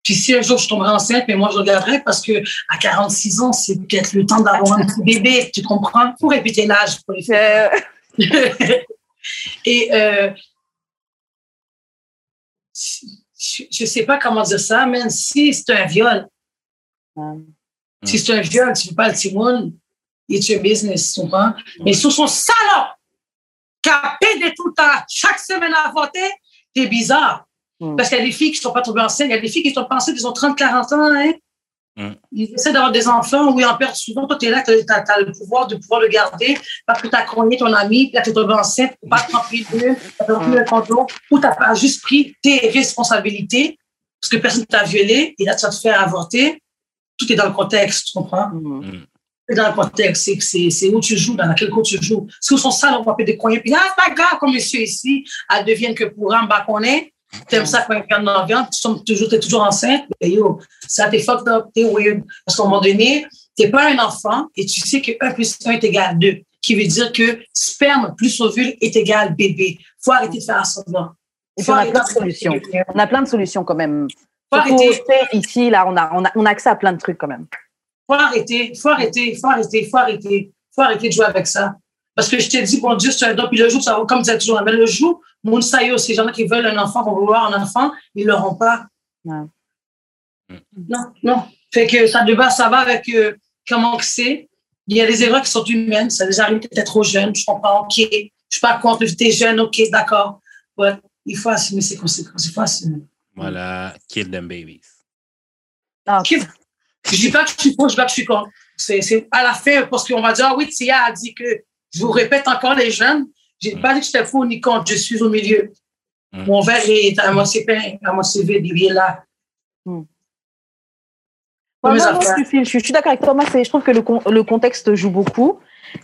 Puis si un jour je tomberai enceinte, mais moi je regarderai parce que à 46 ans, c'est peut-être le temps d'avoir un petit bébé, tu comprends? Pour répéter l'âge pour les Euh, et euh, je, je sais pas comment dire ça, mais si c'est un viol, si c'est un viol, tu ne veux pas le Timon, it's your business, tu comprends? Mais sous son salon, qui a pédé tout le temps, chaque semaine à voter, c'est bizarre. Mm. Parce qu'il y a des filles qui ne sont pas tombées enceintes, il y a des filles qui sont enceintes, ils ont 30, 40 ans, hein? Mm. Ils essaient d'avoir des enfants, ou ils en perdent souvent. Toi, tu es là, tu as, le pouvoir de pouvoir le garder parce que tu as cogné ton ami, puis là, tu es tombé enceinte, ou pas rempli de tu as rempli le condo, ou tu pas juste pris tes responsabilités parce que personne ne t'a violé, et là, tu vas te faire avorter. Tout est dans le contexte, tu comprends? Mhm. C'est dans le contexte, c'est, où tu joues, dans quel cours tu joues. Si au son sale, on va des coins, puis ah, c'est pas grave, comme monsieur ici, elle devienne que pour un bas qu'on est, t'aimes ça quand quelqu'un en vient, tu sommes toujours, enceinte, yo, ça t'es fucked up, t'es weird. Parce qu'à un moment donné, t'es pas un enfant et tu sais que 1 plus 1 est égal à 2, qui veut dire que sperme plus ovule est égal bébé. Faut arrêter de faire semblant. On a arrêter plein de solutions. On a plein de solutions quand même. Faut arrêter. tu ici, là, on a, on, a, on a accès à plein de trucs quand même. faut arrêter, faut arrêter, faut arrêter, faut arrêter, faut arrêter de jouer avec ça. Parce que je t'ai dit, bon Dieu, c'est un don, puis le jour, ça va, comme disait toujours, mais le jour, mon sayo, ces gens-là qui veulent un enfant, vont vouloir un enfant, ils l'auront pas. Ouais. Non, non. Fait que ça, de base, ça va avec euh, comment que c'est. Il y a des erreurs qui sont humaines, ça les arrive peut-être trop jeune, je comprends, ok. Je suis pas contre, t'es jeune, ok, d'accord. Ouais, il faut assumer ses conséquences, il faut assumer. Voilà, kill them babies. Ah, Ok. Je dis pas que je suis pour, je dis pas que je suis contre. C'est, c'est à la fin, parce qu'on va dire, ah oui, Tia a dit que, je vous répète encore les jeunes, j'ai pas dit que j'étais pour ni contre, je suis au milieu. Mm. Mon verre est à moitié plein, à moitié vide, il est là. Moi, moi, affaires. je suis, d'accord avec toi. Moi, je trouve que le, con- le contexte joue beaucoup.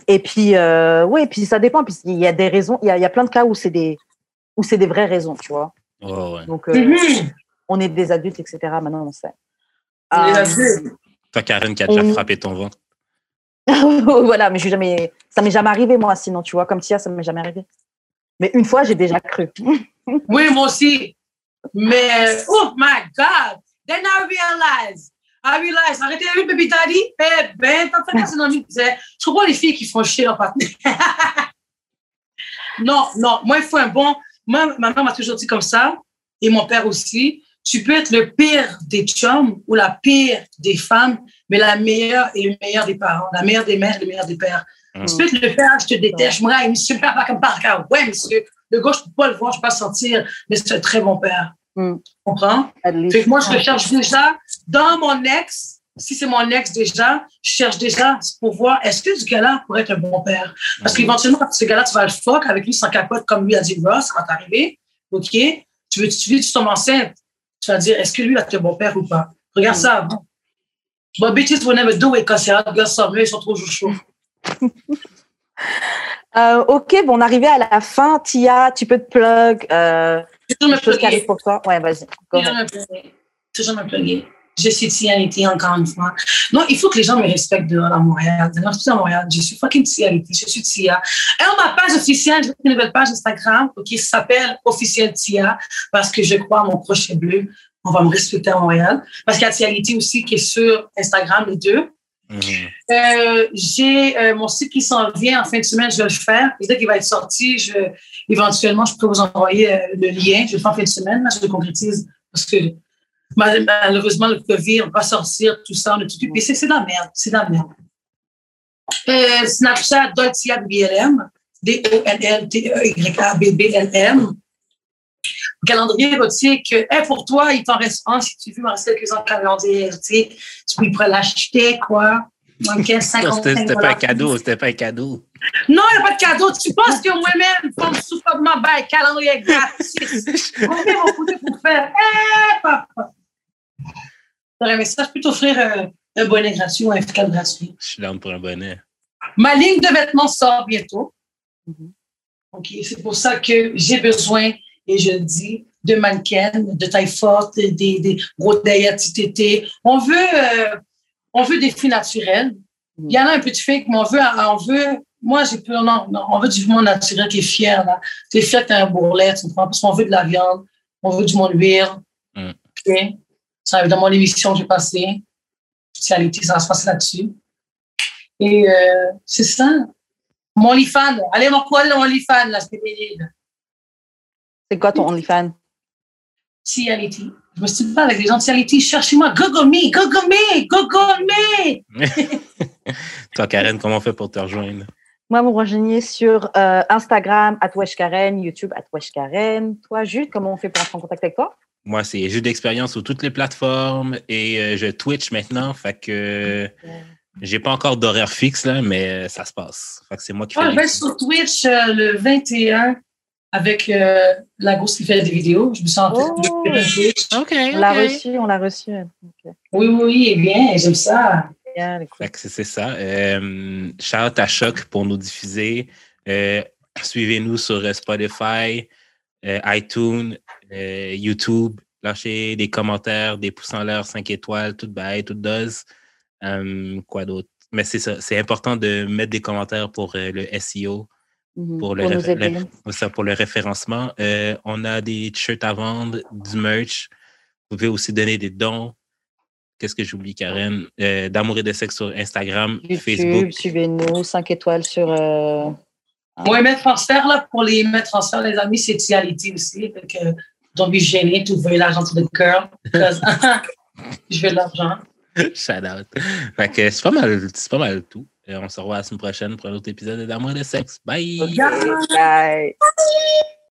Et puis, euh, ouais, puis ça dépend. Puis il y a des raisons. Il y a, il y a plein de cas où c'est des, où c'est des vraies raisons, tu vois. Oh, ouais. Donc, euh, Mhm. on est des adultes, etc. Maintenant, on sait. Euh. Toi, Karen, qui a déjà on- frappé ton ventre. voilà, mais je suis jamais, ça m'est jamais arrivé moi. Sinon, tu vois, comme Tia, ça m'est jamais arrivé. Mais une fois, j'ai déjà cru. Oui, moi aussi. Mais, oh my God! Then I realize, I realize, arrêtez la baby daddy. Eh ben, t'as fait ça dans disait, Je comprends les filles qui font chier leur partenaire. non, non, moi, il faut un bon. Moi, ma mère m'a toujours dit comme ça, et mon père aussi. Tu peux être le pire des chums ou la pire des femmes, mais la meilleure et le meilleur des parents, la meilleure des mères et le meilleur des pères. Mm. Tu peux être le père, je te déteste, moi, il me super pas comme par cas. Ouais, monsieur, le gars, je peux pas le voir, je peux pas le sentir, mais c'est un très bon père. Mm. Tu comprends? At least. Fait que moi, je le cherche déjà dans mon ex. Si c'est mon ex déjà, je cherche déjà pour voir est-ce que ce gars-là pourrait être un bon père? Parce qu'éventuellement, quand ce gars-là, tu vas le fuck avec lui sans capote, comme lui a dit Ross, ça va t'arriver. OK? Tu veux, tu veux, tu tombes enceinte? Tu vas dire est-ce que lui, est un bon père ou pas? Regarde Mm. ça avant. But bitches will never do it quand c'est gars, ça, mais ils sont trop chauds. Euh, ok, bon, on est arrivé à la fin. Tia, tu peux te plug. Euh, Toujours me plugger. pour toi. Ouais, vas-y. Toujours me plugger. Toujours me plugger. Je suis Tianity encore une fois. Non, il faut que les gens me respectent dehors à Montréal. D'ailleurs, je suis à Montréal. Je suis fucking Tianity. Je suis Tia. Et on ma page officielle, j'ai une nouvelle page Instagram qui s'appelle Officiel Tia parce que je crois à mon crochet bleu. On va me respecter à Montréal. Parce qu'il y a Tianity aussi qui est sur Instagram, les deux. Mhm. Euh, j'ai euh, mon site qui s'en vient en fin de semaine, je vais le faire. Et dès qu'il va être sorti, je, éventuellement, je peux vous envoyer euh, le lien. Je le fais en fin de semaine, là, je le concrétise parce que malheureusement, le COVID, on ne peut pas sortir, tout ça, on a tout puis c'est de la merde, c'est de la merde. Euh, Snapchat, Dolcia BLM, D-O-L-L-T-E-Y-A-B-B-L-M. Calendrier érotique, hey, pour toi, il t'en reste un. Si tu veux, reste quelques-uns de calendrier érotique. Tu peux pourrais l'acheter, quoi. Dans 15, Non, 50, C'était pas un cadeau, c'était pas un cadeau. Non, il n'y a pas de cadeau. Tu penses que moi-même, comme sous ma bail, calendrier gratis. Combien vont coûter pour faire? Eh, papa! T'aurais aimé ça, je peux t'offrir un bonnet gratuit ou un fiscal gratuit. Je suis down pour un bonnet. Ma ligne de vêtements sort bientôt. Mhm. OK, c'est pour ça que j'ai besoin, et je le dis, de mannequins, de taille forte, des, des gros tétés. On veut, euh, on veut des filles naturelles. Il y en a un peu de fake, mais on veut, on veut, moi, j'ai plus, non, non, on veut du monde naturel qui est fier, là. Qui est fier que t'as un bourrelet, tu comprends? Parce qu'on veut de la viande, on veut du monde huile. Mm. OK? Ça, dans mon émission, j'ai passé. Spécialité, ça va se passer là-dessus. Et euh, c'est ça. Mon OnlyFans. Allez, mon quoi, mon OnlyFans, là, c'est. C'est quoi ton OnlyFans? Reality. Je me suis dit, pas avec les gens de Reality, cherchez-moi, Google me, Google me, Google me. Toi, Karen, comment on fait pour te rejoindre? Moi, vous rejoignez sur euh, Instagram, Karen, YouTube, Karen. Toi, Jude, comment on fait pour entrer en contact avec toi? Moi, c'est jeu d'expérience sur toutes les plateformes et euh, je Twitch maintenant. Fait que j'ai pas encore d'horaire fixe, là, mais ça se passe. Fait que c'est moi qui fais. je vais sur Twitch euh, le 21 avec euh, la grosse qui fait des vidéos. Je me sens oh. OK. On l'a reçu, on l'a reçu. Oui, oui, et bien, j'aime ça. C'est ça. Euh, shout à Choc pour nous diffuser. Euh, suivez-nous sur Spotify, iTunes, YouTube. Lâchez des commentaires, des pouces en l'air, 5 étoiles, tout bye, tout does. quoi d'autre? Mais c'est ça. C'est important de mettre des commentaires pour le SEO. Mhm. pour, le ça, pour le référencement. Euh, on a des t-shirts à vendre, du merch. Vous pouvez aussi donner des dons. Qu'est-ce que j'oublie, Karen? Euh, d'amour et de sexe sur Instagram, YouTube, Facebook. Suivez-nous, 5 étoiles sur. Euh... Moi, mettre transfert, là, pour les mettre transfert, les amis, c'est Tiality aussi. Donc, euh, don't be gêné, tu veux l'argent de girl. je veux de l'argent. Shout out. Fait que c'est pas mal, c'est pas mal tout. Et on se revoit la semaine prochaine pour un autre épisode d'Amour et de sexe. Bye! Bye! Bye.